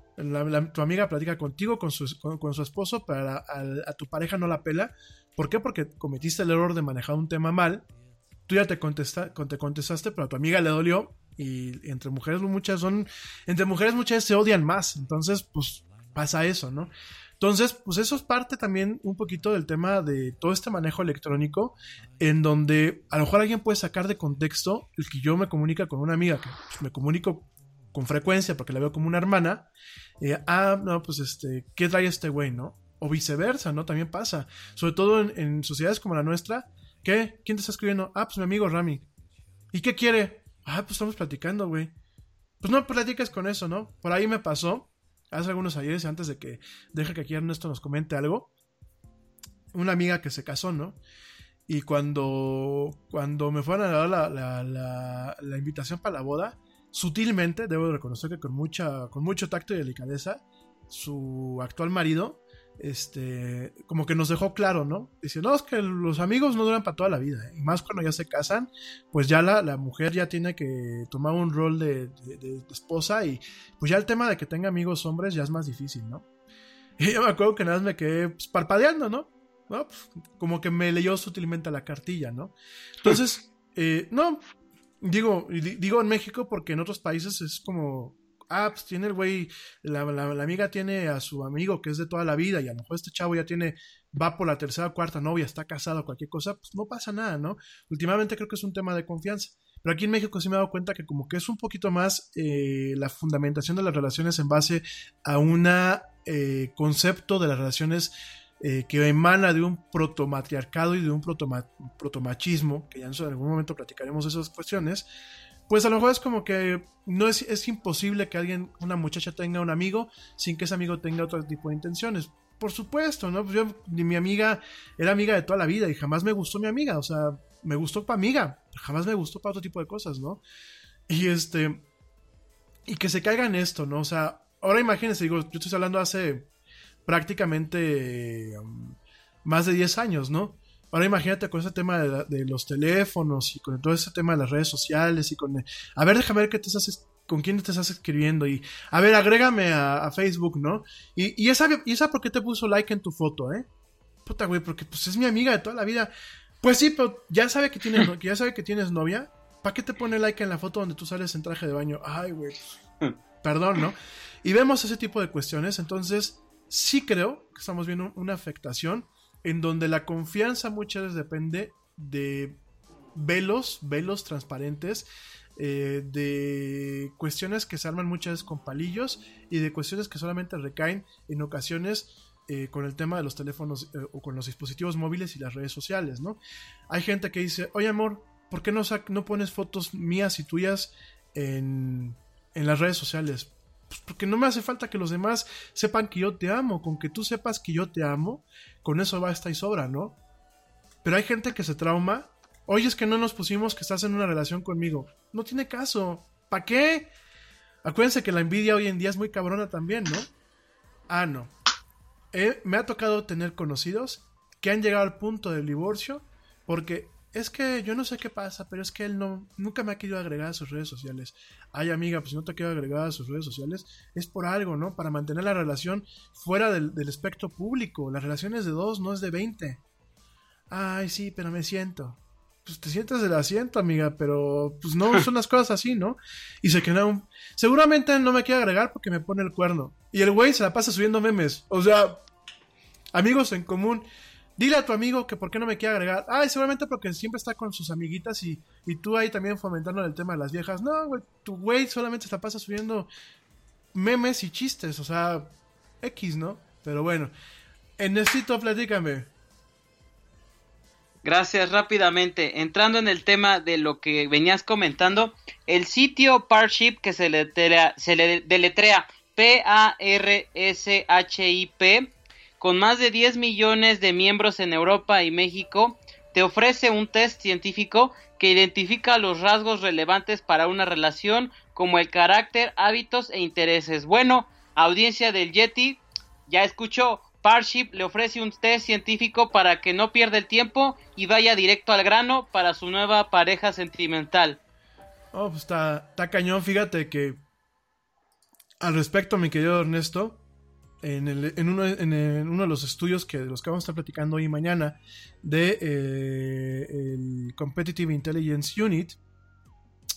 tu amiga platica contigo, con su, con, con su esposo, pero a, a, tu pareja no la pela. ¿Por qué? Porque cometiste el error de manejar un tema mal. Tú ya te, contesta, te contestaste, pero a tu amiga le dolió. Y entre mujeres muchas son. Entre mujeres muchas se odian más. Entonces, pues pasa eso, ¿no? Entonces, pues eso es parte también un poquito del tema de todo este manejo electrónico, en donde a lo mejor alguien puede sacar de contexto el que yo me comunica con una amiga, que pues, me comunico con frecuencia porque la veo como una hermana, eh, ah, no, pues este, ¿qué trae este güey, no? O viceversa, ¿no? También pasa. Sobre todo en, sociedades como la nuestra, ¿qué? ¿Quién te está escribiendo? Ah, pues mi amigo Rami. ¿Y qué quiere? Ah, pues estamos platicando, güey. Pues no platiques con eso, ¿no? Por ahí me pasó, hace algunos ayeres, antes de que deje que aquí Ernesto nos comente algo, una amiga que se casó, ¿no? Y cuando, cuando me fueron a dar la, la, la invitación para la boda, sutilmente, debo reconocer que con, mucha, con mucho tacto y delicadeza, su actual marido, este, como que nos dejó claro, ¿no? Dice, no, es que los amigos no duran para toda la vida, ¿eh? y más cuando ya se casan, pues ya la, la mujer ya tiene que tomar un rol de, de, de, esposa y pues ya el tema de que tenga amigos hombres ya es más difícil, ¿no? *laughs* Y yo me acuerdo que nada más me quedé pues, parpadeando, ¿no? ¿no? Pues, como que me leyó sutilmente la cartilla, ¿no? Entonces, *laughs* eh, no, Digo, digo en México porque en otros países es como, ah, pues tiene el güey, la, la, amiga tiene a su amigo que es de toda la vida y a lo mejor este chavo ya tiene, va por la tercera o cuarta novia, está casado, cualquier cosa, pues no pasa nada, ¿no? Últimamente creo que es un tema de confianza. Pero aquí en México sí me he dado cuenta que como que es un poquito más eh, la fundamentación de las relaciones en base a un eh, concepto de las relaciones eh, que emana de un protomatriarcado y de un protoma protomachismo, que ya en algún momento platicaremos esas cuestiones, pues a lo mejor es como que no es, es imposible que alguien, una muchacha tenga un amigo sin que ese amigo tenga otro tipo de intenciones. Por supuesto, ¿no? Pues yo, mi amiga era amiga de toda la vida y jamás me gustó mi amiga, o sea, me gustó para amiga, jamás me gustó para otro tipo de cosas, ¿no? Y este, y que se caiga en esto, ¿no? O sea, ahora imagínense, digo, yo estoy hablando hace prácticamente um, más de 10 años, ¿no? Ahora imagínate con ese tema de, de, los teléfonos y con todo ese tema de las redes sociales y con... A ver, déjame ver qué te estás, con quién te estás escribiendo y... A ver, agrégame a, a Facebook, ¿no? Y, y, esa, ¿Y esa por qué te puso like en tu foto, eh? Puta, güey, porque pues es mi amiga de toda la vida. Pues sí, pero ya sabe que tienes, *laughs* ya sabe que tienes novia. ¿Para qué te pone like en la foto donde tú sales en traje de baño? Ay, güey. *laughs* Perdón, ¿no? Y vemos ese tipo de cuestiones, entonces sí creo que estamos viendo una afectación en donde la confianza muchas veces depende de velos, velos transparentes, eh, de cuestiones que se arman muchas veces con palillos y de cuestiones que solamente recaen en ocasiones eh, con el tema de los teléfonos eh, o con los dispositivos móviles y las redes sociales, ¿no? Hay gente que dice, oye amor, ¿por qué no, no pones fotos mías y tuyas en, en las redes sociales? Pues porque no me hace falta que los demás sepan que yo te amo. Con que tú sepas que yo te amo, con eso basta y sobra, ¿no? Pero hay gente que se trauma. Oye, es que no nos pusimos que estás en una relación conmigo. No tiene caso. ¿Para qué? Acuérdense que la envidia hoy en día es muy cabrona también, ¿no? Ah, no. Eh, me ha tocado tener conocidos que han llegado al punto del divorcio porque es que yo no sé qué pasa, pero es que él no nunca me ha querido agregar a sus redes sociales. Ay, amiga, pues si no te quiero agregar a sus redes sociales es por algo, ¿no? Para mantener la relación fuera del, del espectro público. La relación es de dos, no es de 20. Ay, sí, pero me siento. Pues te sientas del asiento, amiga, pero pues no son las cosas así, ¿no? Y se queda un... Seguramente no me quiere agregar porque me pone el cuerno. Y el güey se la pasa subiendo memes. O sea, amigos en común. Dile a tu amigo que por qué no me quiere agregar. Ay, seguramente porque siempre está con sus amiguitas y, y tú ahí también fomentando el tema de las viejas. No, güey, tu güey solamente se la pasa subiendo memes y chistes. O sea, X, ¿no? Pero bueno. Enesito, platícame. Gracias, rápidamente. Entrando en el tema de lo que venías comentando, el sitio Parship, que se le, se le deletrea P-A-R-S-H-I-P, con más de 10 millones de miembros en Europa y México, te ofrece un test científico que identifica los rasgos relevantes para una relación, como el carácter, hábitos e intereses. Bueno, audiencia del Yeti, ya escuchó, Parship le ofrece un test científico para que no pierda el tiempo y vaya directo al grano para su nueva pareja sentimental. Oh, pues está, cañón, fíjate que al respecto, mi querido Ernesto, en, uno de los estudios que de los que vamos a estar platicando hoy y mañana de eh, el Competitive Intelligence Unit,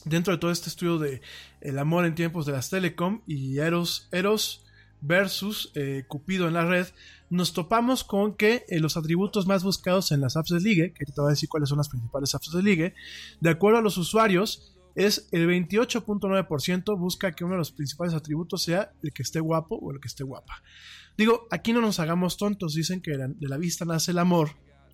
dentro de todo este estudio de el amor en tiempos de las telecom y Eros, Eros versus eh, Cupido en la red, nos topamos con que eh, los atributos más buscados en las apps de ligue, que te voy a decir cuáles son las principales apps de ligue, de acuerdo a los usuarios, es el 28.9% busca que uno de los principales atributos sea el que esté guapo o el que esté guapa. Digo, aquí no nos hagamos tontos, dicen que de la- vista nace el amor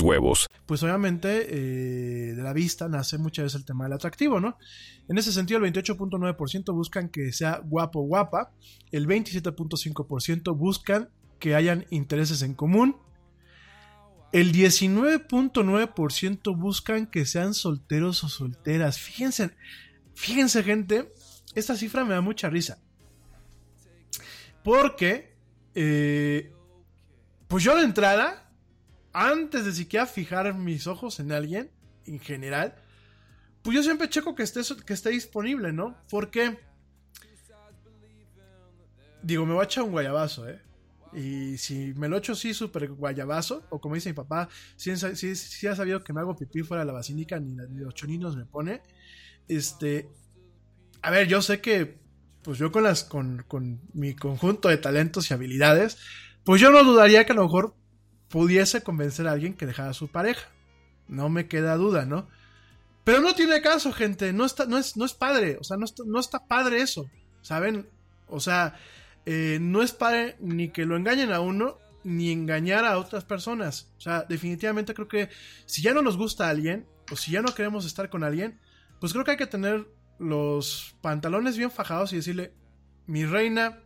huevos. pues obviamente eh, de la vista nace muchas veces el tema del atractivo, ¿no? En ese sentido, el 28.9% buscan que sea guapo o guapa, el 27.5% buscan que hayan intereses en común, el 19.9% buscan que sean solteros o solteras. Fíjense, fíjense gente, esta cifra me da mucha risa. Porque, eh, pues yo de entrada, antes de siquiera fijar mis ojos en alguien, en general, pues yo siempre checo que esté, que esté disponible, ¿no? Porque, digo, me voy a echar un guayabazo, ¿eh? Y si me lo echo así súper guayabazo, o como dice mi papá, si ha sabido que me hago pipí fuera de la basílica, ni, ni los choninos me pone. Este, a ver, yo sé que, pues yo con las, con, con mi conjunto de talentos y habilidades, pues yo no dudaría que a lo mejor pudiese convencer a alguien que dejara a su pareja. No me queda duda, ¿no? Pero no tiene caso, gente. No, está, no, es, no es padre. O sea, no está, no está padre eso. ¿Saben? O sea, eh, no es padre ni que lo engañen a uno, ni engañar a otras personas. O sea, definitivamente creo que si ya no nos gusta a alguien, o si ya no queremos estar con alguien, pues creo que hay que tener los pantalones bien fajados y decirle, mi reina,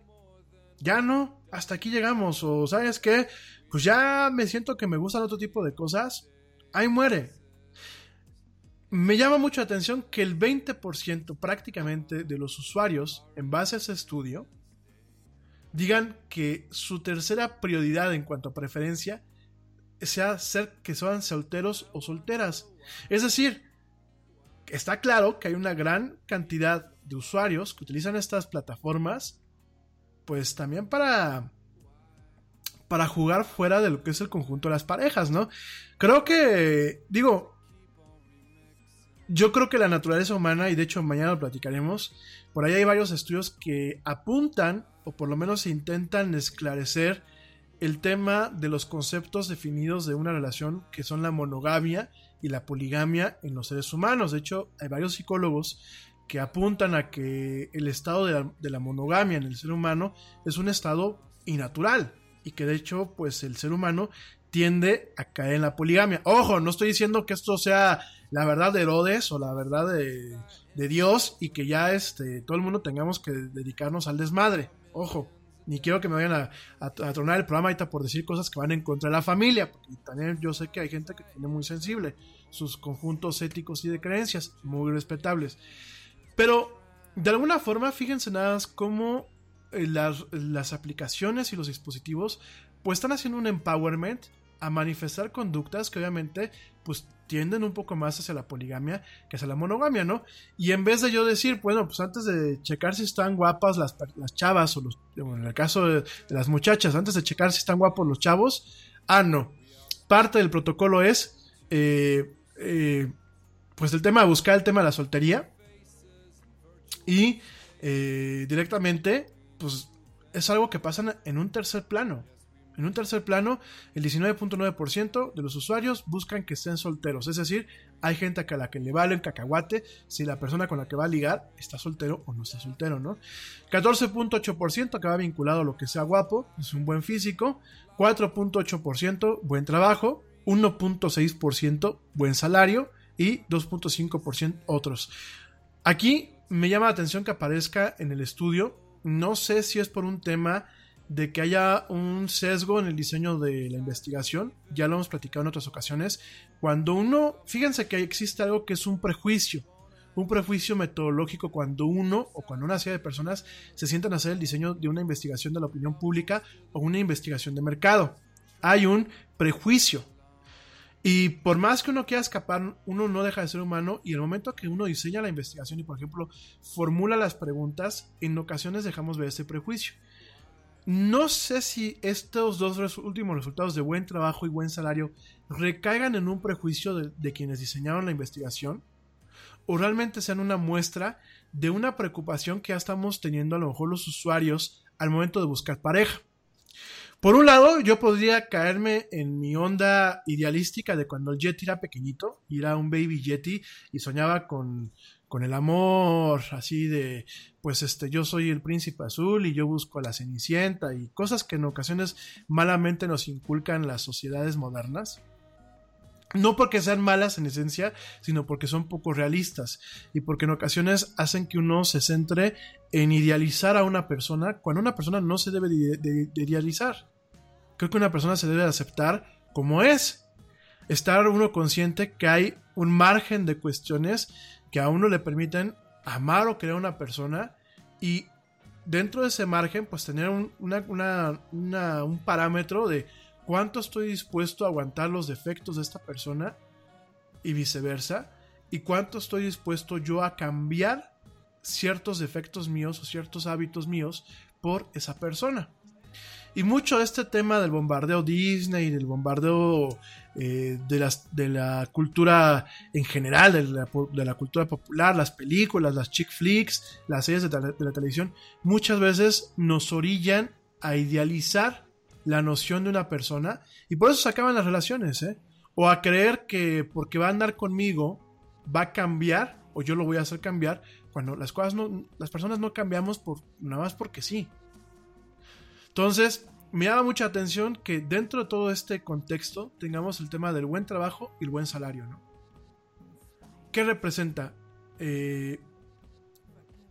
ya no, hasta aquí llegamos. O sabes qué, pues ya me siento que me gustan otro tipo de cosas. Ahí muere. Me llama mucho la atención que el 20% prácticamente de los usuarios, en base a ese estudio, digan que su tercera prioridad en cuanto a preferencia sea ser que sean solteros o solteras. Es decir, está claro que hay una gran cantidad de usuarios que utilizan estas plataformas, pues también para para jugar fuera de lo que es el conjunto de las parejas, ¿no? Creo que, digo, yo creo que la naturaleza humana, y de hecho mañana lo platicaremos, por ahí hay varios estudios que apuntan, o por lo menos intentan esclarecer el tema de los conceptos definidos de una relación que son la monogamia y la poligamia en los seres humanos. De hecho, hay varios psicólogos que apuntan a que el estado de la, de la monogamia en el ser humano es un estado innatural y que de hecho, pues el ser humano tiende a caer en la poligamia. Ojo, no estoy diciendo que esto sea la verdad de Herodes o la verdad de, de Dios y que ya este, todo el mundo tengamos que dedicarnos al desmadre. Ojo, ni quiero que me vayan a, a, a tronar el programa ahorita por decir cosas que van en contra de la familia, porque también yo sé que hay gente que tiene muy sensible sus conjuntos éticos y de creencias, muy respetables. Pero de alguna forma, fíjense nada más cómo las, las aplicaciones y los dispositivos pues están haciendo un empowerment a manifestar conductas que obviamente pues tienden un poco más hacia la poligamia que hacia la monogamia, ¿no? Y en vez de yo decir, bueno, pues antes de checar si están guapas las, las chavas o los, bueno, en el caso de, de las muchachas, antes de checar si están guapos los chavos, ah, no. Parte del protocolo es, eh, eh, pues el tema de buscar el tema de la soltería y eh, directamente, pues es algo que pasa en un tercer plano. En un tercer plano, el 19.9% de los usuarios buscan que estén solteros. Es decir, hay gente a la que le vale el cacahuate si la persona con la que va a ligar está soltero o no está soltero, ¿no? 14.8% que va vinculado a lo que sea guapo, es un buen físico. 4.8% buen trabajo. 1.6% buen salario. Y 2.5% otros. Aquí me llama la atención que aparezca en el estudio. No sé si es por un tema de que haya un sesgo en el diseño de la investigación. Ya lo hemos platicado en otras ocasiones. Cuando uno, fíjense que existe algo que es un prejuicio. Un prejuicio metodológico cuando uno o cuando una serie de personas se sientan a hacer el diseño de una investigación de la opinión pública o una investigación de mercado. Hay un prejuicio. Y por más que uno quiera escapar, uno no deja de ser humano y el momento que uno diseña la investigación y, por ejemplo, formula las preguntas, en ocasiones dejamos ver ese prejuicio. No sé si estos dos últimos resultados de buen trabajo y buen salario recaigan en un prejuicio de, de, quienes diseñaron la investigación o realmente sean una muestra de una preocupación que ya estamos teniendo a lo mejor los usuarios al momento de buscar pareja. Por un lado, yo podría caerme en mi onda idealística de cuando el Yeti era pequeñito, y era un baby Yeti y soñaba con, con el amor así de, pues este, yo soy el príncipe azul y yo busco a la cenicienta y cosas que en ocasiones malamente nos inculcan las sociedades modernas. No porque sean malas en esencia, sino porque son poco realistas y porque en ocasiones hacen que uno se centre en idealizar a una persona cuando una persona no se debe de, de, de idealizar. Creo que una persona se debe de aceptar como es. Estar uno consciente que hay un margen de cuestiones que a uno le permiten amar o crear a una persona y dentro de ese margen pues tener un, una, un parámetro de cuánto estoy dispuesto a aguantar los defectos de esta persona y viceversa y cuánto estoy dispuesto yo a cambiar ciertos defectos míos o ciertos hábitos míos por esa persona. Y mucho este tema del bombardeo Disney, del bombardeo eh, de, las, de la cultura en general, de la, de la, cultura popular, las películas, las chick flicks, las series de, de la televisión, muchas veces nos orillan a idealizar la noción de una persona y por eso se acaban las relaciones, ¿eh? O a creer que porque va a andar conmigo va a cambiar o yo lo voy a hacer cambiar cuando las cosas no, las personas no cambiamos por nada más porque sí. Entonces, me llama mucha atención que dentro de todo este contexto tengamos el tema del buen trabajo y el buen salario, ¿no? ¿Qué representa? Eh,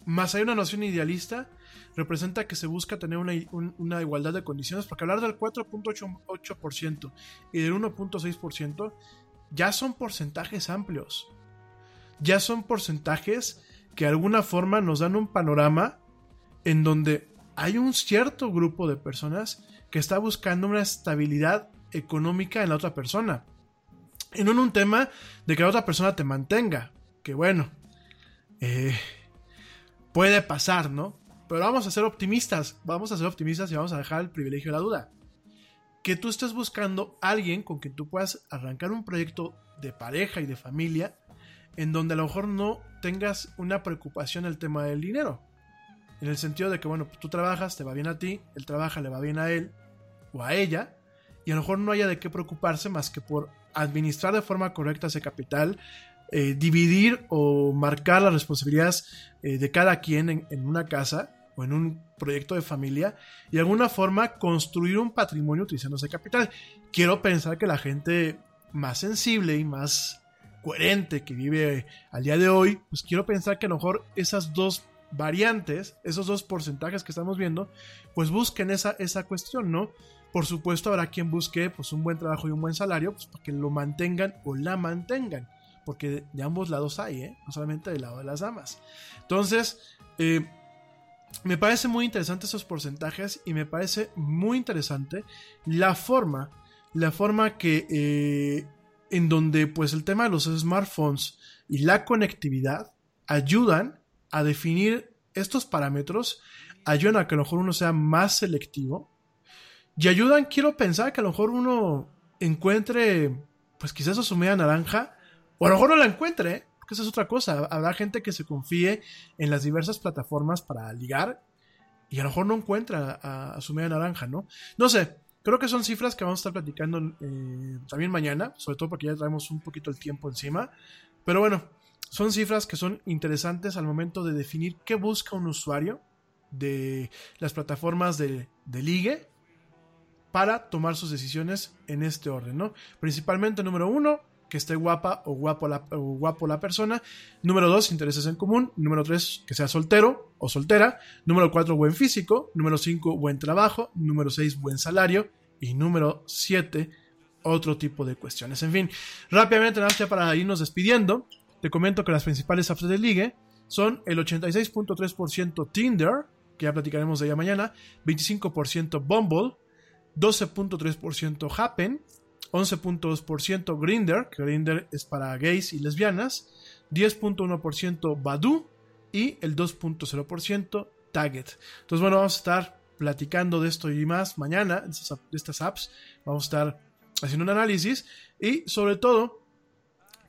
más hay una noción idealista, representa que se busca tener una, un, una igualdad de condiciones, porque hablar del 4.8% y del 1.6% ya son porcentajes amplios, ya son porcentajes que de alguna forma nos dan un panorama en donde hay un cierto grupo de personas que está buscando una estabilidad económica en la otra persona. Y no en un tema de que la otra persona te mantenga. Que bueno, eh, puede pasar, ¿no? Pero vamos a ser optimistas. Vamos a ser optimistas y vamos a dejar el privilegio de la duda. Que tú estés buscando a alguien con quien tú puedas arrancar un proyecto de pareja y de familia en donde a lo mejor no tengas una preocupación el tema del dinero. En el sentido de que, bueno, pues tú trabajas, te va bien a ti, él trabaja, le va bien a él o a ella, y a lo mejor no haya de qué preocuparse más que por administrar de forma correcta ese capital, eh, dividir o marcar las responsabilidades eh, de cada quien en, en una casa o en un proyecto de familia y de alguna forma construir un patrimonio utilizando ese capital. Quiero pensar que la gente más sensible y más coherente que vive al día de hoy, pues quiero pensar que a lo mejor esas dos variantes, esos dos porcentajes que estamos viendo, pues busquen esa, esa cuestión, ¿no? Por supuesto habrá quien busque pues un buen trabajo y un buen salario, pues para que lo mantengan o la mantengan, porque de, ambos lados hay, ¿eh? No solamente del lado de las damas. Entonces, eh, me parece muy interesante esos porcentajes y me parece muy interesante la forma, la forma que eh, en donde pues el tema de los smartphones y la conectividad ayudan a definir estos parámetros, ayudan a que a lo mejor uno sea más selectivo y ayudan, quiero pensar que a lo mejor uno encuentre pues quizás su media naranja o a lo mejor no la encuentre, ¿eh? porque esa es otra cosa. Habrá gente que se confíe en las diversas plataformas para ligar y a lo mejor no encuentra a, a su media naranja, ¿no? No sé, creo que son cifras que vamos a estar platicando eh, también mañana, sobre todo porque ya traemos un poquito el tiempo encima. Pero bueno, son cifras que son interesantes al momento de definir qué busca un usuario de las plataformas de, de ligue para tomar sus decisiones en este orden, ¿no? Principalmente, número uno, que esté guapa o guapo la, o guapo la persona. Número dos, intereses en común. Número tres, que sea soltero o soltera. Número cuatro, buen físico. Número cinco, buen trabajo. Número seis, buen salario. Y número siete, otro tipo de cuestiones. En fin, rápidamente, nada más ya para irnos despidiendo, te comento que las principales apps de ligue son el 86.3% Tinder, que ya platicaremos de ella mañana, 25% Bumble, 12.3% Happen, 11.2% Grinder, que Grinder es para gays y lesbianas, 10.1% Badu y el 2.0% Target. Entonces, bueno, vamos a estar platicando de esto y más mañana, de estas, apps. Vamos a estar haciendo un análisis y sobre todo,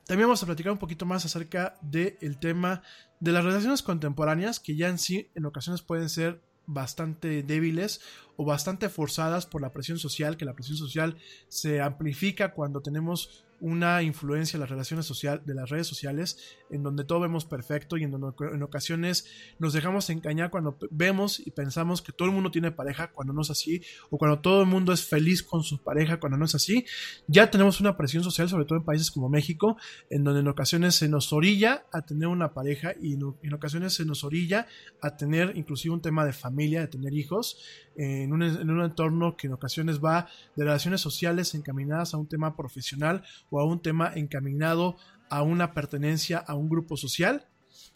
también vamos a platicar un poquito más acerca del tema de las relaciones contemporáneas que ya en sí en ocasiones pueden ser bastante débiles o bastante forzadas por la presión social, que la presión social se amplifica cuando tenemos una influencia en las relaciones social, de las redes sociales, en donde todo vemos perfecto y en donde en ocasiones nos dejamos engañar cuando vemos y pensamos que todo el mundo tiene pareja cuando no es así, o cuando todo el mundo es feliz con su pareja cuando no es así. Ya tenemos una presión social, sobre todo en países como México, en donde en ocasiones se nos orilla a tener una pareja y en ocasiones se nos orilla a tener inclusive un tema de familia, de tener hijos, en un, en un entorno que en ocasiones va de relaciones sociales encaminadas a un tema profesional o a un tema encaminado a una pertenencia a un grupo social.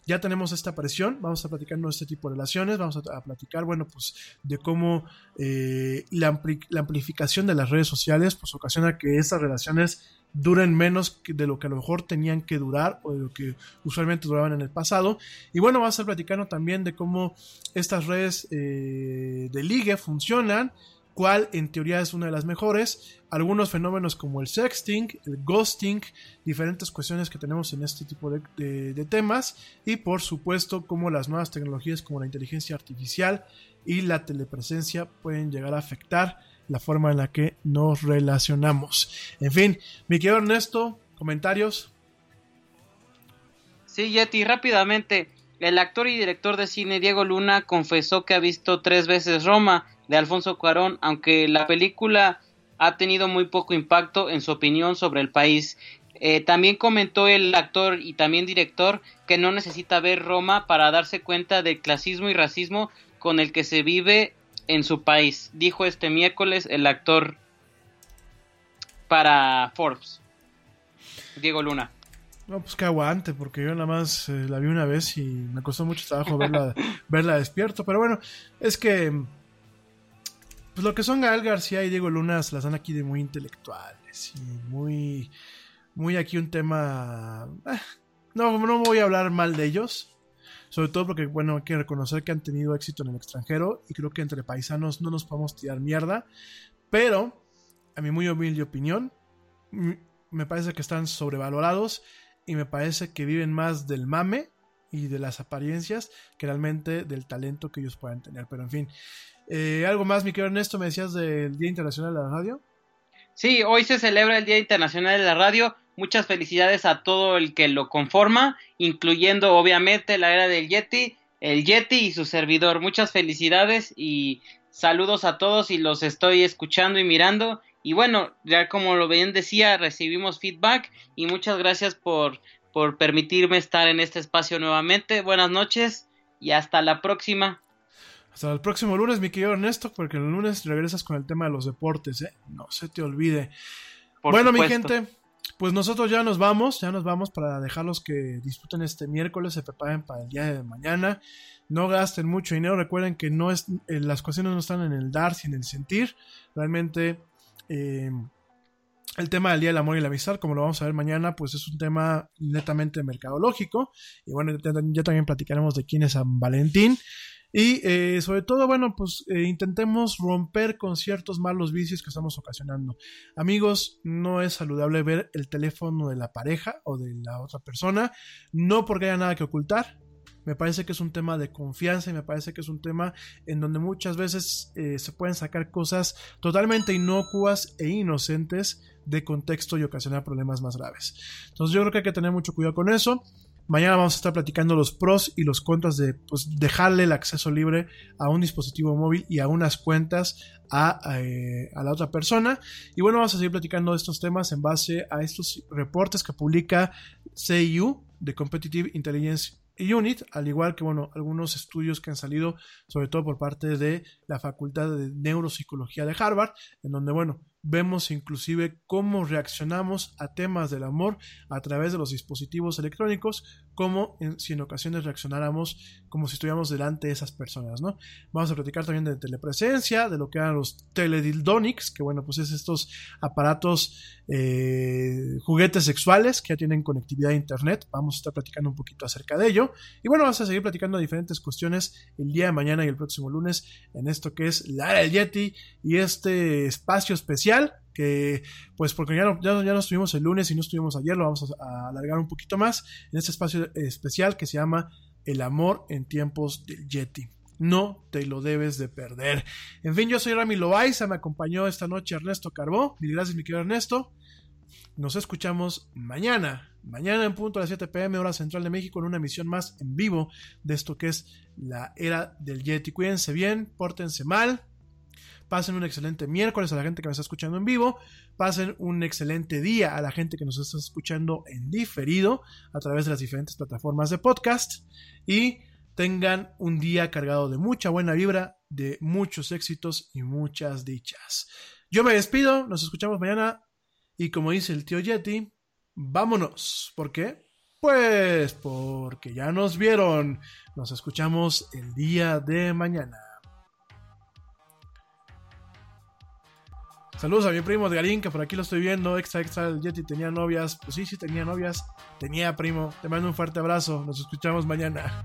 Ya tenemos esta presión, vamos a platicar de este tipo de relaciones, vamos a, platicar, bueno, pues de cómo eh, la, ampli la, amplificación de las redes sociales pues ocasiona que estas relaciones duren menos de lo que a lo mejor tenían que durar o de lo que usualmente duraban en el pasado. Y bueno, vamos a estar platicando también de cómo estas redes eh, de ligue funcionan, cuál en teoría es una de las mejores, algunos fenómenos como el sexting, el ghosting, diferentes cuestiones que tenemos en este tipo de, de, temas y por supuesto cómo las nuevas tecnologías como la inteligencia artificial y la telepresencia pueden llegar a afectar la forma en la que nos relacionamos. En fin, mi querido Ernesto, comentarios. Sí, Yeti, rápidamente. El actor y director de cine Diego Luna confesó que ha visto tres veces Roma de Alfonso Cuarón, aunque la película ha tenido muy poco impacto en su opinión sobre el país. Eh, también comentó el actor y también director que no necesita ver Roma para darse cuenta del clasismo y racismo con el que se vive en su país, dijo este miércoles el actor para Forbes, Diego Luna. No, pues que aguante, porque yo nada más eh, la vi una vez y me costó mucho trabajo verla, *laughs* verla despierto, pero bueno, es que pues lo que son Gael García y Diego Luna se las dan aquí de muy intelectuales y muy, muy aquí un tema... Eh, no, no voy a hablar mal de ellos, sobre todo porque, bueno, hay que reconocer que han tenido éxito en el extranjero y creo que entre paisanos no nos podemos tirar mierda, pero, a mi muy humilde opinión, me parece que están sobrevalorados y me parece que viven más del mame y de las apariencias que realmente del talento que ellos puedan tener. Pero en fin, eh, algo más, mi querido Ernesto, me decías del Día Internacional de la Radio. Sí, hoy se celebra el Día Internacional de la Radio. Muchas felicidades a todo el que lo conforma, incluyendo obviamente la era del Yeti, el Yeti y su servidor. Muchas felicidades y saludos a todos y los estoy escuchando y mirando. Y bueno, ya como lo bien decía, recibimos feedback y muchas gracias por, por permitirme estar en este espacio nuevamente. Buenas noches y hasta la próxima. Hasta el próximo lunes, mi querido Ernesto, porque el lunes regresas con el tema de los deportes, ¿eh? No se te olvide. Por bueno, mi gente, pues nosotros ya nos vamos, ya nos vamos para dejarlos que disfruten este miércoles, se preparen para el día de mañana. No gasten mucho dinero, recuerden que no es, eh, las cuestiones no están en el dar, sino en el sentir. Realmente, eh, el tema del Día del Amor y la Amistad, como lo vamos a ver mañana, pues es un tema netamente mercadológico. Y bueno, ya también platicaremos de quién es San Valentín. Y eh, sobre todo, bueno, pues eh, intentemos romper con ciertos malos vicios que estamos ocasionando. Amigos, no es saludable ver el teléfono de la pareja o de la otra persona, no porque haya nada que ocultar. Me parece que es un tema de confianza y me parece que es un tema en donde muchas veces eh, se pueden sacar cosas totalmente inocuas e inocentes de contexto y ocasionar problemas más graves. Entonces yo creo que hay que tener mucho cuidado con eso. Mañana vamos a estar platicando los pros y los contras de pues, dejarle el acceso libre a un dispositivo móvil y a unas cuentas a, eh, a, la otra persona. Y bueno, vamos a seguir platicando de estos temas en base a estos reportes que publica CIU de Competitive Intelligence Unit, al igual que bueno, algunos estudios que han salido, sobre todo por parte de la Facultad de Neuropsicología de Harvard, en donde bueno, vemos inclusive cómo reaccionamos a temas del amor a través de los dispositivos electrónicos, como en, si en ocasiones reaccionáramos como si estuviéramos delante de esas personas, ¿no? Vamos a platicar también de telepresencia, de lo que eran los teledildonics, que bueno, pues es estos aparatos, eh, juguetes sexuales que ya tienen conectividad a internet, vamos a estar platicando un poquito acerca de ello, y bueno, vamos a seguir platicando de diferentes cuestiones el día de mañana y el próximo lunes en esto que es la era del Yeti y este espacio especial que pues porque ya no, ya, ya estuvimos el lunes y no estuvimos ayer, lo vamos a, a, alargar un poquito más en este espacio especial que se llama El amor en tiempos del Yeti. No te lo debes de perder. En fin, yo soy Rami Loaiza, me acompañó esta noche Ernesto Carbó. Mil gracias, mi querido Ernesto. Nos escuchamos mañana, mañana en punto a las 7 pm, hora central de México, en una emisión más en vivo de esto que es la era del Yeti. Cuídense bien, pórtense mal, Pasen un excelente miércoles a la gente que me está escuchando en vivo. Pasen un excelente día a la gente que nos está escuchando en diferido a través de las diferentes plataformas de podcast. Y tengan un día cargado de mucha buena vibra, de muchos éxitos y muchas dichas. Yo me despido, nos escuchamos mañana. Y como dice el tío Yeti, vámonos. ¿Por qué? Pues porque ya nos vieron. Nos escuchamos el día de mañana. Saludos a mi primo Edgarín, que por aquí lo estoy viendo. Extra, extra, el Yeti tenía novias. Pues sí, sí tenía novias. Tenía primo. Te mando un fuerte abrazo. Nos escuchamos mañana.